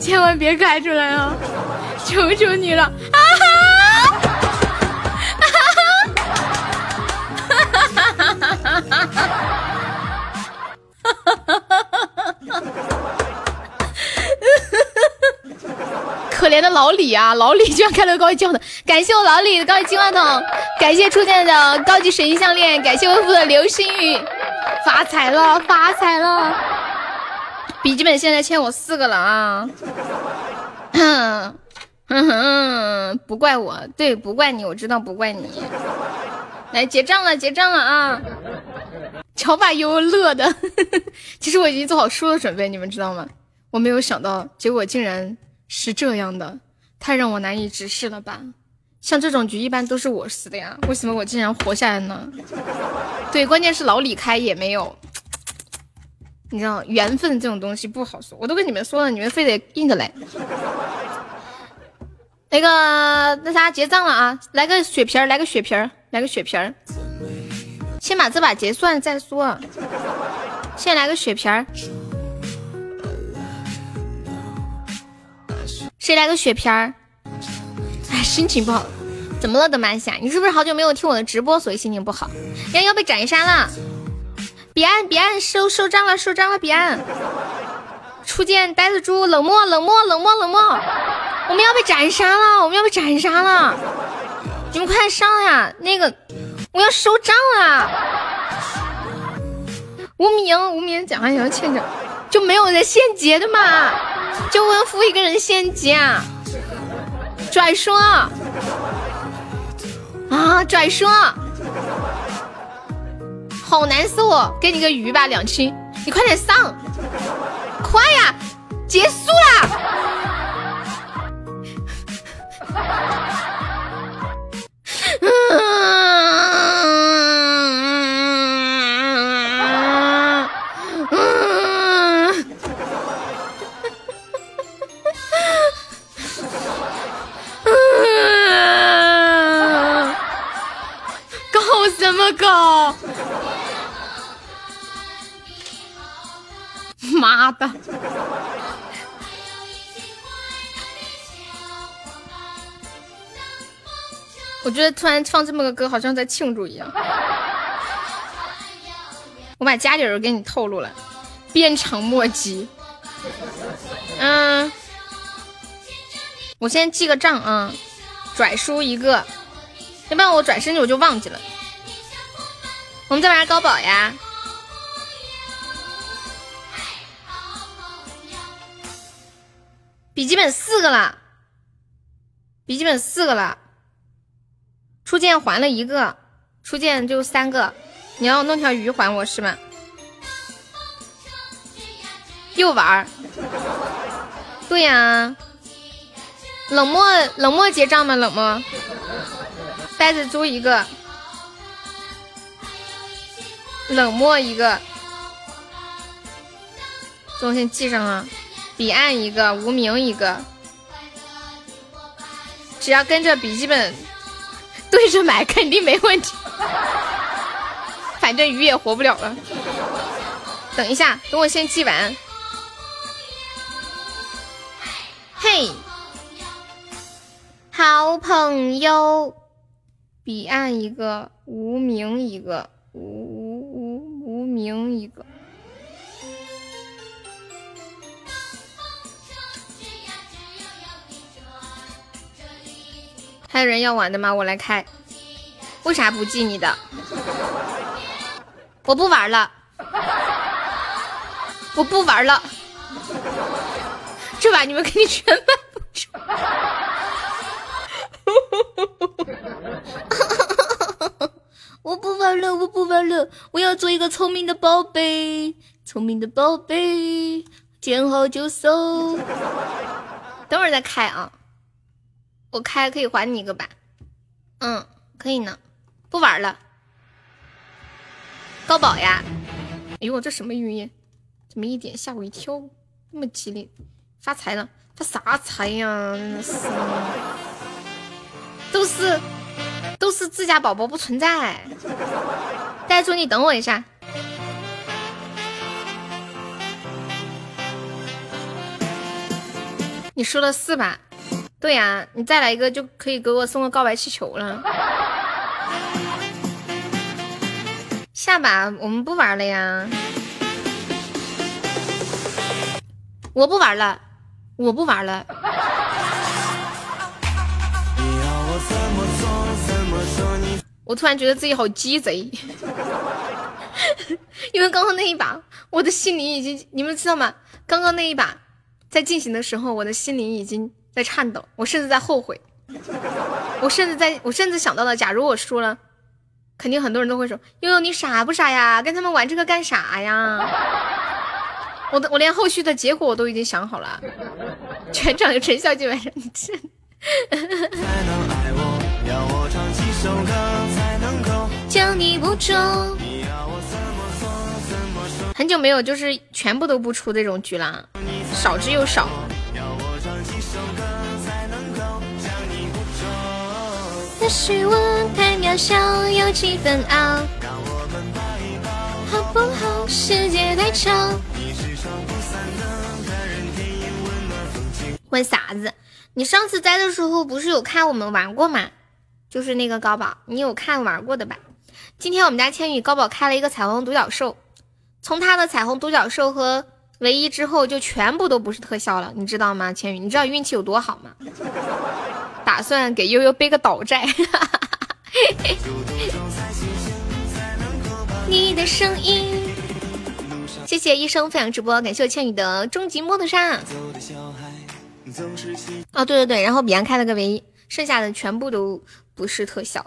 千万别开出来啊！求求你了！啊哈！哈哈哈哈哈！哈哈哈哈哈！哈哈哈哈！哈可怜的老李啊，老李居然开了个高级金话筒，感谢我老李的高级金话筒，感谢初见的高级水晶项链，感谢微付的流星雨，发财了，发财了！笔记本现在欠我四个了啊！哼哼哼，不怪我，对，不怪你，我知道不怪你。来结账了，结账了啊！乔把优乐的，其实我已经做好输的准备，你们知道吗？我没有想到，结果竟然是这样的，太让我难以直视了吧！像这种局一般都是我死的呀，为什么我竟然活下来呢？对，关键是老李开也没有，你知道缘分这种东西不好说，我都跟你们说了，你们非得硬着来。那个那啥结账了啊，来个血瓶儿，来个血瓶儿。来个血瓶儿，先把这把结算再说。先来个血瓶儿，谁来个血片儿？哎，心情不好，怎么了，德玛西亚？你是不是好久没有听我的直播，所以心情不好？要要被斩杀了！彼岸，彼岸，收收账了，收账了，彼岸。初见呆子猪，冷漠，冷漠，冷漠，冷漠。我们要被斩杀了，我们要被斩杀了！你们快上呀！那个，我要收账了。无名，无名，讲话要欠着，就没有人献劫的嘛？就温夫一个人献劫啊？拽说啊，拽说，好难受哦！给你个鱼吧，两清，你快点上，快呀！结束啦！么搞？妈的！我觉得突然放这么个歌，好像在庆祝一样。我把家底儿给你透露了，鞭长莫及。嗯，我先记个账啊，拽输一个，要不然我转身我就忘记了。我们在玩高宝呀，笔记本四个了，笔记本四个了。初见还了一个，初见就三个，你要弄条鱼还我是吗？又玩儿？对呀，冷漠冷漠结账吗？冷漠，呆子猪一个，冷漠一个，这我先记上啊。彼岸一个，无名一个，只要跟着笔记本。对着买肯定没问题，反正鱼也活不了了。等一下，等我先记完。嘿，好朋友，彼岸一个，无名一个，无名一个。还有人要玩的吗？我来开。为啥不记你的？我不玩了，我不玩了。这把你们肯定全卖不出。我不玩了，我不玩了，我要做一个聪明的宝贝，聪明的宝贝，见好就收。等会儿再开啊。我开可以还你一个吧，嗯，可以呢，不玩了。高宝呀，哎呦，这什么语音？怎么一点吓我一跳？那么激烈，发财了？发啥财呀？真的是，都是都是自家宝宝不存在。呆猪，你等我一下。你说的是吧？对呀，你再来一个就可以给我送个告白气球了。下把我们不玩了呀，我不玩了，我不玩了。我突然觉得自己好鸡贼，因为刚刚那一把，我的心里已经，你们知道吗？刚刚那一把在进行的时候，我的心里已经。在颤抖，我甚至在后悔，我甚至在我甚至想到了，假如我输了，肯定很多人都会说：“悠悠你傻不傻呀？跟他们玩这个干啥呀？” 我的我连后续的结果我都已经想好了，全场有陈小姐晚上你真。将你不中。很久没有就是全部都不出这种局了，少之又少。也许我太渺小，有几分傲。好不好？世界太吵。问啥子？你上次在的时候不是有看我们玩过吗？就是那个高宝，你有看玩过的吧？今天我们家千羽高宝开了一个彩虹独角兽，从他的彩虹独角兽和唯一之后，就全部都不是特效了，你知道吗？千羽，你知道运气有多好吗？打算给悠悠背个倒债。你的声音，谢谢医生分享直播，感谢我千羽的终极摩托沙。哦，对对对，然后彼岸开了个唯一，剩下的全部都不是特效。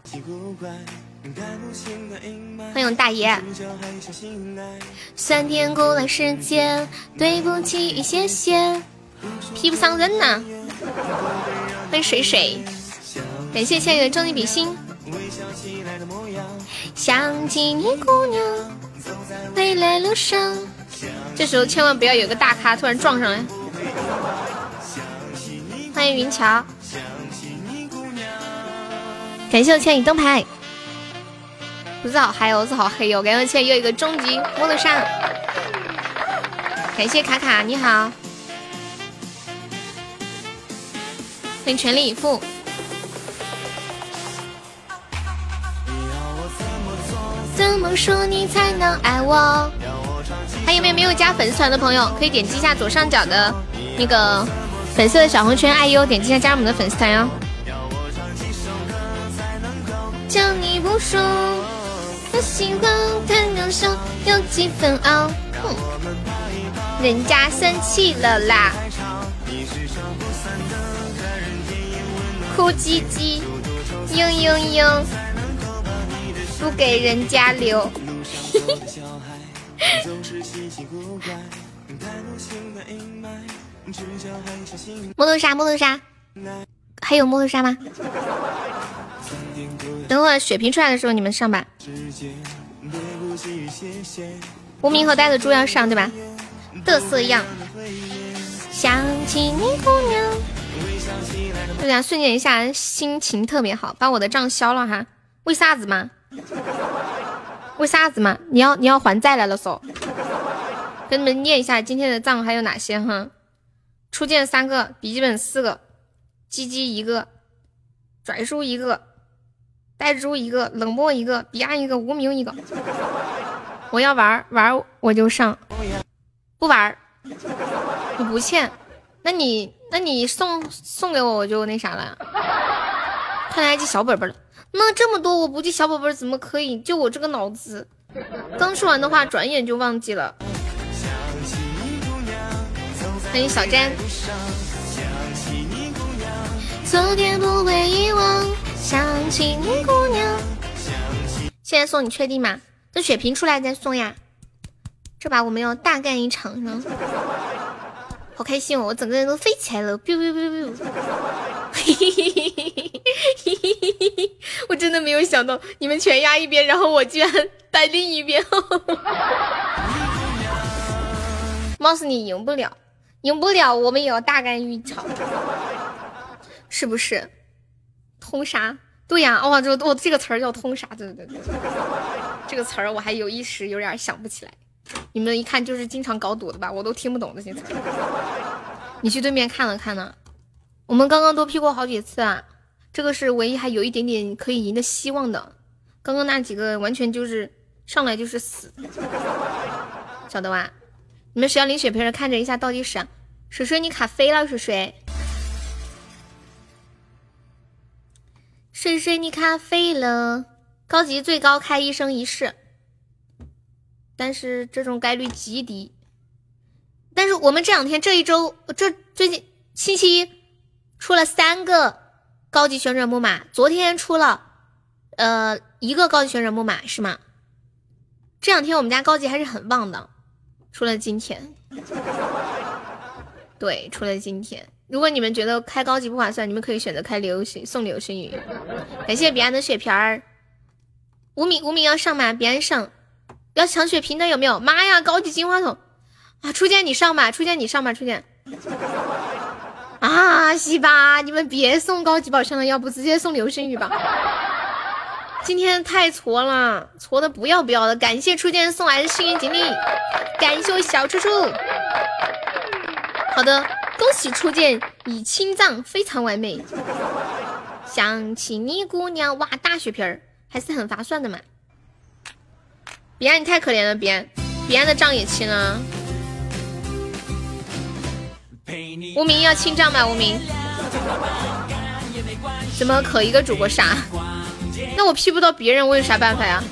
欢迎大爷，酸甜苦辣世界，对不起与谢谢，批不上人呐。欢迎水水，感谢千羽的终极比心。想起你姑娘，回来路上，这时候千万不要有个大咖突然撞上来。欢迎云桥，感谢我千羽灯牌。不知道，还有是好黑哦！感谢千羽又一个终极摩托上，感谢卡卡，你好，欢迎全力以赴。怎么说你才能爱我？还有没有没有加粉丝团的朋友，可以点击一下左上角的那个粉色的小红圈，爱优，点击一下加入我们的粉丝团哟。叫你不说，我喜欢弹钢手，有几分傲。哼，人家生气了啦，哭唧唧，嘤嘤嘤。不给人家留。摩托沙，摩托沙，还有摩托沙吗？等会血瓶出来的时候你们上吧。无名和呆的猪要上对吧？嘚瑟样。想起你姑娘。对呀，瞬间一下心情特别好，把我的账消了哈。为啥子嘛？为啥子嘛？你要你要还债来了嗦？跟你们念一下今天的账还有哪些哈？初见三个，笔记本四个，鸡鸡一个，拽叔一个，呆猪一个，冷漠一个，彼岸一个，无名一个。我要玩玩我就上，不玩你不欠。那你那你送送给我我就那啥了。看来记小本本了。那这么多，我不记小本本怎么可以？就我这个脑子，刚说完的话，转眼就忘记了。欢迎小詹。昨天不会遗忘，想起你姑娘。现在送你确定吗？等血瓶出来再送呀。这把我们要大干一场呢。好开心哦！我整个人都飞起来了，biu biu biu biu。我真的没有想到你们全压一边，然后我居然在另一边。貌似你赢不了，赢不了，我们也要大干一场，是不是？通杀？对呀，哇，这我这个词儿叫通杀，对对对对，这个词儿我还有一时有点想不起来。你们一看就是经常搞赌的吧？我都听不懂这些词。你去对面看了看呢？我们刚刚都 P 过好几次啊，这个是唯一还有一点点可以赢的希望的。刚刚那几个完全就是上来就是死，晓得吧？你们谁要领血瓶的看着一下倒计时。水水你卡飞了，水水。水水你咖啡了，高级最高开一生一世。但是这种概率极低。但是我们这两天这一周，这最近星期一出了三个高级旋转木马，昨天出了呃一个高级旋转木马是吗？这两天我们家高级还是很旺的，除了今天。对，除了今天。如果你们觉得开高级不划算，你们可以选择开流星送流星雨。感谢彼岸的血瓶儿，无名无名要上吗？彼岸上。要抢血瓶的有没有？妈呀，高级金话筒啊！初见你上吧，初见你上吧，初见。啊，西吧，你们别送高级宝箱了，要不直接送流星雨吧。今天太挫了，挫的不要不要的。感谢初见送来的幸运锦鲤，感谢我小初初。好的，恭喜初见已清藏非常完美。想起你姑娘，哇，大血瓶儿还是很划算的嘛。彼岸你太可怜了，彼岸，彼岸的账也清了。无名要清账吗？无名，怎么可一个主播杀？那我 P 不到别人，我有啥办法呀？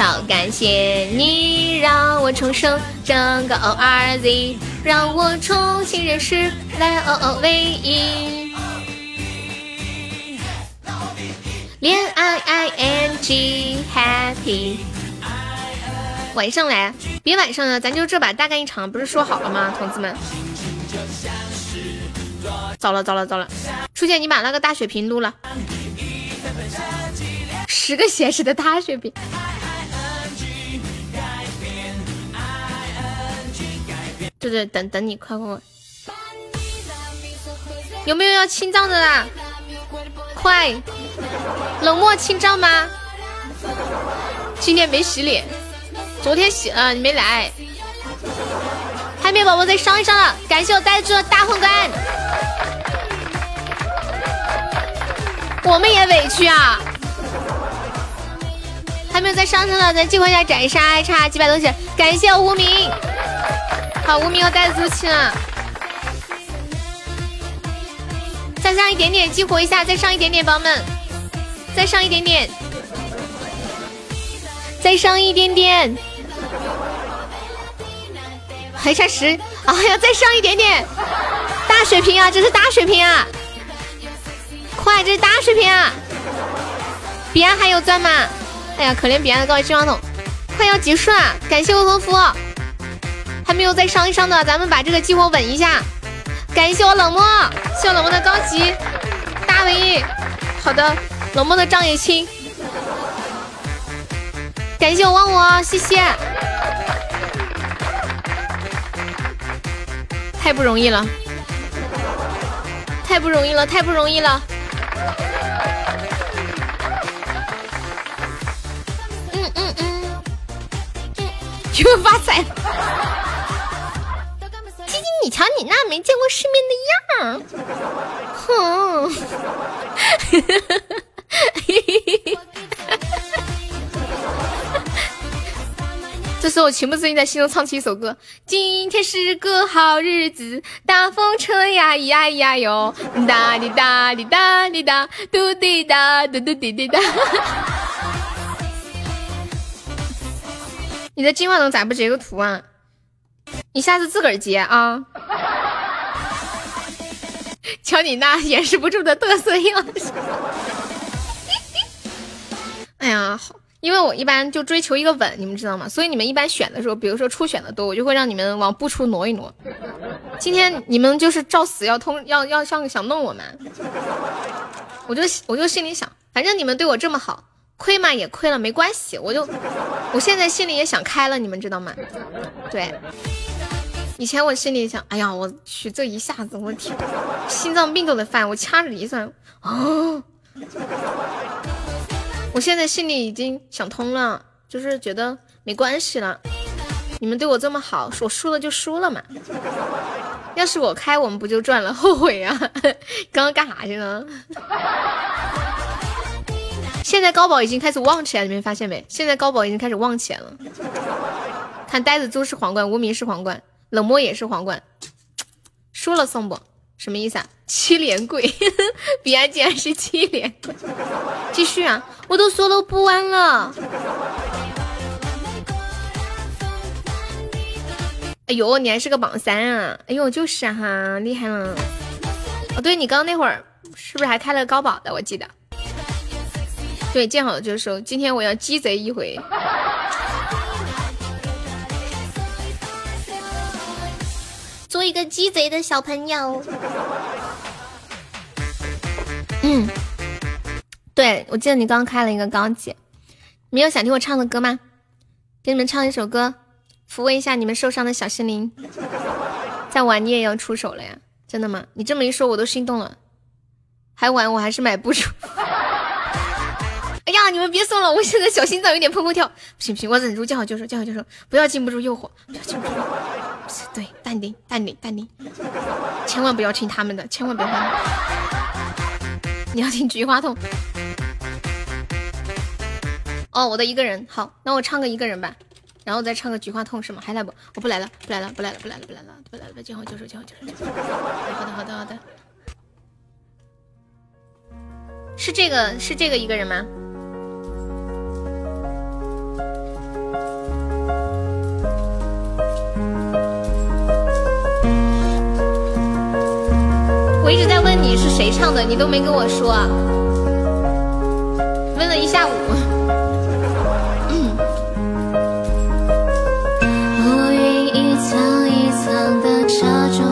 超感谢你让我重生，整个 O R Z 让我重新认识来 O O 唯一。恋爱 I N G Happy。晚上来，别晚上了，咱就这把大干一场，不是说好了吗，同志们？糟了糟了糟了！初见你把那个大血瓶撸了，十个显示的大血瓶。对对，等等你，快快快！有没有要清账的啦？快！冷漠清账吗？今天没洗脸，昨天洗了，你没来。海绵宝宝再上一上了，感谢我带猪的大皇冠。我们也委屈啊！还没有再上上了，咱尽快一下斩杀，差几百东西。感谢无名，好，无名要带出去了。再上一点点，激活一下，再上一点点，宝宝们，再上一点点，再上一点点，还差十，哎呀，再上一点点，大水平啊，这是大水平啊，快，这是大水平啊！彼岸还有钻吗？哎呀，可怜彼岸的高级金话筒，快要结束了，感谢未婚夫，还没有再上一上的，咱们把这个激活稳一下。感谢我冷漠，谢我冷漠的高级大 V，好的，冷漠的账也清。感谢我忘我，谢谢，太不容易了，太不容易了，太不容易了。嗯嗯嗯，又 发财。你瞧你那没见过世面的样儿，哼！这时候情不自禁在心中唱起一首歌：今天是个好日子，大风车呀咿呀咿呀哟，哒滴哒滴哒滴哒，嘟滴哒嘟嘟滴滴哒。你的金话筒咋不截个图啊？你下次自个儿截啊！瞧你那掩饰不住的嘚瑟样子。哎呀，好，因为我一般就追求一个稳，你们知道吗？所以你们一般选的时候，比如说出选的多，我就会让你们往不出挪一挪。今天你们就是照死要通，要要像想弄我们，我就我就心里想，反正你们对我这么好，亏嘛也亏了，没关系，我就我现在心里也想开了，你们知道吗？对。以前我心里想，哎呀，我去这一下子，我天，心脏病都得犯。我掐指一算，哦，我现在心里已经想通了，就是觉得没关系了。你们对我这么好，我输了就输了嘛。要是我开，我们不就赚了？后悔呀！刚刚干啥去了？现在高宝已经开始旺起来，你们发现没？现在高宝已经开始旺起来了。看呆子猪是皇冠，无名是皇冠。冷漠也是皇冠，输了送不？什么意思啊？七连跪，彼岸竟然是七连跪，继续啊！我都说了不玩了。哎呦，你还是个榜三啊！哎呦，就是哈，厉害了。哦，对你刚刚那会儿是不是还开了高保的？我记得。对，见好就收。今天我要鸡贼一回。做一个鸡贼的小朋友。嗯，对，我记得你刚开了一个高级。你们有想听我唱的歌吗？给你们唱一首歌，抚慰一下你们受伤的小心灵。再晚你也要出手了呀？真的吗？你这么一说，我都心动了。还晚，我还是买不出。哎呀，你们别送了，我现在小心脏有点砰砰跳。不行不行，我忍住，见好就收，见好就收，不要禁不住诱惑，不要禁不住。
对，淡定，淡定，淡定，千万不要听他们的，千万不要听。你要听菊花痛。哦，我的一个人，好，那我唱个一个人吧，然后再唱个菊花痛是吗？还来不？我不来了，不来了，不来了，不来了，不来了，不来了，见好就收，见好就收。好的，好的，好的。是这个，是这个一个人吗？我一直在问你是谁唱的，你都没跟我说，问了一下午。
一层一层的遮住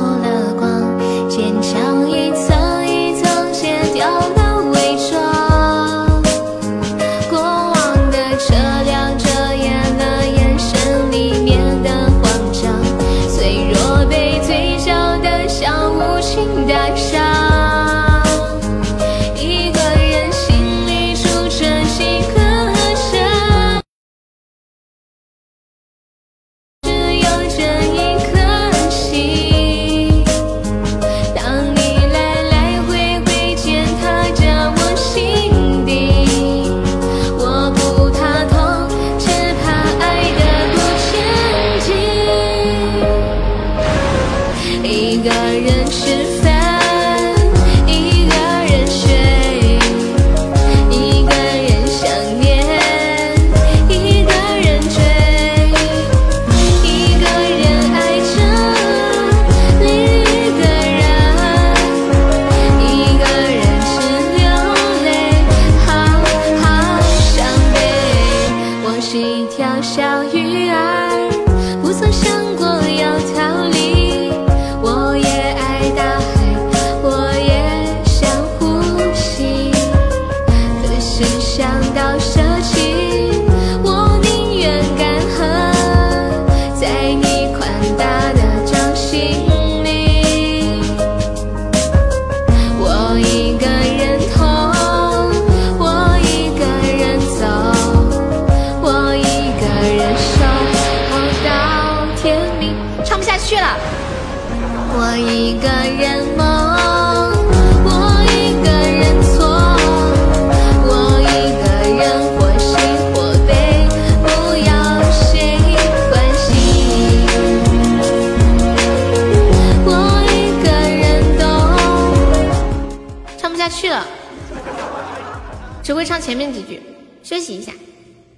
前面几句，休息一下，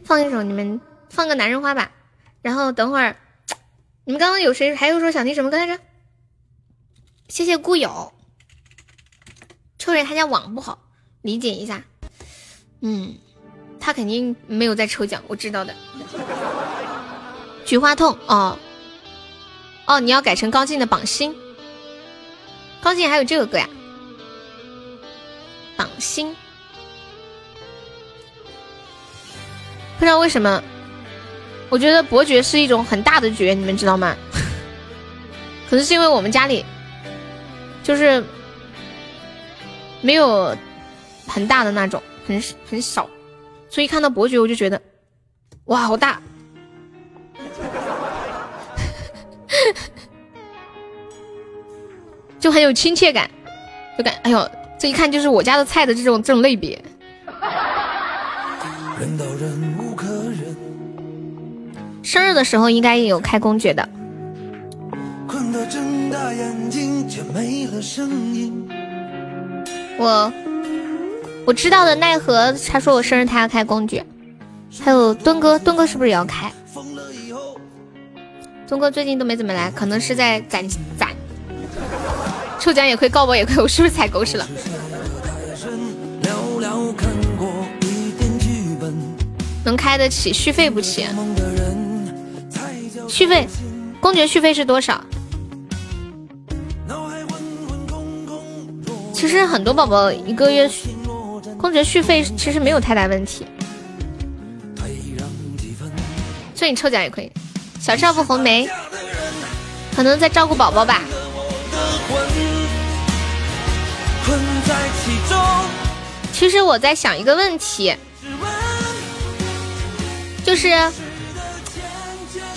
放一首你们放个男人花吧，然后等会儿，你们刚刚有谁还有说想听什么歌来着？谢谢故友，秋蕊他家网不好，理解一下。嗯，他肯定没有在抽奖，我知道的。菊花痛哦哦，你要改成高进的榜心，高进还有这个歌呀？榜心，不知道为什么，我觉得伯爵是一种很大的爵，你们知道吗？可能是因为我们家里就是没有很大的那种，很很少，所以看到伯爵我就觉得哇，好大，就很有亲切感，就感哎呦，这一看就是我家的菜的这种这种类别。
人到忍无可忍，
生日的时候应该也有开公爵的，
困得睁大眼睛，却没了声音。
我我知道的奈何他说我生日他要开公爵，还有敦哥，敦哥是不是也要开？
疯了以后，
墩哥最近都没怎么来，可能是在攒攒。抽奖也亏，告白也亏，我是不是踩狗屎了？能开得起，续费不起。续费，公爵续费是多少？其实很多宝宝一个月，公爵续费其实没有太大问题，所以你抽奖也可以。小少妇红梅可能在照顾宝宝吧。
其，
实我在想一个问题，就是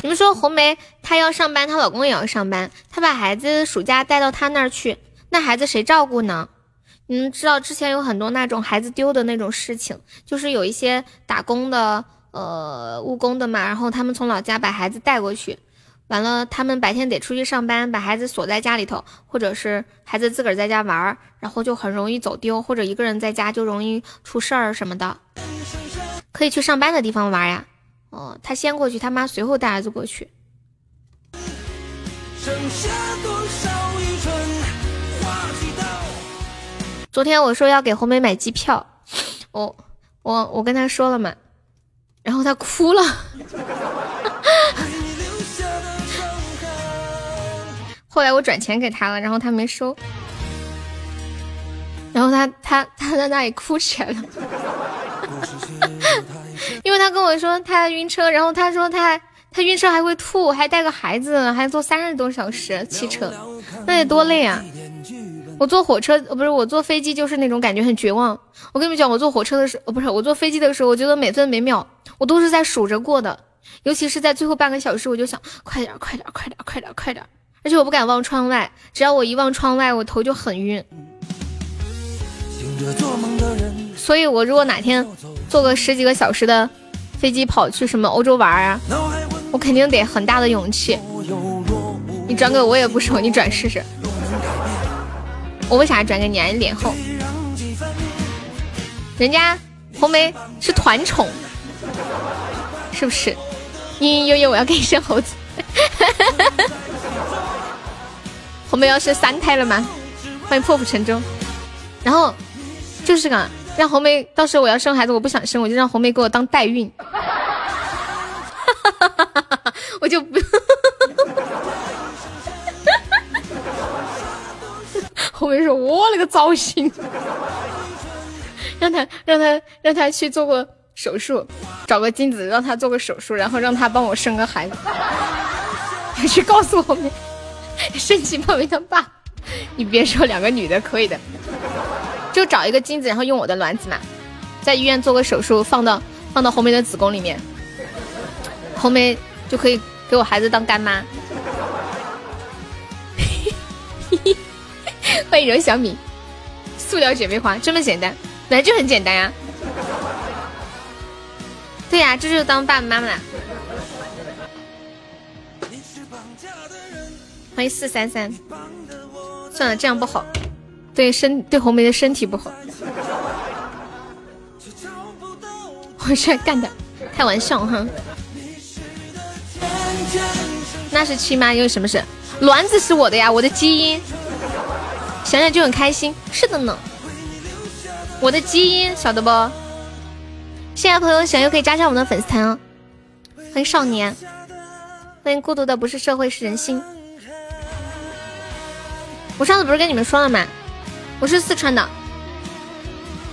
你们说红梅
她要上班，她老公也要上班，她把孩子暑假带到她那儿去，那孩子谁照顾呢？你们知道之前有很多那种孩子丢的那种事情，就是有一些打工的，呃，务工的嘛，然后他们从老家把孩子带过去，完了他们白天得出去上班，把孩子锁在家里头，或者是孩子自个儿在家玩儿，然后就很容易走丢，或者一个人在家就容易出事儿什么的。可以去上班的地方玩呀，哦，他先过去，他妈随后带儿子过去。
剩下多少余春花季到？
昨天我说要给红梅买机票，我我我跟他说了嘛，然后他哭了。后来我转钱给他了，然后他没收，然后他他他在那里哭起来了，因为他跟我说他晕车，然后他说他他晕车还会吐，还带个孩子，还坐三十多小时汽车，那得多累啊！我坐火车，呃，不是我坐飞机，就是那种感觉很绝望。我跟你们讲，我坐火车的时候，呃，不是我坐飞机的时候，我觉得每分每秒我都是在数着过的，尤其是在最后半个小时，我就想快点，快点，快点，快点，快点，而且我不敢望窗外，只要我一望窗外，我头就很晕。所以，我如果哪天坐个十几个小时的飞机跑去什么欧洲玩啊，我肯定得很大的勇气。你转给我也不熟，你转试试。我为啥转给你啊？你脸厚。人家红梅是团宠，是不是？嘤嘤悠悠，我要给你生猴子。红梅要生三胎了吗？欢迎破釜沉舟。然后就是个让红梅，到时候我要生孩子，我不想生，我就让红梅给我当代孕。我就不。红梅说：“我勒个糟心！”让他让他让他去做个手术，找个精子让他做个手术，然后让他帮我生个孩子。你去告诉我们，生气泡面他爸，你别说两个女的可以的，就找一个精子，然后用我的卵子嘛，在医院做个手术，放到放到红梅的子宫里面，红梅就可以给我孩子当干妈。欢迎柔小米，塑料姐妹花这么简单，本来就很简单呀、对呀、这就是当爸爸妈妈啦。欢迎四三三，算了，这样不好，对身对红梅的身体不好。我是干的，开玩笑哈。那是亲妈，因为什么事？卵子是我的呀，我的基因，想想就很开心。是的呢，我的基因晓得不？现在朋友想又可以加上我们的粉丝团哦。欢迎少年，欢迎孤独的不是社会是人心。我上次不是跟你们说了吗？我是四川的，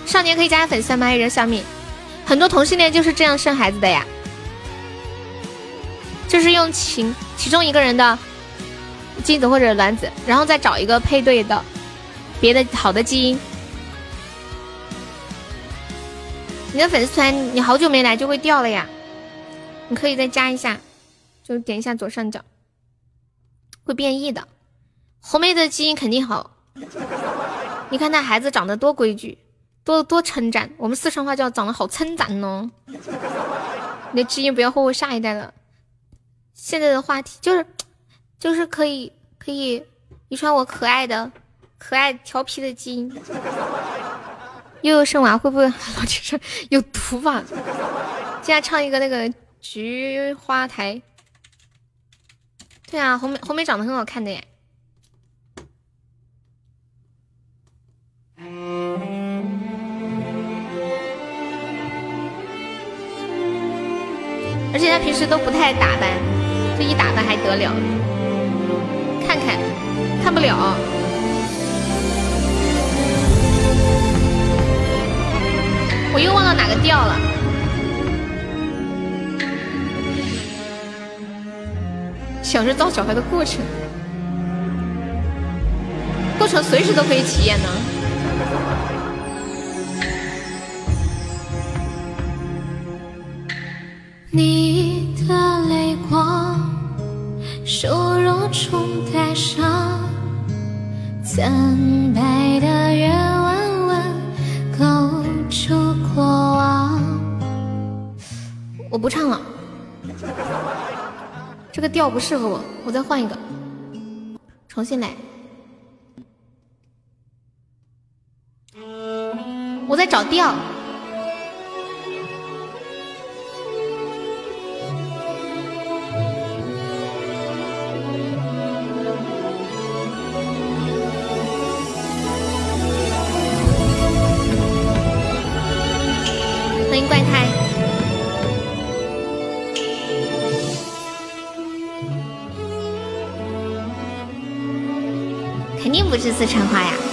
少年可以加粉丝团吗？还是小米？很多同性恋就是这样生孩子的呀。就是用其其中一个人的精子或者卵子，然后再找一个配对的别的好的基因。你的粉丝团你好久没来就会掉了呀，你可以再加一下，就点一下左上角，会变异的。红梅的基因肯定好，你看那孩子长得多规矩，多多称赞，我们四川话叫长得好称赞哦。你的基因不要祸祸下一代了。现在的话题就是，就是可以可以遗传我可爱的、可爱调皮的基因。悠悠生娃会不会老姐说有毒吧？现在唱一个那个菊花台。对啊，红梅红梅长得很好看的耶。而且他平时都不太打扮，这一打扮还得了？看看，看不了。我又忘了哪个调了。享受造小孩的过程，过程随时都可以体验呢。
你的泪光，瘦弱中带伤，
惨白的月弯弯勾出过往。
我不唱了，这个调不适合我，我再换一个，重新来。我在找调。四川话呀！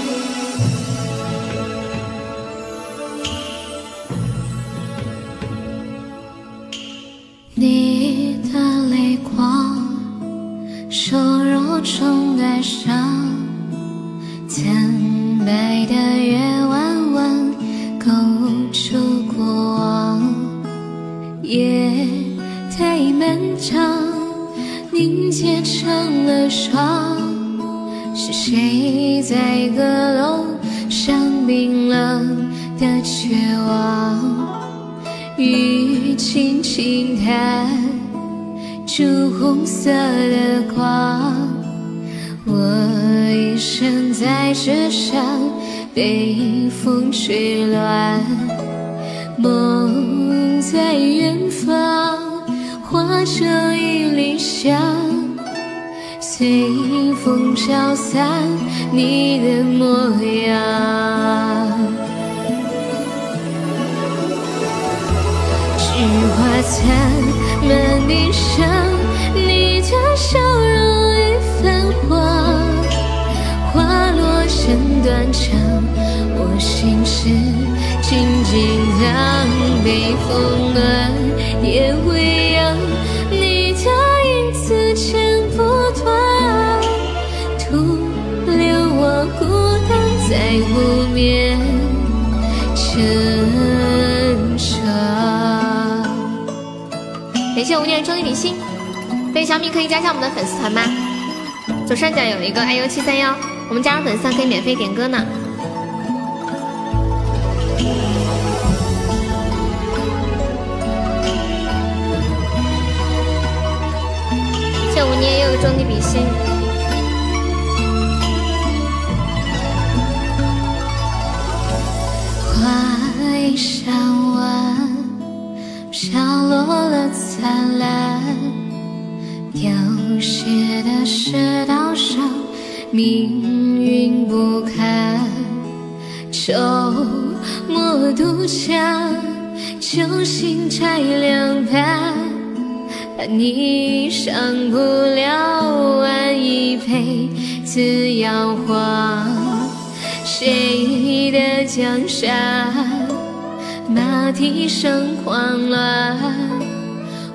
在纸上被风吹乱，梦在远方化成一缕香。随风飘散你的模样，菊花残满地伤，你的笑容已泛黄，花落成断肠，我心事静静躺，被风暖也未央，你的影子剪不断，徒留我孤单在湖面成伤。
感谢无念终极比心，对小米可以加一下我们的粉丝团吗？左上角有一个 iu 七三幺，我们加入粉丝可以免费点歌呢。谢无念又有个终极比心，
花衣裳弯，飘落了灿烂，凋谢的世道上，命运不堪。愁莫渡江，酒醒摘凉拌，你上不了岸，一辈子摇晃。谁的江山，马蹄声狂乱，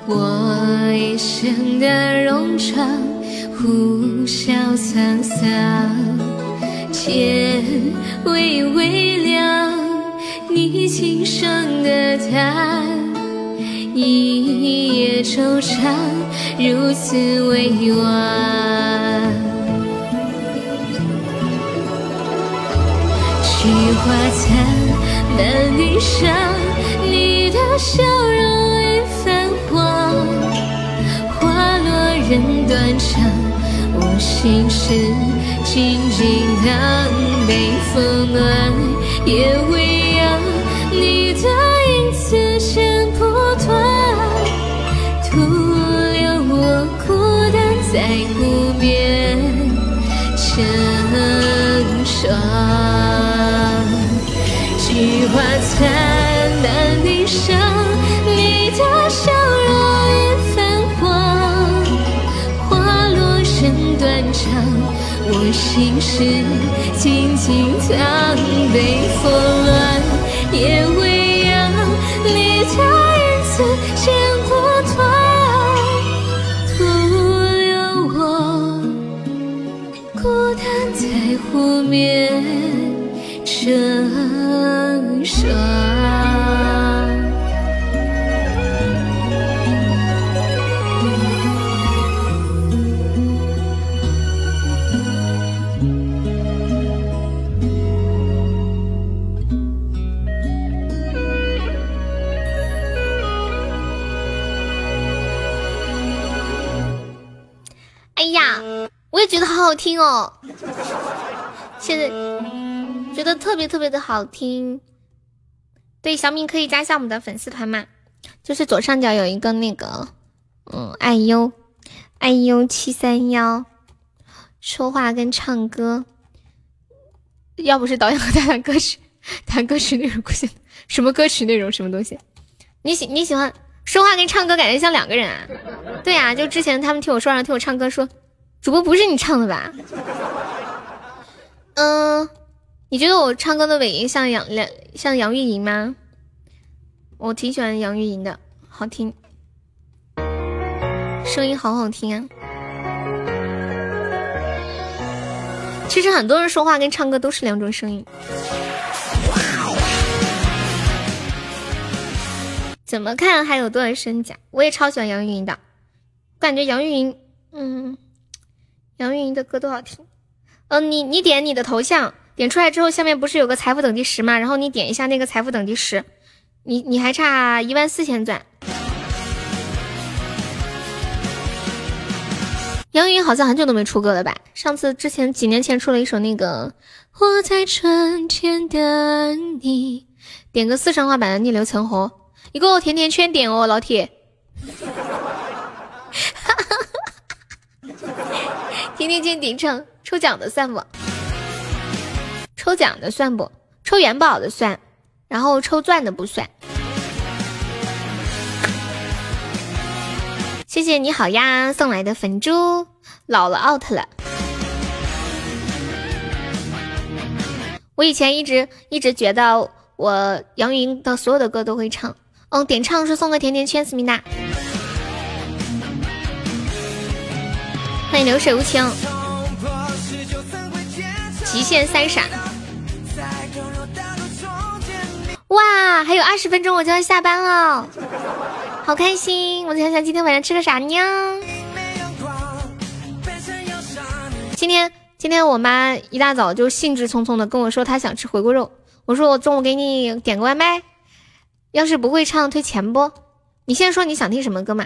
我一生的戎装，呼啸沧桑，天微微亮，你轻声的叹，一夜惆怅，如此委婉。菊花残，满地伤，你的笑容已泛黄，花落人断肠，我心事静静躺，被风暖也未央，你的影子剪不断，徒留我孤单在湖边成双。菊花残，心事静静躺，被风乱也未央，你的影子剪不断，徒留我孤单在湖面成双。觉得好好听哦，现在觉得特别特别的好听。对，小敏可以加一下我们的粉丝团吗，就是左上角有一个那个，嗯，爱优，爱优七三幺，说话跟唱歌，要不是导演和他谈歌曲，谈歌曲内容不行，什么歌曲内容，什么东西？你喜你喜欢说话跟唱歌，感觉像两个人啊？对啊，就之前他们听我说，然后听我唱歌，说主播不是你唱的吧？嗯。你觉得我唱歌的尾音像杨杨像杨钰莹吗？我挺喜欢杨钰莹的，好听，声音好好听啊！其实很多人说话跟唱歌都是两种声音。怎么看还有多少身价？我也超喜欢杨钰莹的，感觉杨钰莹，嗯，杨钰莹的歌都好听。嗯，你你点你的头像。点出来之后，下面不是有个财富等级十吗？然后你点一下那个财富等级十，你你还差一万四千钻。杨钰莹好像很久都没出歌了吧？上次之前几年前出了一首那个我在春天等你，点个四川话版的逆流成河，你给我甜甜圈点哦，老铁。甜甜圈点唱抽奖的算不？抽奖的算不？抽元宝的算，然后抽钻的不算。谢谢你好呀送来的粉猪，老了 out 了。我以前一直一直觉得我杨云的所有的歌都会唱，嗯，点唱是送个甜甜圈，思密达。欢迎流水无情，极限三闪。哇，还有二十分钟我就要下班了，好开心！我想想今天晚上吃个啥呢？今天今天我妈一大早就兴致匆匆的跟我说她想吃回锅肉，我说我中午给你点个外卖，要是不会唱退钱不？你先说你想听什么歌嘛？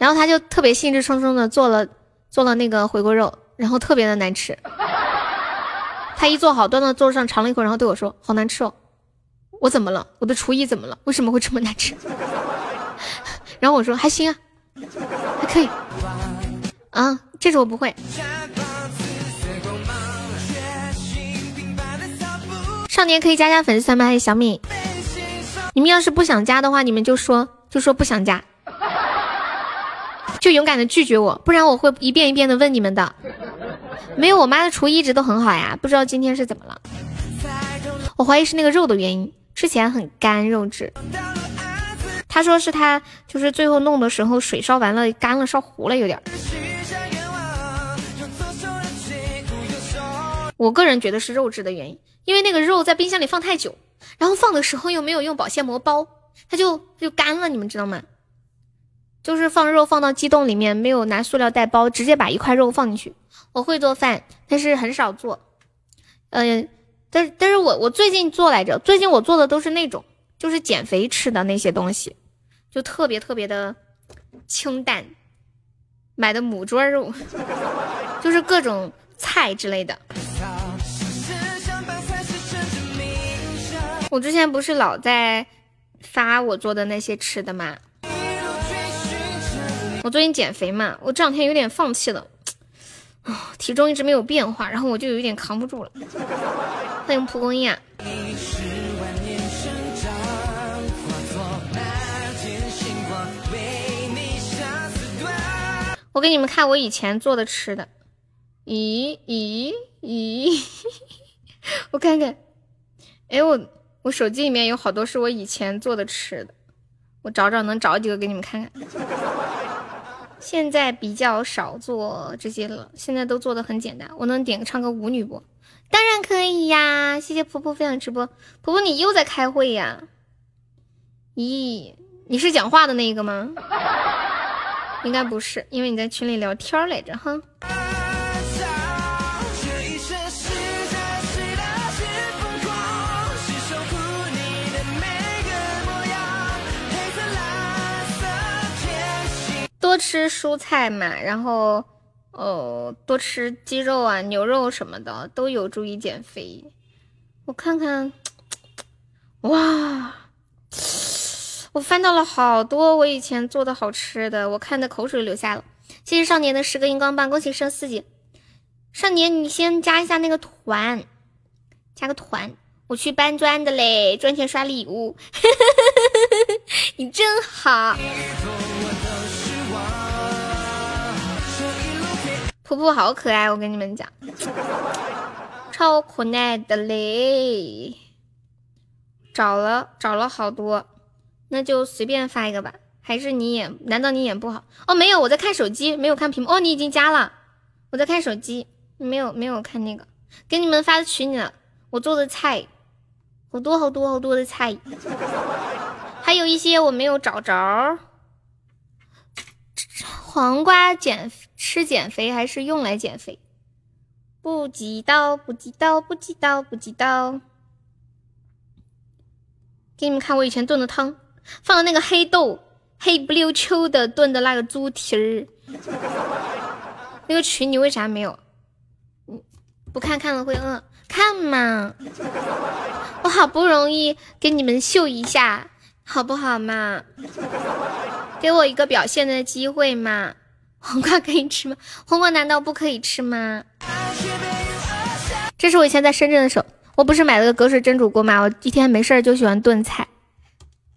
然后他就特别兴致冲冲的做了做了那个回锅肉，然后特别的难吃。他一做好端到桌上尝了一口，然后对我说好难吃哦。我怎么了？我的厨艺怎么了？为什么会这么难吃？然后我说还行啊，还可以啊，这首我不会。少年可以加加粉丝团吗？还是小米，你们要是不想加的话，你们就说就说不想加，就勇敢的拒绝我，不然我会一遍一遍的问你们的。没有，我妈的厨艺一直都很好呀，不知道今天是怎么了。我怀疑是那个肉的原因。吃起来很干肉质，他说是他就是最后弄的时候水烧完了干了烧糊了有点。我个人觉得是肉质的原因，因为那个肉在冰箱里放太久，然后放的时候又没有用保鲜膜包，它就就干了，你们知道吗？就是放肉放到鸡冻里面，没有拿塑料袋包，直接把一块肉放进去。我会做饭，但是很少做，嗯。但是，但是我我最近做来着，最近我做的都是那种就是减肥吃的那些东西，就特别特别的清淡，买的母猪肉，就是各种菜之类的。我之前不是老在发我做的那些吃的吗？我最近减肥嘛，我这两天有点放弃了。啊，体重一直没有变化，然后我就有点扛不住了。欢迎蒲公英！我给你们看我以前做的吃的。咦咦咦！我看看，哎，我我手机里面有好多是我以前做的吃的，我找找能找几个给你们看看。现在比较少做这些了，现在都做的很简单。我能点个唱个舞女不？当然可以呀！谢谢婆婆分享直播。婆婆你又在开会呀？咦，你是讲话的那个吗？应该不是，因为你在群里聊天来着哈。多吃蔬菜嘛，然后呃多吃鸡肉啊、牛肉什么的，都有助于减肥。我看看，哇，我翻到了好多我以前做的好吃的，我看的口水流下了。谢谢少年的十个荧光棒，恭喜升四级。少年，你先加一下那个团，加个团，我去搬砖的嘞，赚钱刷礼物。你真好，噗噗好可爱，我跟你们讲，超可爱的嘞。找了找了好多，那就随便发一个吧。还是你眼？难道你眼不好？哦，没有，我在看手机，没有看屏幕。哦，你已经加了，我在看手机，没有没有看那个，给你们发的群里了。我做的菜，好多好多好多的菜，还有一些我没有找着。黄瓜减吃减肥还是用来减肥？不知道，不知道，不知道，不知道。给你们看我以前炖的汤，放了那个黑豆。黑不溜秋的炖的那个猪蹄儿，那个群你为啥没有？不看看了会饿，看嘛！我好不容易给你们秀一下，好不好嘛？给我一个表现的机会嘛！黄瓜可以吃吗？黄瓜难道不可以吃吗？这是我以前在深圳的时候，我不是买了个隔水蒸煮锅吗？我一天没事儿就喜欢炖菜。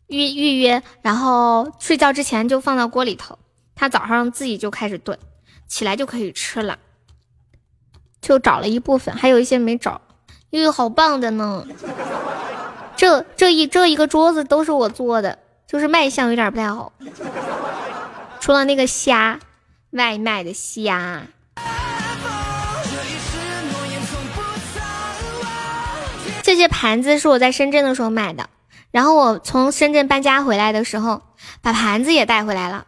预预约，然后睡觉之前就放到锅里头，他早上自己就开始炖，起来就可以吃了。就找了一部分，还有一些没找。哟，好棒的呢！这这一这一个桌子都是我做的，就是卖相有点不太好。除了那个虾，外卖的虾。这些盘子是我在深圳的时候买的。然后我从深圳搬家回来的时候，把盘子也带回来了。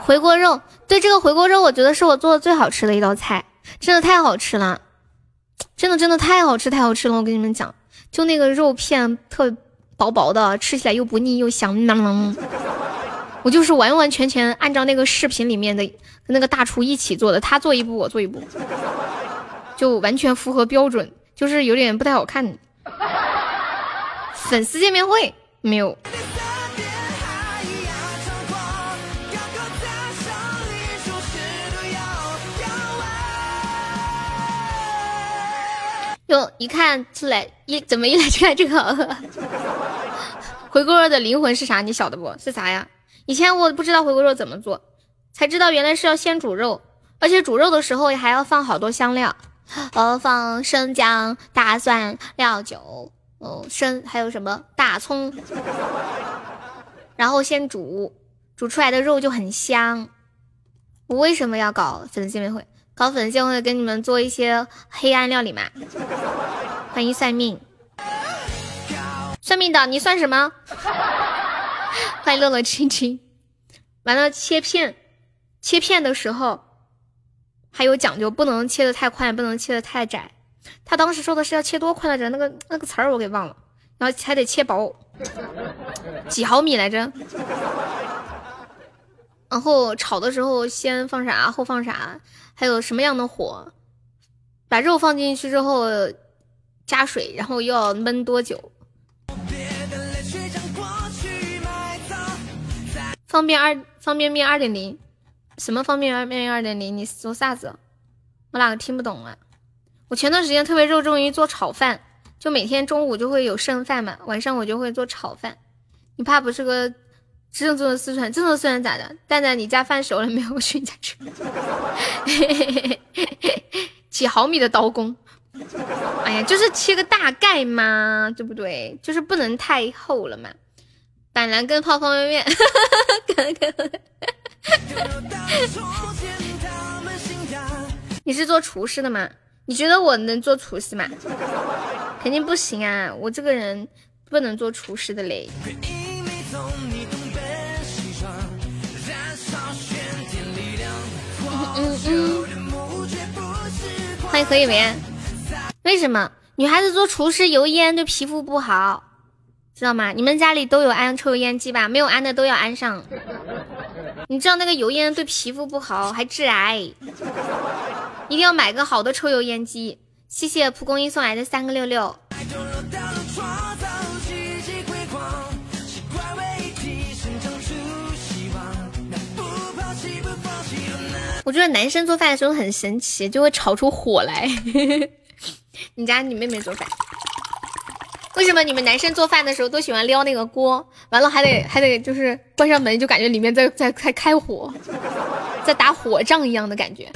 回锅肉，对这个回锅肉，我觉得是我做的最好吃的一道菜，真的太好吃了，真的真的太好吃太好吃了！我跟你们讲，就那个肉片特薄薄的，吃起来又不腻又香。我就是完完全全按照那个视频里面的跟那个大厨一起做的，他做一步我做一步，就完全符合标准，就是有点不太好看。粉丝见面会没有？哟，一看出来一怎么一来就看这个？回锅肉的灵魂是啥？你晓得不？是啥呀？以前我不知道回锅肉怎么做，才知道原来是要先煮肉，而且煮肉的时候还要放好多香料，呃，放生姜、大蒜、料酒。哦，生还有什么大葱，然后先煮，煮出来的肉就很香。我为什么要搞粉丝见面会？搞粉丝见面会跟你们做一些黑暗料理嘛？欢迎算命，算命的你算什么？欢迎乐乐亲亲。完了切片，切片的时候还有讲究，不能切的太宽，不能切的太窄。他当时说的是要切多宽来着？那个那个词儿我给忘了。然后还得切薄，几毫米来着？然后炒的时候先放啥，后放啥？还有什么样的火？把肉放进去之后加水，然后又要焖多久？方便二方便面二点零？什么方便面二点零？你说啥子？我哪个听不懂啊？我前段时间特别热衷于做炒饭，就每天中午就会有剩饭嘛，晚上我就会做炒饭。你怕不是个正宗的四川？正宗四川咋的？蛋蛋，你家饭熟了没有？我去你家吃。几毫米的刀工？哎呀，就是切个大概嘛，对不对？就是不能太厚了嘛。板蓝根泡方便面。你是做厨师的吗？你觉得我能做厨师吗？肯定不行啊！我这个人不能做厨师的嘞。嗯嗯。欢迎何以为。为什么女孩子做厨师油烟对皮肤不好？知道吗？你们家里都有安抽油烟机吧？没有安的都要安上。你知道那个油烟对皮肤不好，还致癌，一定要买个好的抽油烟机。谢谢蒲公英送来的三个六六。我觉得男生做饭的时候很神奇，就会炒出火来。你家你妹妹做饭，为什么你们男生做饭的时候都喜欢撩那个锅？完了还得还得就是关上门，就感觉里面在在在开火，在打火仗一样的感觉。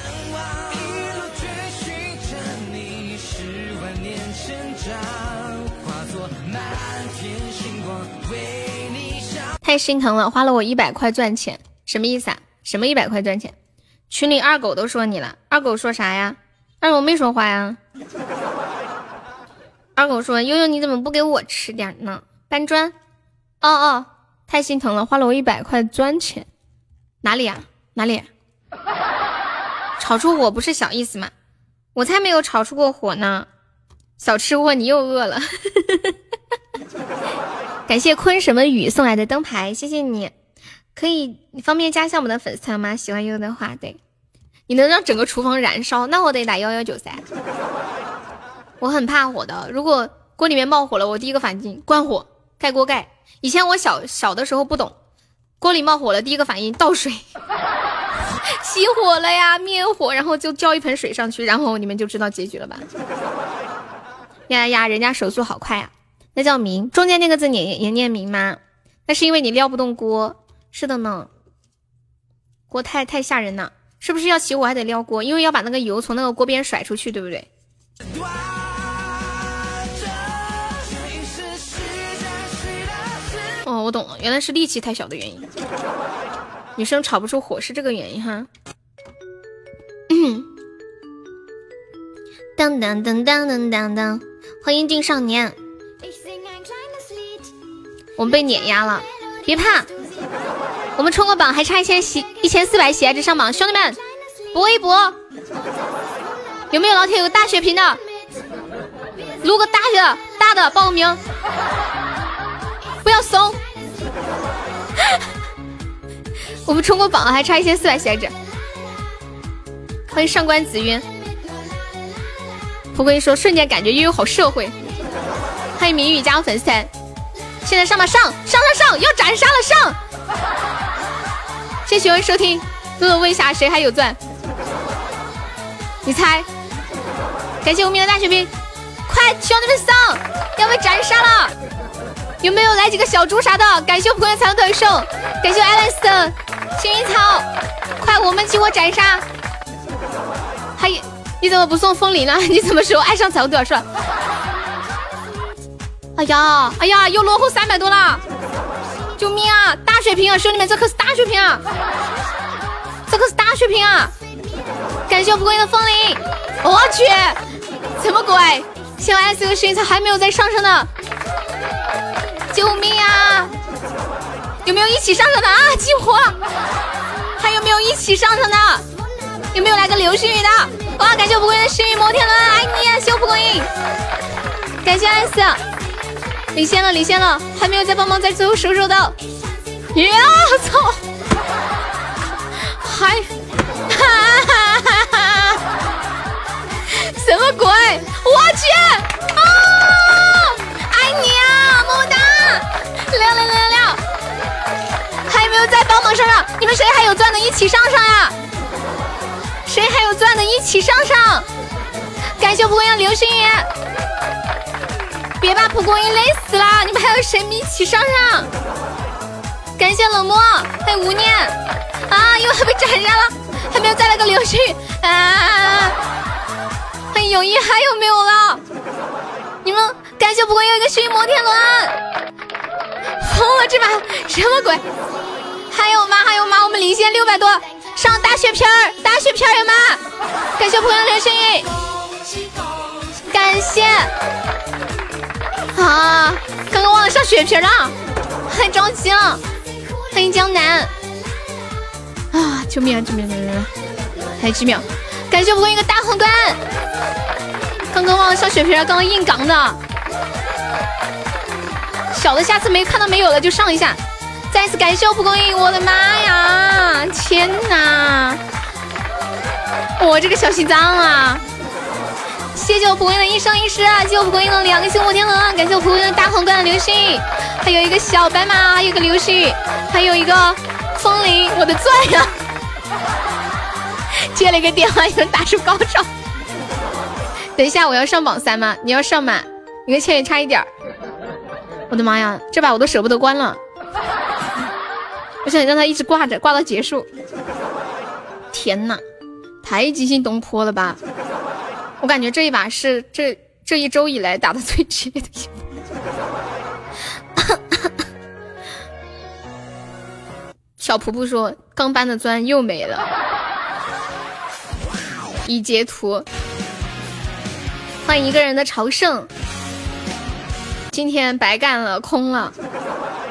太心疼了，花了我一百块赚钱，什么意思啊？什么一百块赚钱？群里二狗都说你了，二狗说啥呀？二狗没说话呀。二狗说：“悠悠你怎么不给我吃点呢？”搬砖。哦哦，太心疼了，花了我一百块砖钱。哪里啊？哪里？炒出火不是小意思吗？我才没有炒出过火呢。小吃货，你又饿了。感谢坤什么雨送来的灯牌，谢谢你。可以，你方便加一下我们的粉丝团吗？喜欢悠悠的话，对，你能让整个厨房燃烧，那我得打幺幺九噻。我很怕火的，如果锅里面冒火了，我第一个反应关火，盖锅盖。以前我小小的时候不懂，锅里冒火了，第一个反应倒水，熄火了呀，灭火，然后就浇一盆水上去，然后你们就知道结局了吧？呀呀，人家手速好快啊，那叫明，中间那个字也也念明吗？那是因为你撩不动锅。是的呢，锅太太吓人了，是不是要起火还得撩锅？因为要把那个油从那个锅边甩出去，对不对？我懂了，原来是力气太小的原因，女生炒不出火是这个原因哈。当当当当当当当，欢迎定少年，我们被碾压了。别怕，我们冲个榜，还差一千喜一千四百喜爱值上榜，兄弟们搏一搏！有没有老铁有大血瓶的？撸个大的大的报个名，不要怂！我们冲过榜，还差一千四百喜爱值。欢迎上官紫云，蒲公英说瞬间感觉悠悠好社会。欢迎明宇加入粉丝团。现在上吧，上上上上，要斩杀了，上！谢谢喜收听，乐乐问一下谁还有钻？你猜？感谢无名的大血瓶，快兄弟们上，要被斩杀了！有没有来几个小猪啥的？感谢蒲公英彩虹腿兽，感谢艾伦斯的幸运草，快我们集火斩杀！还你怎么不送风铃呢？你什么时候爱上彩虹腿了？哎呀，哎呀，又落后三百多了！救命啊！大血瓶啊，兄弟们，这可是大血瓶啊！这可是大血瓶啊！感谢蒲公英的风铃，我去，什么鬼？谢我 S 个声音才还没有在上升呢！救命啊！有没有一起上场的啊？激活！还有没有一起上场的？有没有来个流星雨的？哇！感谢我蒲公英的幸运摩天轮，爱你啊！谢我蒲公英，感谢 S。领先了，领先了，还没有再帮忙，在最后收收到。呀，操！还，哈哈哈哈！什么鬼？我去！啊！六六六六六！还有没有在帮忙上上？你们谁还有钻的，一起上上呀！谁还有钻的，一起上上！感谢蒲公英流星雨。别把蒲公英累死了！你们还有谁一起上上？感谢冷漠，还有无念啊！又被斩杀了，还没有再来个流星雨啊！欢迎永一，还有没有了？你们感谢蒲公英一个幸运摩天轮，疯了这把什么鬼？还有吗？还有吗？我们领先六百多，上大血瓶儿，大血瓶儿有吗？感谢蒲公英流星雨，感谢。啊！刚刚忘了上血瓶了，太着急了。欢迎江南啊！救命啊！救命！救命！还有几秒，感谢蒲公英一个大皇冠。刚刚忘了上血瓶，刚刚硬刚的。小的下次没看到没有了就上一下，
再次感谢我蒲公英，我的妈呀！天哪！我这个小心脏啊！谢谢我蒲公英的一生一世，谢谢我蒲公英的两个星火天鹅，感谢我蒲公英的大皇冠流星，还有一个小白马，还有个流星，还有一个风铃，我的钻呀！接了一个电话，有人打出高潮。等一下，我要上榜三吗？你要上吗？你跟千羽差一点儿。我的妈呀，这把我都舍不得关了。我想让他一直挂着，挂到结束。天呐，太惊心动魄了吧！我感觉这一把是这这一周以来打的最激烈的一把。小仆仆说：“刚搬的砖又没了。”已截图。欢迎一个人的朝圣，今天白干了，空了。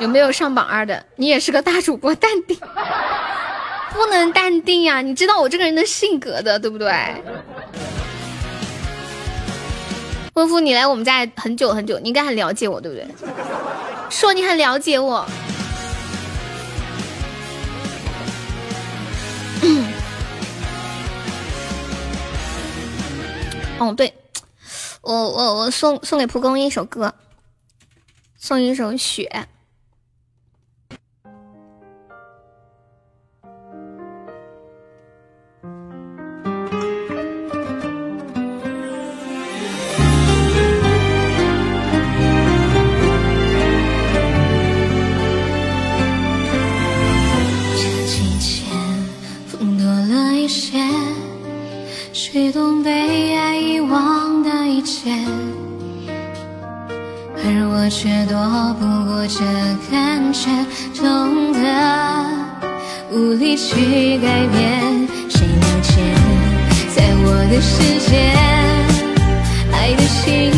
有没有上榜二的？你也是个大主播，淡定，不能淡定呀！你知道我这个人的性格的，对不对？温夫，你来我们家很久很久，你应该很了解我，对不对？说你很了解我。嗯哦，对。我我我送送给蒲公英一首歌，送一首雪。
这季节风多了一些，吹动被爱而我却躲不过这感觉，痛得无力去改变。谁了解，在我的世界，爱的信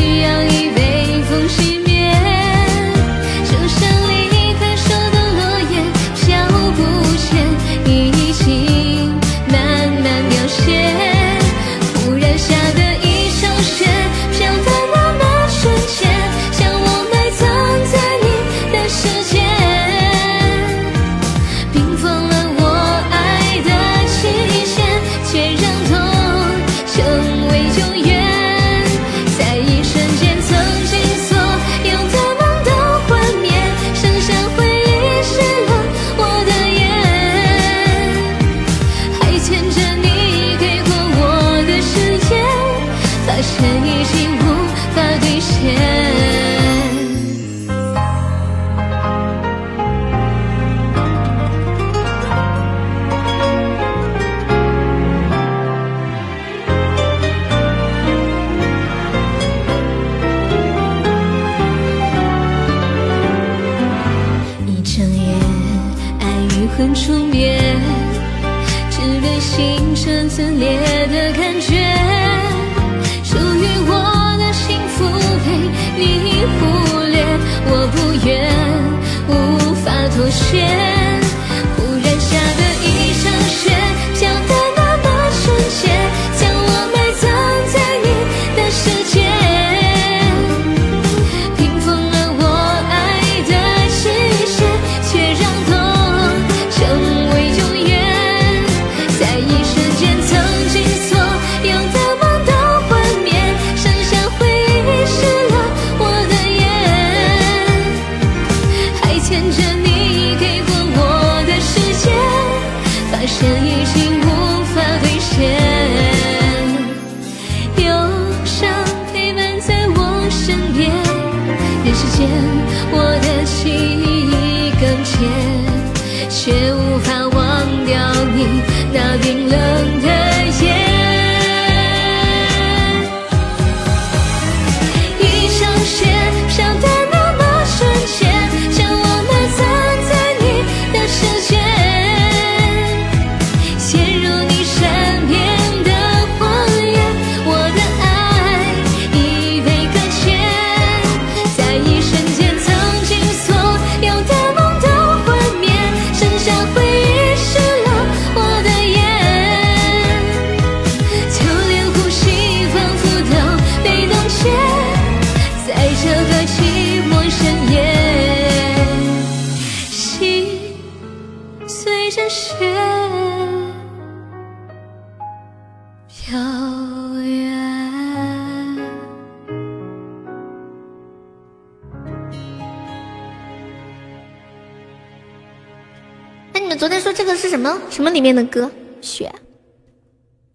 什么什么里面的歌？雪，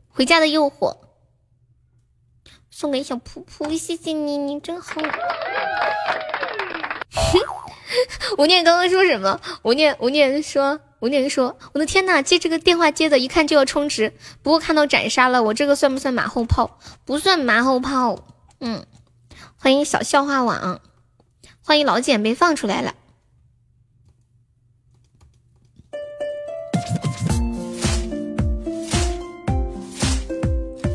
回家的诱惑，送给小噗噗，谢谢你，你真好。吴念刚刚说什么？吴念吴念说，吴念说，我的天呐，接这个电话接的，一看就要充值。不过看到斩杀了，我这个算不算马后炮？不算马后炮。嗯，欢迎小笑话网，欢迎老简被放出来了。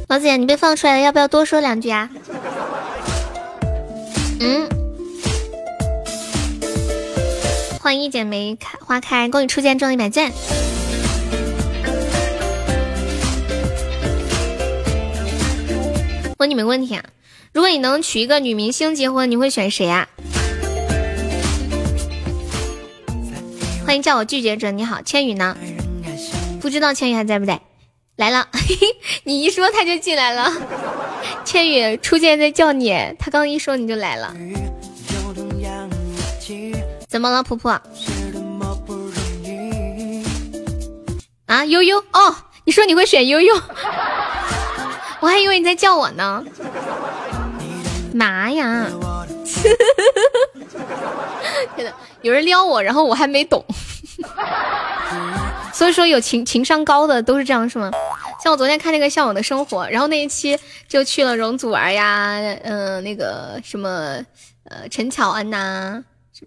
老姐，你被放出来了，要不要多说两句啊？嗯。欢迎一剪梅开花开，恭喜初见中一百钻。问你们问题啊，如果你能娶一个女明星结婚，你会选谁啊？欢迎叫我拒绝者，你好，千羽呢？不知道千羽还在不在？来了，你一说他就进来了。千羽初见在叫你，他刚一说你就来了。怎么了，婆婆？啊，悠悠哦，你说你会选悠悠，我还以为你在叫我呢。妈呀！天呐，有人撩我，然后我还没懂。所以说，有情情商高的都是这样，是吗？像我昨天看那个《向往的生活》，然后那一期就去了容祖儿呀，嗯，那个什么，呃，陈乔恩呐。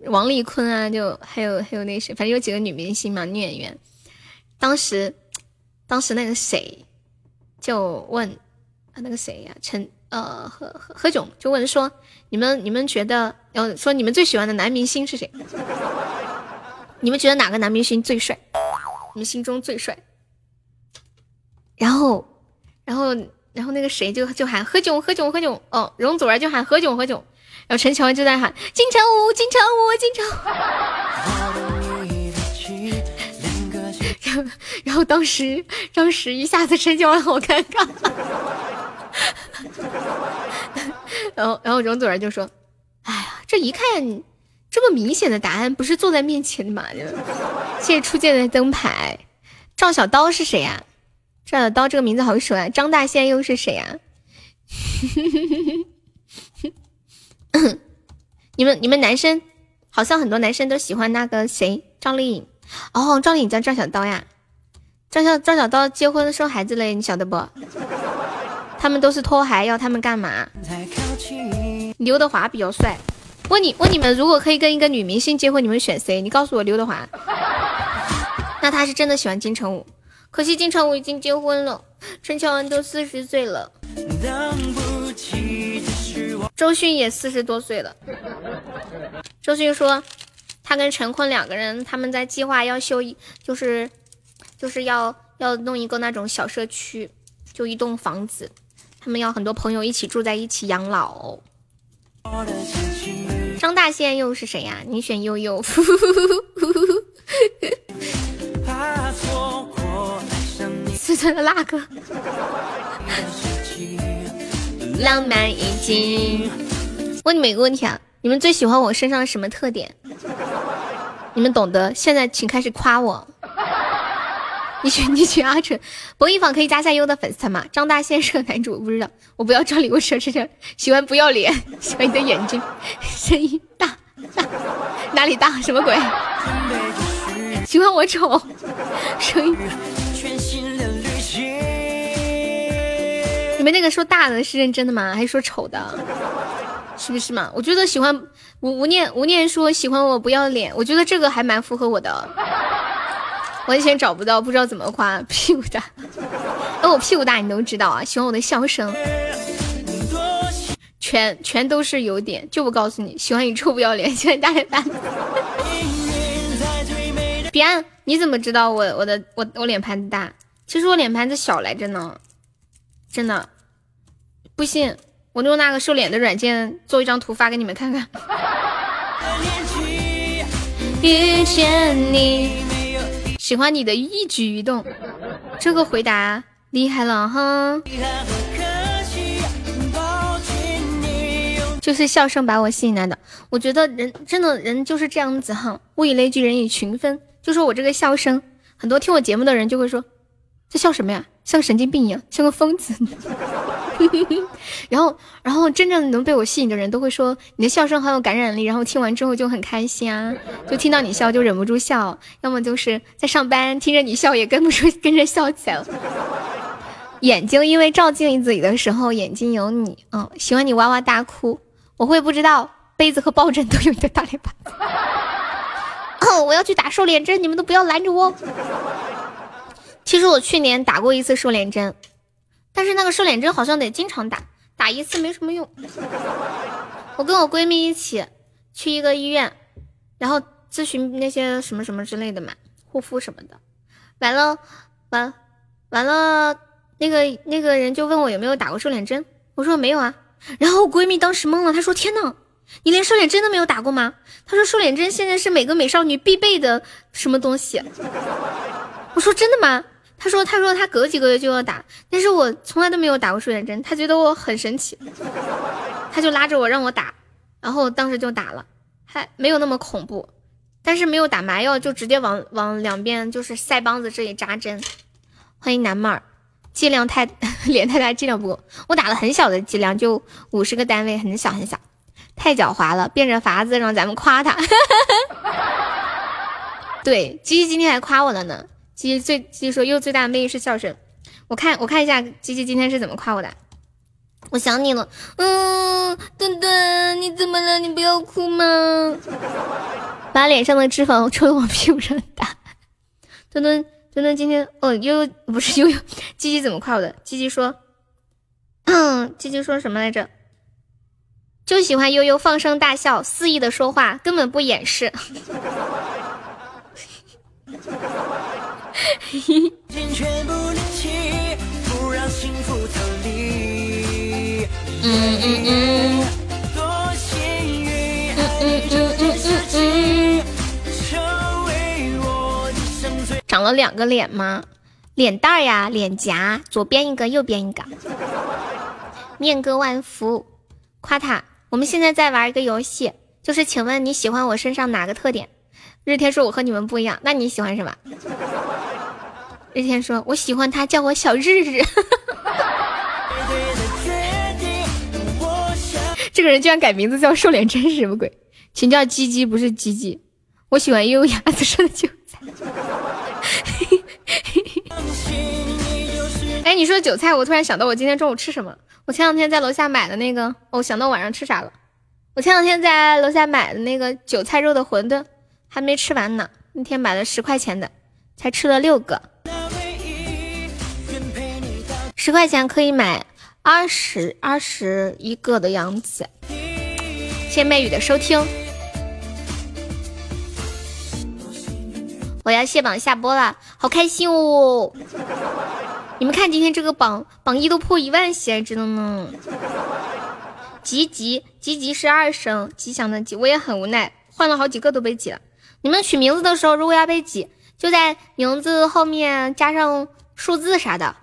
王丽坤啊，就还有还有那谁，反正有几个女明星嘛，女演员。当时，当时那个谁就问啊，那个谁呀，陈呃何何何炅就问说，你们你们觉得，然后说你们最喜欢的男明星是谁？你们觉得哪个男明星最帅？你们心中最帅？然后，然后，然后那个谁就就喊何炅何炅何炅，哦，容祖儿就喊何炅何炅。然后陈乔恩就在喊金城武，金城武，金城。然后，然后当时，当时一下子陈乔恩好尴尬。然后，然后容祖儿就说：“哎呀，这一看这么明显的答案，不是坐在面前的吗？”谢谢初见的灯牌。赵小刀是谁呀？赵小刀这个名字好熟啊。张大仙又是谁呀？你们你们男生好像很多男生都喜欢那个谁赵丽颖哦，赵丽颖叫赵小刀呀，赵小赵小刀结婚生孩子了，你晓得不？他们都是拖孩，要他们干嘛？刘德华比较帅。问你问你们，如果可以跟一个女明星结婚，你们选谁？你告诉我刘德华。那他是真的喜欢金城武，可惜金城武已经结婚了，陈乔恩都四十岁了。周迅也四十多岁了。周迅说，他跟陈坤两个人，他们在计划要修一，就是就是要要弄一个那种小社区，就一栋房子，他们要很多朋友一起住在一起养老。张大仙又是谁呀？你选悠悠。四川的辣哥。浪漫已经。问你们一个问题啊，你们最喜欢我身上的什么特点？你们懂得。现在请开始夸我。你选你选阿纯，博弈坊可以加下优的粉丝团吗？张大仙是个男主，不知道。我不要这里，我喜欢不要脸，喜欢你的眼睛，声音大大，哪里大？什么鬼？喜欢我丑，声音。你们那个说大的是认真的吗？还是说丑的？是不是嘛？我觉得喜欢吴吴念吴念说喜欢我不要脸，我觉得这个还蛮符合我的。完全找不到，不知道怎么夸屁股大。那，我屁股大你都知道啊？喜欢我的笑声，全全都是优点，就不告诉你。喜欢你臭不要脸，喜欢大脸蛋。彼岸，你怎么知道我我的我我脸盘子大？其实我脸盘子小来着呢。真的，不信我用那个瘦脸的软件做一张图发给你们看看。遇见你，喜欢你的一举一动。这个回答厉害了哈！就是笑声把我吸引来的。我觉得人真的人就是这样子哈，物以类聚，人以群分。就说我这个笑声，很多听我节目的人就会说，这笑什么呀？像神经病一样，像个疯子。然后，然后真正能被我吸引的人都会说你的笑声很有感染力，然后听完之后就很开心啊，就听到你笑就忍不住笑，要么就是在上班听着你笑也跟不住 跟着笑起来了。眼睛因为照镜子里的时候眼睛有你，嗯，喜欢你哇哇大哭，我会不知道杯子和抱枕都有你的大脸盘。哦，我要去打瘦脸针，你们都不要拦着我。其实我去年打过一次瘦脸针，但是那个瘦脸针好像得经常打，打一次没什么用。我跟我闺蜜一起去一个医院，然后咨询那些什么什么之类的嘛，护肤什么的。完了，完完了，那个那个人就问我有没有打过瘦脸针，我说没有啊。然后我闺蜜当时懵了，她说：“天呐，你连瘦脸针都没有打过吗？”她说：“瘦脸针现在是每个美少女必备的什么东西。”我说：“真的吗？”他说：“他说他隔几个月就要打，但是我从来都没有打过瘦脸针，他觉得我很神奇，他就拉着我让我打，然后当时就打了，还没有那么恐怖，但是没有打麻药，就直接往往两边就是腮帮子这里扎针。欢迎南妹儿，剂量太 脸太大，剂量不够，我打了很小的剂量，就五十个单位，很小很小，太狡猾了，变着法子让咱们夸他。对，鸡鸡今天还夸我了呢。鸡鸡最鸡鸡说，又最大的魅力是笑声。我看我看一下鸡鸡今天是怎么夸我的。我想你了，嗯，墩墩，你怎么了？你不要哭吗？把脸上的脂肪抽的往屁股上打。墩墩墩墩今天哦悠悠不是悠悠，鸡鸡怎么夸我的？鸡鸡说，嗯，鸡鸡说什么来着？就喜欢悠悠放声大笑，肆意的说话，根本不掩饰。
尽全部力气，不让幸福逃离。
嗯嗯嗯。
多幸运，爱你这件事情，成为我一生最。
长了两个脸吗？脸蛋儿呀，脸颊，左边一个，右边一个。面哥万福，夸他。我们现在在玩一个游戏，就是请问你喜欢我身上哪个特点？日天说我和你们不一样，那你喜欢什么？日天说我喜欢他叫我小日日。这个人居然改名字叫瘦脸针是什么鬼？请叫鸡鸡不是鸡鸡。我喜欢优雅子说的韭菜。哎，你说韭菜，我突然想到我今天中午吃什么？我前两天在楼下买的那个，哦，想到晚上吃啥了。我前两天在楼下买的那个韭菜肉的馄饨还没吃完呢，那天买了十块钱的，才吃了六个。十块钱可以买二十二十一个的样子。谢谢媚雨的收听。我要卸榜下播了，好开心哦！你们看今天这个榜榜一都破一万喜爱值了呢。吉吉吉吉是二声，吉祥的吉，我也很无奈，换了好几个都被挤了。你们取名字的时候，如果要被挤，就在名字后面加上数字啥的，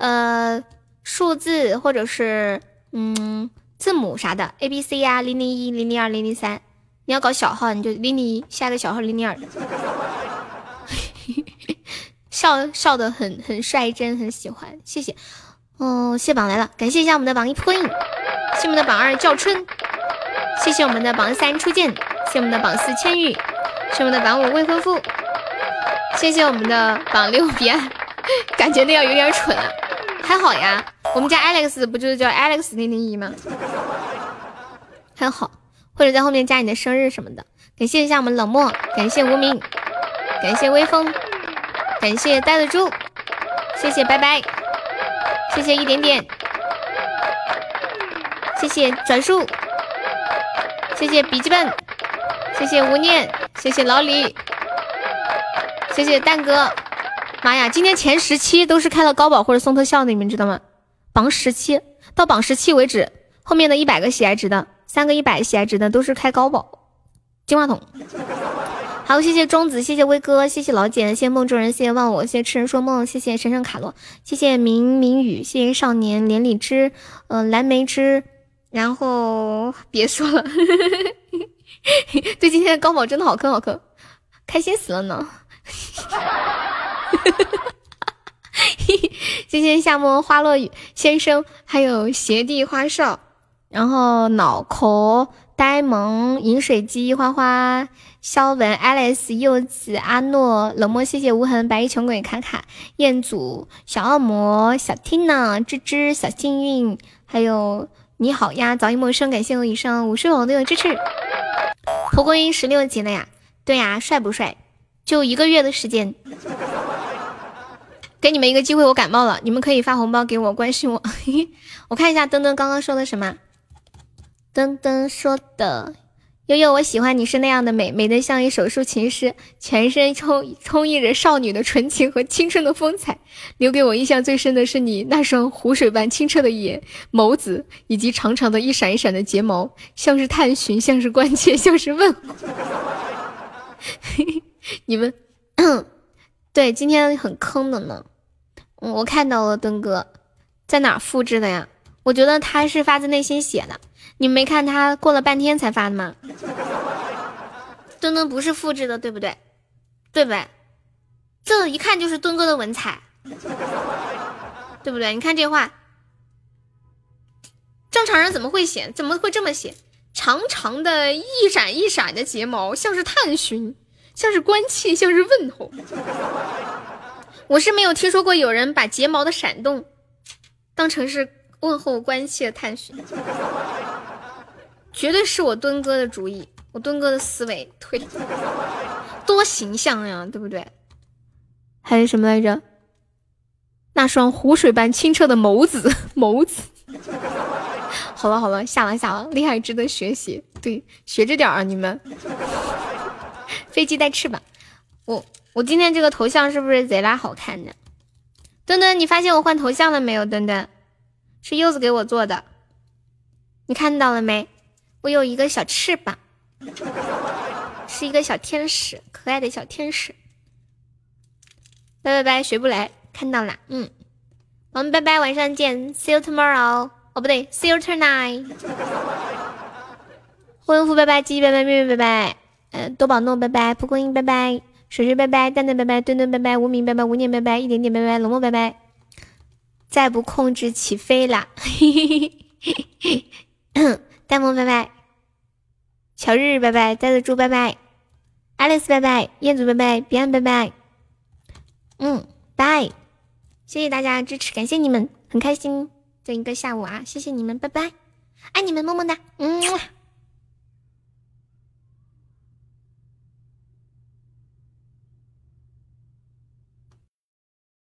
呃，数字或者是嗯字母啥的，A B C 呀，零零一、零零二、零零三。你要搞小号，你就零零一下个小号零零二。笑笑的很很率真，很喜欢，谢谢。哦，谢榜来了，感谢一下我们的榜一破印，谢我们的榜二叫春，谢谢我们的榜三初见，谢我们的榜四千玉，谢我们的榜五未婚夫，谢谢我们的榜六彼岸，感觉那样有点蠢啊，还好呀，我们家 Alex 不就是叫 Alex 零零一吗？还好，或者在后面加你的生日什么的，感谢一下我们冷漠，感谢无名，感谢微风，感谢呆的猪，谢谢拜拜。谢谢一点点，谢谢转述，谢谢笔记本，谢谢无念，谢谢老李，谢谢蛋哥。妈呀，今天前十期都是开了高保或者送特效的，你们知道吗？榜十期到榜十期为止，后面的一百个喜爱值的，三个一百喜爱值的都是开高保金话筒。好，谢谢庄子，谢谢威哥，谢谢老简，谢谢梦中人，谢谢忘我，谢谢痴人说梦，谢谢神圣卡罗，谢谢明明宇，谢谢少年连理枝，呃，蓝莓汁，然后别说了，对今天的高宝真的好坑好坑，开心死了呢。谢谢夏末花落雨先生，还有邪帝花少，然后脑壳呆萌饮水机花花肖文 Alice 柚子阿诺冷漠谢谢无痕白衣穷鬼卡卡彦祖小恶魔小 Tina 芝芝小幸运，还有你好呀早已陌生，感谢我以上五十友的支持。蒲公英十六级了呀？对呀，帅不帅？就一个月的时间。给你们一个机会，我感冒了，你们可以发红包给我，关心我。我看一下登登刚刚说的什么。登登说的，悠悠，我喜欢你是那样的美，美得像一首抒情诗，全身充充溢着少女的纯情和青春的风采。留给我印象最深的是你那双湖水般清澈的眼眸子，以及长长的一闪一闪的睫毛，像是探寻，像是关切，像是问候。你们，对，今天很坑的呢。我看到了墩哥在哪复制的呀？我觉得他是发自内心写的。你没看他过了半天才发的吗？墩墩不是复制的，对不对？对不对？这一看就是墩哥的文采，对不对？你看这话，正常人怎么会写？怎么会这么写？长长的一闪一闪的睫毛，像是探寻，像是关切，像是问候。我是没有听说过有人把睫毛的闪动当成是问候、关切、探寻，绝对是我墩哥的主意，我墩哥的思维推，多形象呀，对不对？还有什么来着？那双湖水般清澈的眸子，眸子。好了好了，下了下了，厉害，值得学习。对，学着点啊，你们。飞机带翅膀，我。我今天这个头像是不是贼拉好看的？墩墩，你发现我换头像了没有？墩墩，是柚子给我做的，你看到了没？我有一个小翅膀，是一个小天使，可爱的小天使。拜拜拜，学不来，看到啦，嗯，我们拜拜，晚上见，see you tomorrow。哦，不对，see you tonight。欢迎福拜拜，鸡拜拜，妹妹拜拜，嗯，多宝诺拜拜，蒲公英拜拜。水水拜拜，蛋蛋拜拜，墩墩拜拜，无名拜拜，无念拜拜，一点点拜拜，冷漠拜拜，再不控制起飞啦！呆萌拜拜，乔日日拜拜，呆子猪拜拜，爱丽丝拜拜，彦祖拜拜，彼岸拜拜，嗯，拜，谢谢大家支持，感谢你们，很开心这一个下午啊，谢谢你们，拜拜，爱你们，么么哒，嗯。